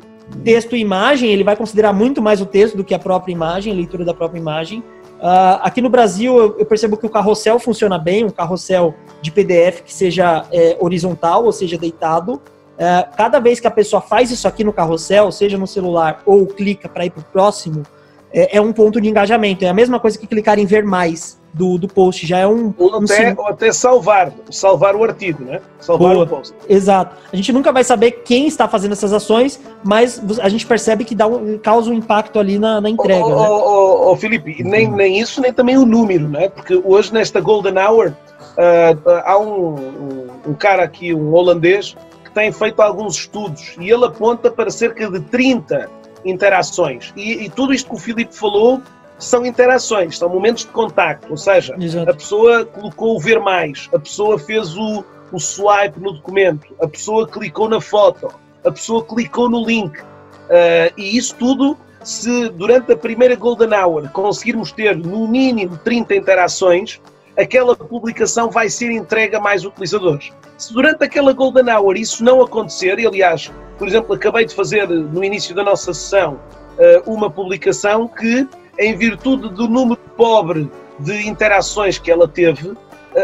texto e imagem. Ele vai considerar muito mais o texto do que a própria imagem, a leitura da própria imagem. Uh, aqui no Brasil, eu, eu, percebo que o carrossel funciona bem, um carrossel de PDF que seja é, horizontal, ou seja, deitado. Uh, cada vez que a pessoa faz isso aqui no carrossel, seja no celular ou clica para ir para o próximo, é, é, um ponto de engajamento. É a mesma coisa que clicar em ver mais do, do post. Já é um. Ou até, um... ou até salvar, salvar o artigo, né? Salvar Boa. o post. Exato. A gente nunca vai saber quem está fazendo essas ações, mas a gente percebe que dá um, causa um impacto ali na, na entrega. Ô, né? ô, ô, Felipe, nem, nem isso, nem também o número, né? Porque hoje, nesta Golden Hour, uh, há um, um, um cara aqui, um holandês, que tem feito alguns estudos e ele aponta para cerca de 30 interações. E, e, tudo isto que o Filipe falou são interações, são momentos de contacto. Ou seja, Exato. a pessoa colocou o ver mais, a pessoa fez o, o swipe no documento, a pessoa clicou na foto, a pessoa clicou no link. Uh, e isso tudo, se durante a primeira Golden Hour conseguirmos ter no mínimo 30 interações, aquela publicação vai ser entregue a mais utilizadores. Se durante aquela Golden Hour isso não acontecer, e aliás, por exemplo, acabei de fazer no início da nossa sessão eh, uma publicação que, em virtude do número pobre de interações que ela teve,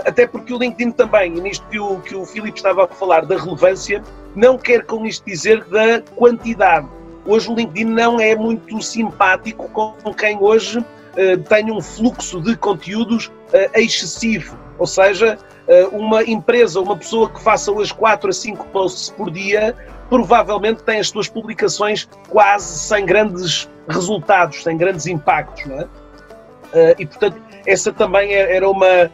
até porque o LinkedIn também, e nisto que o, que o Filipe estava a falar da relevância, não quer com isto dizer da quantidade. Hoje o LinkedIn não é muito simpático com quem hoje uh, tem um fluxo de conteúdos uh, excessivo. Ou seja, uh, uma empresa, uma pessoa que faça hoje 4 a 5 posts por dia, provavelmente tem as suas publicações quase sem grandes resultados, sem grandes impactos. Não é? e portanto, essa também é, era uma,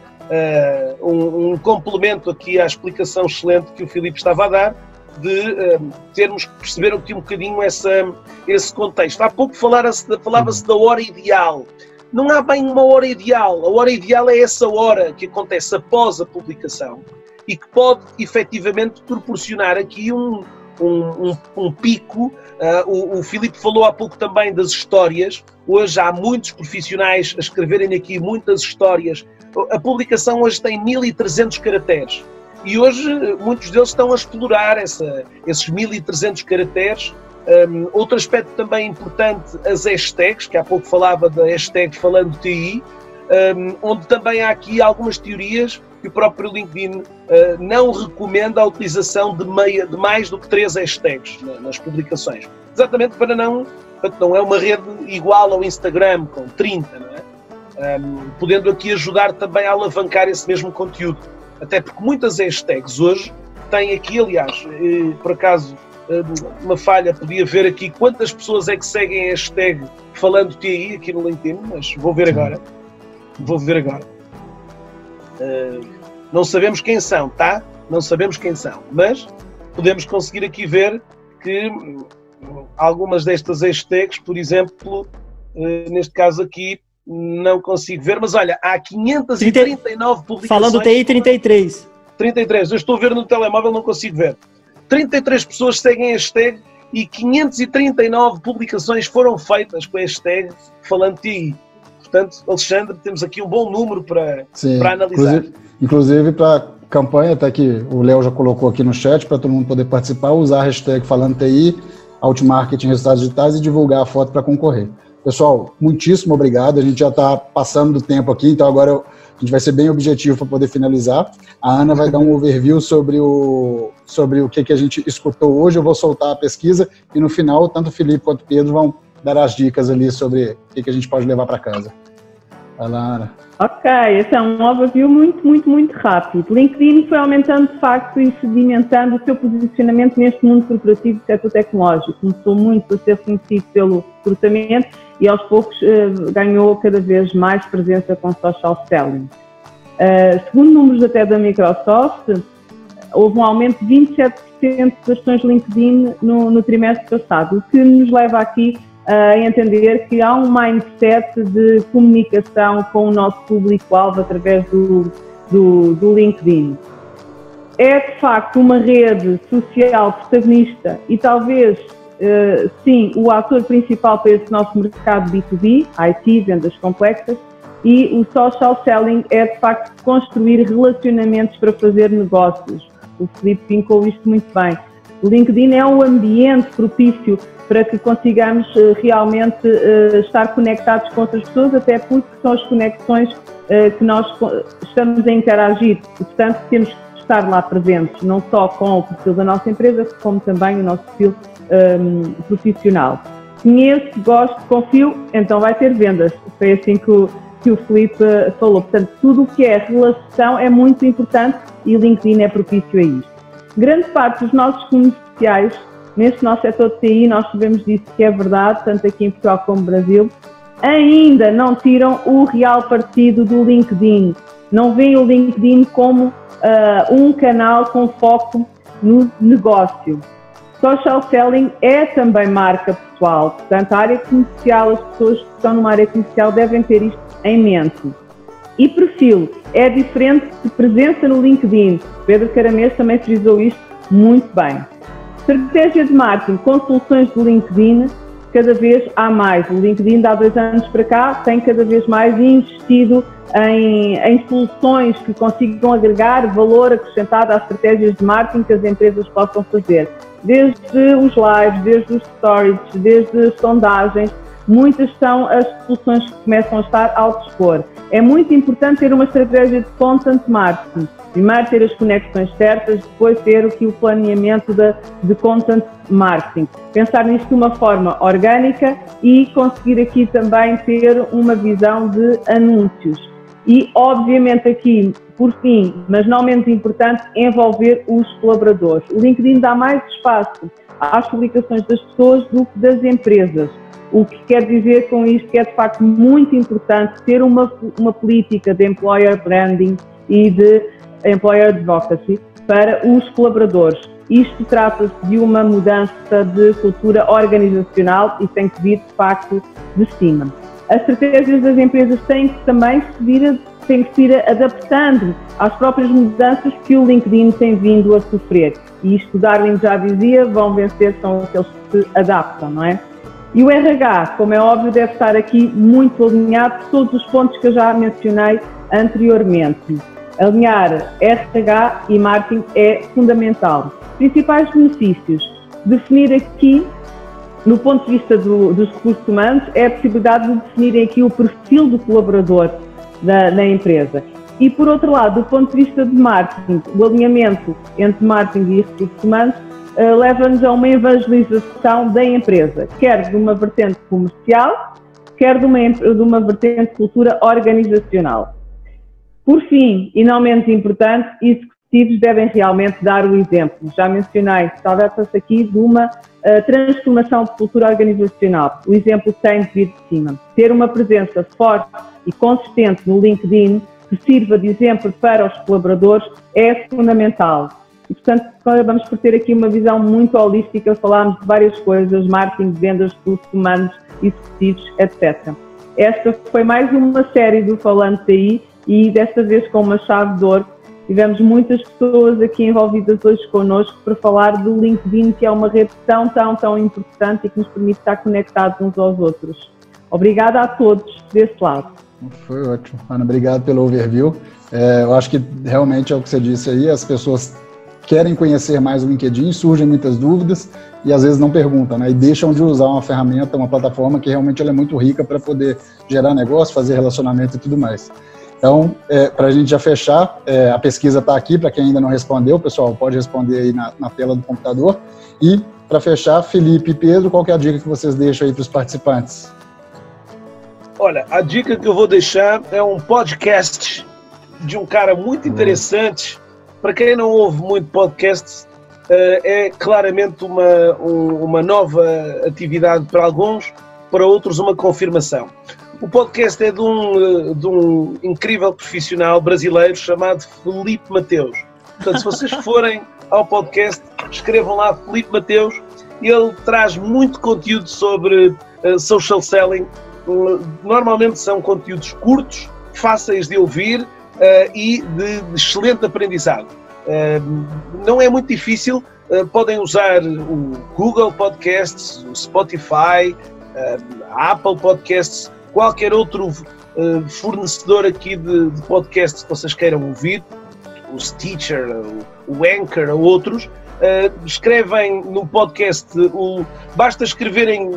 um, um complemento aqui à explicação excelente que o Filipe estava a dar de uh, termos que perceber aqui um bocadinho essa, esse contexto. Há pouco falava-se falava da hora ideal. Não há bem uma hora ideal. A hora ideal é essa hora que acontece após a publicação e que pode efetivamente proporcionar aqui um, um, um, um pico. Uh, o, o Filipe falou há pouco também das histórias. Hoje há muitos profissionais a escreverem aqui muitas histórias. A publicação hoje tem 1300 caracteres. E hoje muitos deles estão a explorar essa, esses 1300 caracteres. Um, outro aspecto também importante, as hashtags, que há pouco falava da hashtag falando TI, um, onde também há aqui algumas teorias que o próprio LinkedIn uh, não recomenda a utilização de, meia, de mais do que três hashtags nas publicações. Exatamente para não, portanto, não é uma rede igual ao Instagram, com 30, não é? Um, podendo aqui ajudar também a alavancar esse mesmo conteúdo. Até porque muitas hashtags hoje têm aqui, aliás, eh, por acaso, uma falha, podia ver aqui quantas pessoas é que seguem a hashtag falando TI aqui no LinkedIn, mas vou ver agora. Vou ver agora. Uh, não sabemos quem são, tá? Não sabemos quem são, mas podemos conseguir aqui ver que hum, algumas destas hashtags, por exemplo, uh, neste caso aqui, não consigo ver, mas olha, há 539 publicações. Falando TI 33. 33, eu estou a ver no telemóvel, não consigo ver. 33 pessoas seguem a hashtag e 539 publicações foram feitas com a hashtag falando TI. Portanto, Alexandre, temos aqui um bom número para, Sim, para analisar. Inclusive, inclusive para a campanha, até que o Léo já colocou aqui no chat, para todo mundo poder participar, usar a hashtag falando TI, Outmarketing Resultados Digitais e divulgar a foto para concorrer. Pessoal, muitíssimo obrigado. A gente já está passando do tempo aqui, então agora a gente vai ser bem objetivo para poder finalizar. A Ana vai dar um overview sobre o, sobre o que, que a gente escutou hoje. Eu vou soltar a pesquisa e no final, tanto o Felipe quanto o Pedro vão dar as dicas ali sobre o que, que a gente pode levar para casa. Vai lá, Ana. Ok, é um overview muito, muito, muito rápido. LinkedIn foi aumentando de facto e sedimentando o seu posicionamento neste mundo corporativo do setor tecnológico. Começou muito a ser conhecido pelo recrutamento e aos poucos uh, ganhou cada vez mais presença com social selling. Uh, segundo números até da Microsoft, houve um aumento de 27% das ações LinkedIn no, no trimestre passado, o que nos leva aqui a entender que há um mindset de comunicação com o nosso público-alvo através do, do, do, LinkedIn. É de facto uma rede social protagonista e talvez, uh, sim, o ator principal para esse nosso mercado B2B, IT, vendas complexas, e o social selling é de facto construir relacionamentos para fazer negócios. O Felipe vincou isto muito bem. O LinkedIn é um ambiente propício para que consigamos eh, realmente eh, estar conectados com outras pessoas, até porque são as conexões eh, que nós estamos a interagir portanto, temos que estar lá presentes, não só com o perfil da nossa empresa, como também o nosso perfil um, ehm, profissional. Conheço, gosto, confio, então vai ter vendas. Foi assim que o, que o Felipe falou. Portanto, tudo o que é relação é muito importante e o LinkedIn é propício a isto. Grande parte dos nossos comerciais neste nosso setor de TI, nós sabemos disso que é verdade, tanto aqui em Portugal como no Brasil, ainda não tiram o real partido do LinkedIn. Não veem o LinkedIn como uh, um canal com foco no negócio. Social selling é também marca pessoal, portanto, a área comercial, as pessoas que estão numa área comercial devem ter isto em mente. E perfil é diferente de presença no LinkedIn. Pedro Caramês também frisou isto muito bem. Estratégia de marketing com soluções do LinkedIn, cada vez há mais. O LinkedIn, há dois anos para cá, tem cada vez mais investido em, em soluções que consigam agregar valor acrescentado às estratégias de marketing que as empresas possam fazer. Desde os lives, desde os stories, desde as sondagens, muitas são as soluções que começam a estar ao dispor. É muito importante ter uma estratégia de content marketing. Primeiro ter as conexões certas, depois ter aqui o planeamento de, de content marketing. Pensar nisto de uma forma orgânica e conseguir aqui também ter uma visão de anúncios. E, obviamente, aqui, por fim, mas não menos importante, envolver os colaboradores. O LinkedIn dá mais espaço às publicações das pessoas do que das empresas. O que quer dizer com isto que é de facto muito importante ter uma, uma política de employer branding e de employer advocacy para os colaboradores. Isto trata-se de uma mudança de cultura organizacional e tem que vir de facto de cima. As estratégias das empresas têm que também se vir, têm que se ir adaptando às próprias mudanças que o LinkedIn tem vindo a sofrer. E isto Darwin já dizia, vão vencer são aqueles que se adaptam, não é? E o RH, como é óbvio, deve estar aqui muito alinhado por todos os pontos que eu já mencionei anteriormente. Alinhar RH e marketing é fundamental. Principais benefícios: definir aqui, no ponto de vista do, dos recursos humanos, é a possibilidade de definirem aqui o perfil do colaborador da, na empresa. E por outro lado, do ponto de vista de marketing, o alinhamento entre marketing e recursos humanos uh, leva-nos a uma evangelização da empresa, quer de uma vertente comercial, quer de uma, de uma vertente de cultura organizacional. Por fim, e não menos importante, executivos devem realmente dar o exemplo. Já mencionei, trata-se aqui de uma uh, transformação de cultura organizacional. O exemplo tem de vir de cima. Ter uma presença forte e consistente no LinkedIn que sirva de exemplo para os colaboradores é fundamental. E, portanto, vamos por ter aqui uma visão muito holística, falámos de várias coisas, marketing, vendas, recursos humanos, executivos, etc. Esta foi mais uma série do Falando TI e desta vez com uma chave de ouro. Tivemos muitas pessoas aqui envolvidas hoje connosco para falar do LinkedIn, que é uma rede tão, tão, tão importante e que nos permite estar conectados uns aos outros. Obrigada a todos desse lado. Foi ótimo. Ana, obrigado pelo overview. É, eu acho que realmente é o que você disse aí, as pessoas querem conhecer mais o LinkedIn, surgem muitas dúvidas e às vezes não perguntam, né? E deixam de usar uma ferramenta, uma plataforma que realmente ela é muito rica para poder gerar negócio, fazer relacionamento e tudo mais. Então, é, para a gente já fechar, é, a pesquisa está aqui, para quem ainda não respondeu, pessoal, pode responder aí na, na tela do computador. E, para fechar, Felipe e Pedro, qual é a dica que vocês deixam aí para os participantes? Olha, a dica que eu vou deixar é um podcast de um cara muito interessante para quem não ouve muito podcasts, eh, é claramente uma, uma nova atividade para alguns, para outros uma confirmação. O podcast é de um, de um incrível profissional brasileiro chamado Felipe Mateus. Portanto, se vocês forem ao podcast, escrevam lá Felipe Mateus. Ele traz muito conteúdo sobre uh, social selling. Uh, normalmente são conteúdos curtos, fáceis de ouvir uh, e de, de, excelente aprendizado. Uh, não é muito difícil, uh, podem usar o Google Podcasts, o Spotify, a Apple Podcasts, qualquer outro fornecedor aqui de, de, podcasts que vocês queiram ouvir, o Stitcher, o, o Anchor ou outros. escrevem no podcast, o, basta escreverem,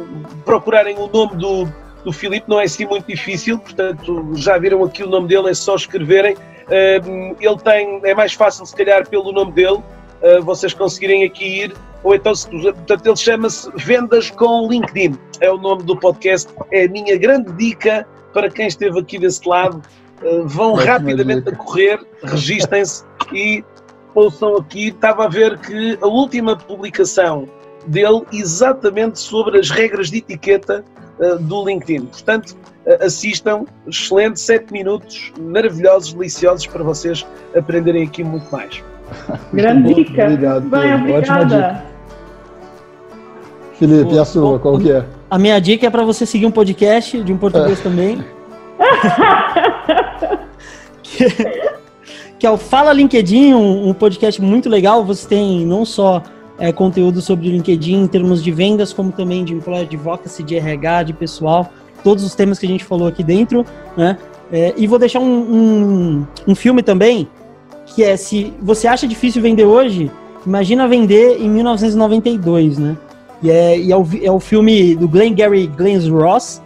procurarem o nome do, do Filipe, não é assim muito difícil, portanto já viram aqui o nome dele, é só escreverem. Ele tem, é mais fácil se calhar pelo nome dele, ah, vocês conseguirem aqui ir, ou então, portanto, ele chama-se Vendas com LinkedIn, é o nome do podcast, é a minha grande dica para quem esteve aqui desse lado, ah, vão rapidamente a correr, registem-se e ouçam aqui, estava a ver que a última publicação dele exatamente sobre as regras de etiqueta uh, do LinkedIn. Portanto, assistam, excelente, 7 minutos maravilhosos, deliciosos para vocês aprenderem aqui muito mais. Grande dica. Obrigado. Bem, obrigada. Felipe, e a sua, qual que é? A minha dica é para você seguir um podcast de um português é. também. que, que, é o Fala LinkedIn, um, um, podcast muito legal. Você tem não só é, conteúdo sobre LinkedIn em termos de vendas, como também de employer advocacy, de RH, de pessoal todos os temas que a gente falou aqui dentro, né? É, e vou deixar um, um, um, filme também, que é se você acha difícil vender hoje, imagina vender em 1992, né? E é, e é, o, é o filme do Glenn Gary Glenn Ross.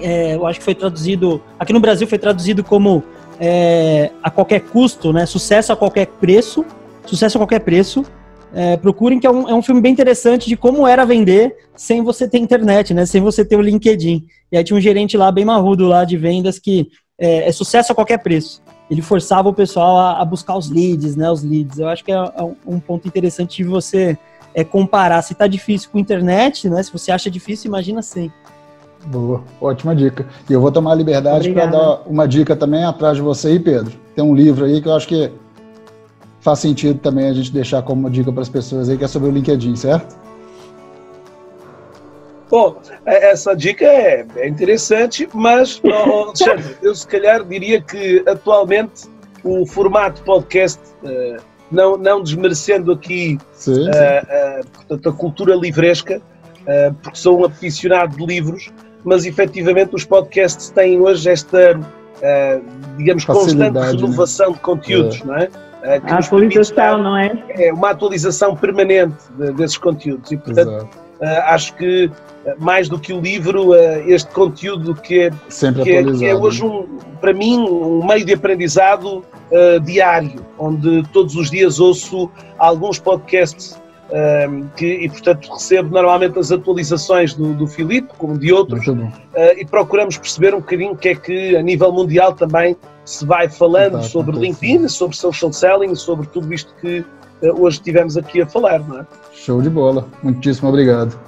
É, eu acho que foi traduzido. Aqui no Brasil foi traduzido como é, a qualquer custo, né? Sucesso a qualquer preço. Sucesso a qualquer preço. É, procurem que é um, é um filme bem interessante de como era vender sem você ter internet, né? Sem você ter o LinkedIn. E aí tinha um gerente lá bem marrudo lá de vendas que é, é sucesso a qualquer preço. Ele forçava o pessoal a, a, buscar os leads, né? Os leads. Eu acho que é, é um ponto interessante de você é, comparar. Se tá difícil com internet, né? Se você acha difícil, imagina sem. Boa, ótima dica. E eu vou tomar a liberdade para dar uma dica também atrás de você aí, Pedro. Tem um livro aí que eu acho que faz sentido também a gente deixar como dica para as pessoas aí, que é sobre o LinkedIn, certo? Bom, é, essa dica é, é interessante, mas, Alexandre, eu se calhar diria que atualmente o formato podcast, uh, não, não desmerecendo aqui sim, sim. Uh, uh, portanto, a cultura livresca, porque sou um aficionado de livros, mas efetivamente os podcasts têm hoje esta, digamos, constante né? renovação né? de conteúdos, é. não é? A atualização, não é? É uma atualização permanente de, desses conteúdos e, portanto, uh, acho que eh, mais do que o livro, uh, este conteúdo que é, Sempre que é, que é hoje, um, para mim, um meio de aprendizado uh, diário, onde todos os dias ouço alguns podcasts que, e portanto recebo normalmente as atualizações do, do Filipe, como de outros, uh, e procuramos perceber um bocadinho o que é que a nível mundial também se vai falando tá, sobre LinkedIn, sobre social selling, sobre tudo isto que uh, hoje estivemos aqui a falar, não é? Show de bola, muitíssimo obrigado.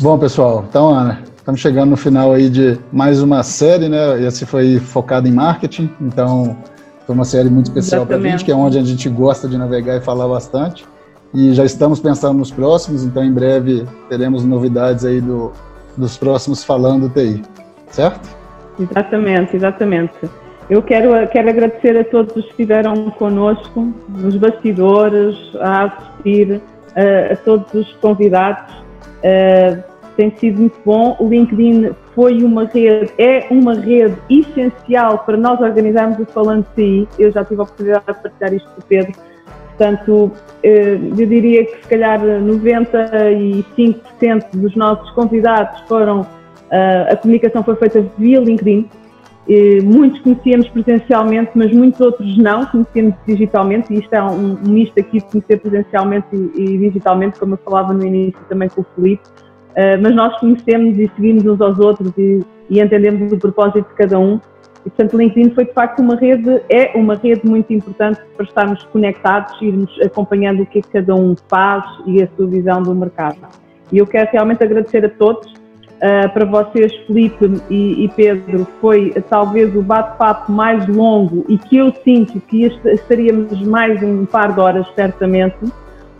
Bom, pessoal, então, Ana, estamos chegando no final aí de mais uma série, né? Esse foi focado em marketing, então foi uma série muito especial para a gente, que é onde a gente gosta de navegar e falar bastante. E já estamos pensando nos próximos, então em breve teremos novidades aí do, dos próximos Falando TI, certo? Exatamente, exatamente. Eu quero, quero agradecer a todos os que estiveram conosco, nos bastidores, a assistir, a, a todos os convidados. Uh, tem sido muito bom. O LinkedIn foi uma rede, é uma rede essencial para nós organizarmos o Falando TI. Eu já tive a oportunidade de partilhar isto com o Pedro. Portanto, eu diria que se calhar 95% dos nossos convidados foram, a comunicação foi feita via LinkedIn muitos conhecíamos presencialmente, mas muitos outros não, conhecíamos digitalmente, e isto é um, um misto aqui de conhecer presencialmente e, e, digitalmente, como eu falava no início também com o Felipe, uh, mas nós conhecemos e seguimos uns aos outros e, e, entendemos o propósito de cada um. E, portanto, LinkedIn foi de facto uma rede, é uma rede muito importante para estarmos conectados, irmos acompanhando o que, é que cada um faz e a sua visão do mercado. E eu quero realmente agradecer a todos Uh, para vocês, Felipe e, e, Pedro, foi talvez o bate-papo mais longo e que eu sinto que estaríamos mais um par de horas, certamente.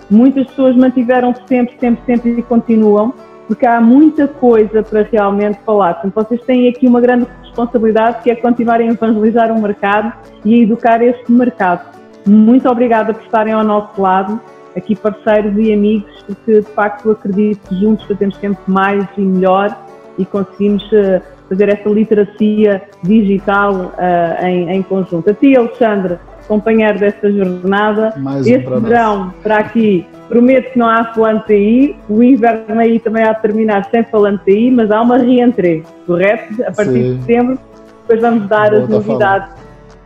Muitas pessoas mantiveram sempre, sempre, sempre e continuam, porque há muita coisa para realmente falar. Portanto, vocês têm aqui uma grande responsabilidade que é continuarem a evangelizar o mercado e a educar este mercado. Muito obrigada por estarem ao nosso lado aqui parceiros e amigos, porque de facto acredito que juntos fazemos sempre mais e melhor e conseguimos uh, fazer essa literacia digital uh, em, em, conjunto. A ti, Alexandre, companheiro desta jornada, mais este um verão para aqui, prometo que não há falante aí, o inverno aí também há de terminar sem falante aí, mas há uma reentrée, correto? A partir Sim. de setembro, depois vamos dar as novidades.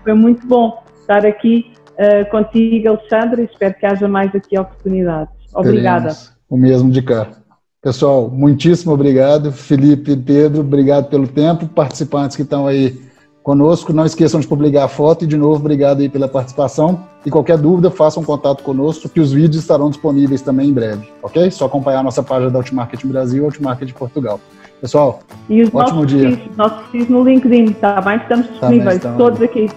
Foi muito bom estar aqui uh, contigo, Alexandre, e espero que haja mais aqui oportunidades. Obrigada. Teremos o mesmo de cá. Pessoal, muitíssimo obrigado. Felipe e Pedro, obrigado pelo tempo. Participantes que estão aí conosco, não esqueçam de publicar a foto e, de novo, obrigado aí pela participação. E qualquer dúvida, façam contato conosco, que os vídeos estarão disponíveis também em breve, ok? Só acompanhar a nossa página da Outmarket Brasil e Outmarket Portugal. Pessoal, e os ótimo nossos dia. Perfis, nossos perfis no LinkedIn, tá bem? Estamos disponíveis, todos aqui.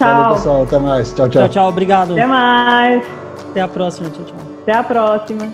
Tchau. pessoal. Até mais. Tchau, tchau. Tchau, tchau. Obrigado. Até mais. Até a próxima. Tchau, tchau. Até a próxima.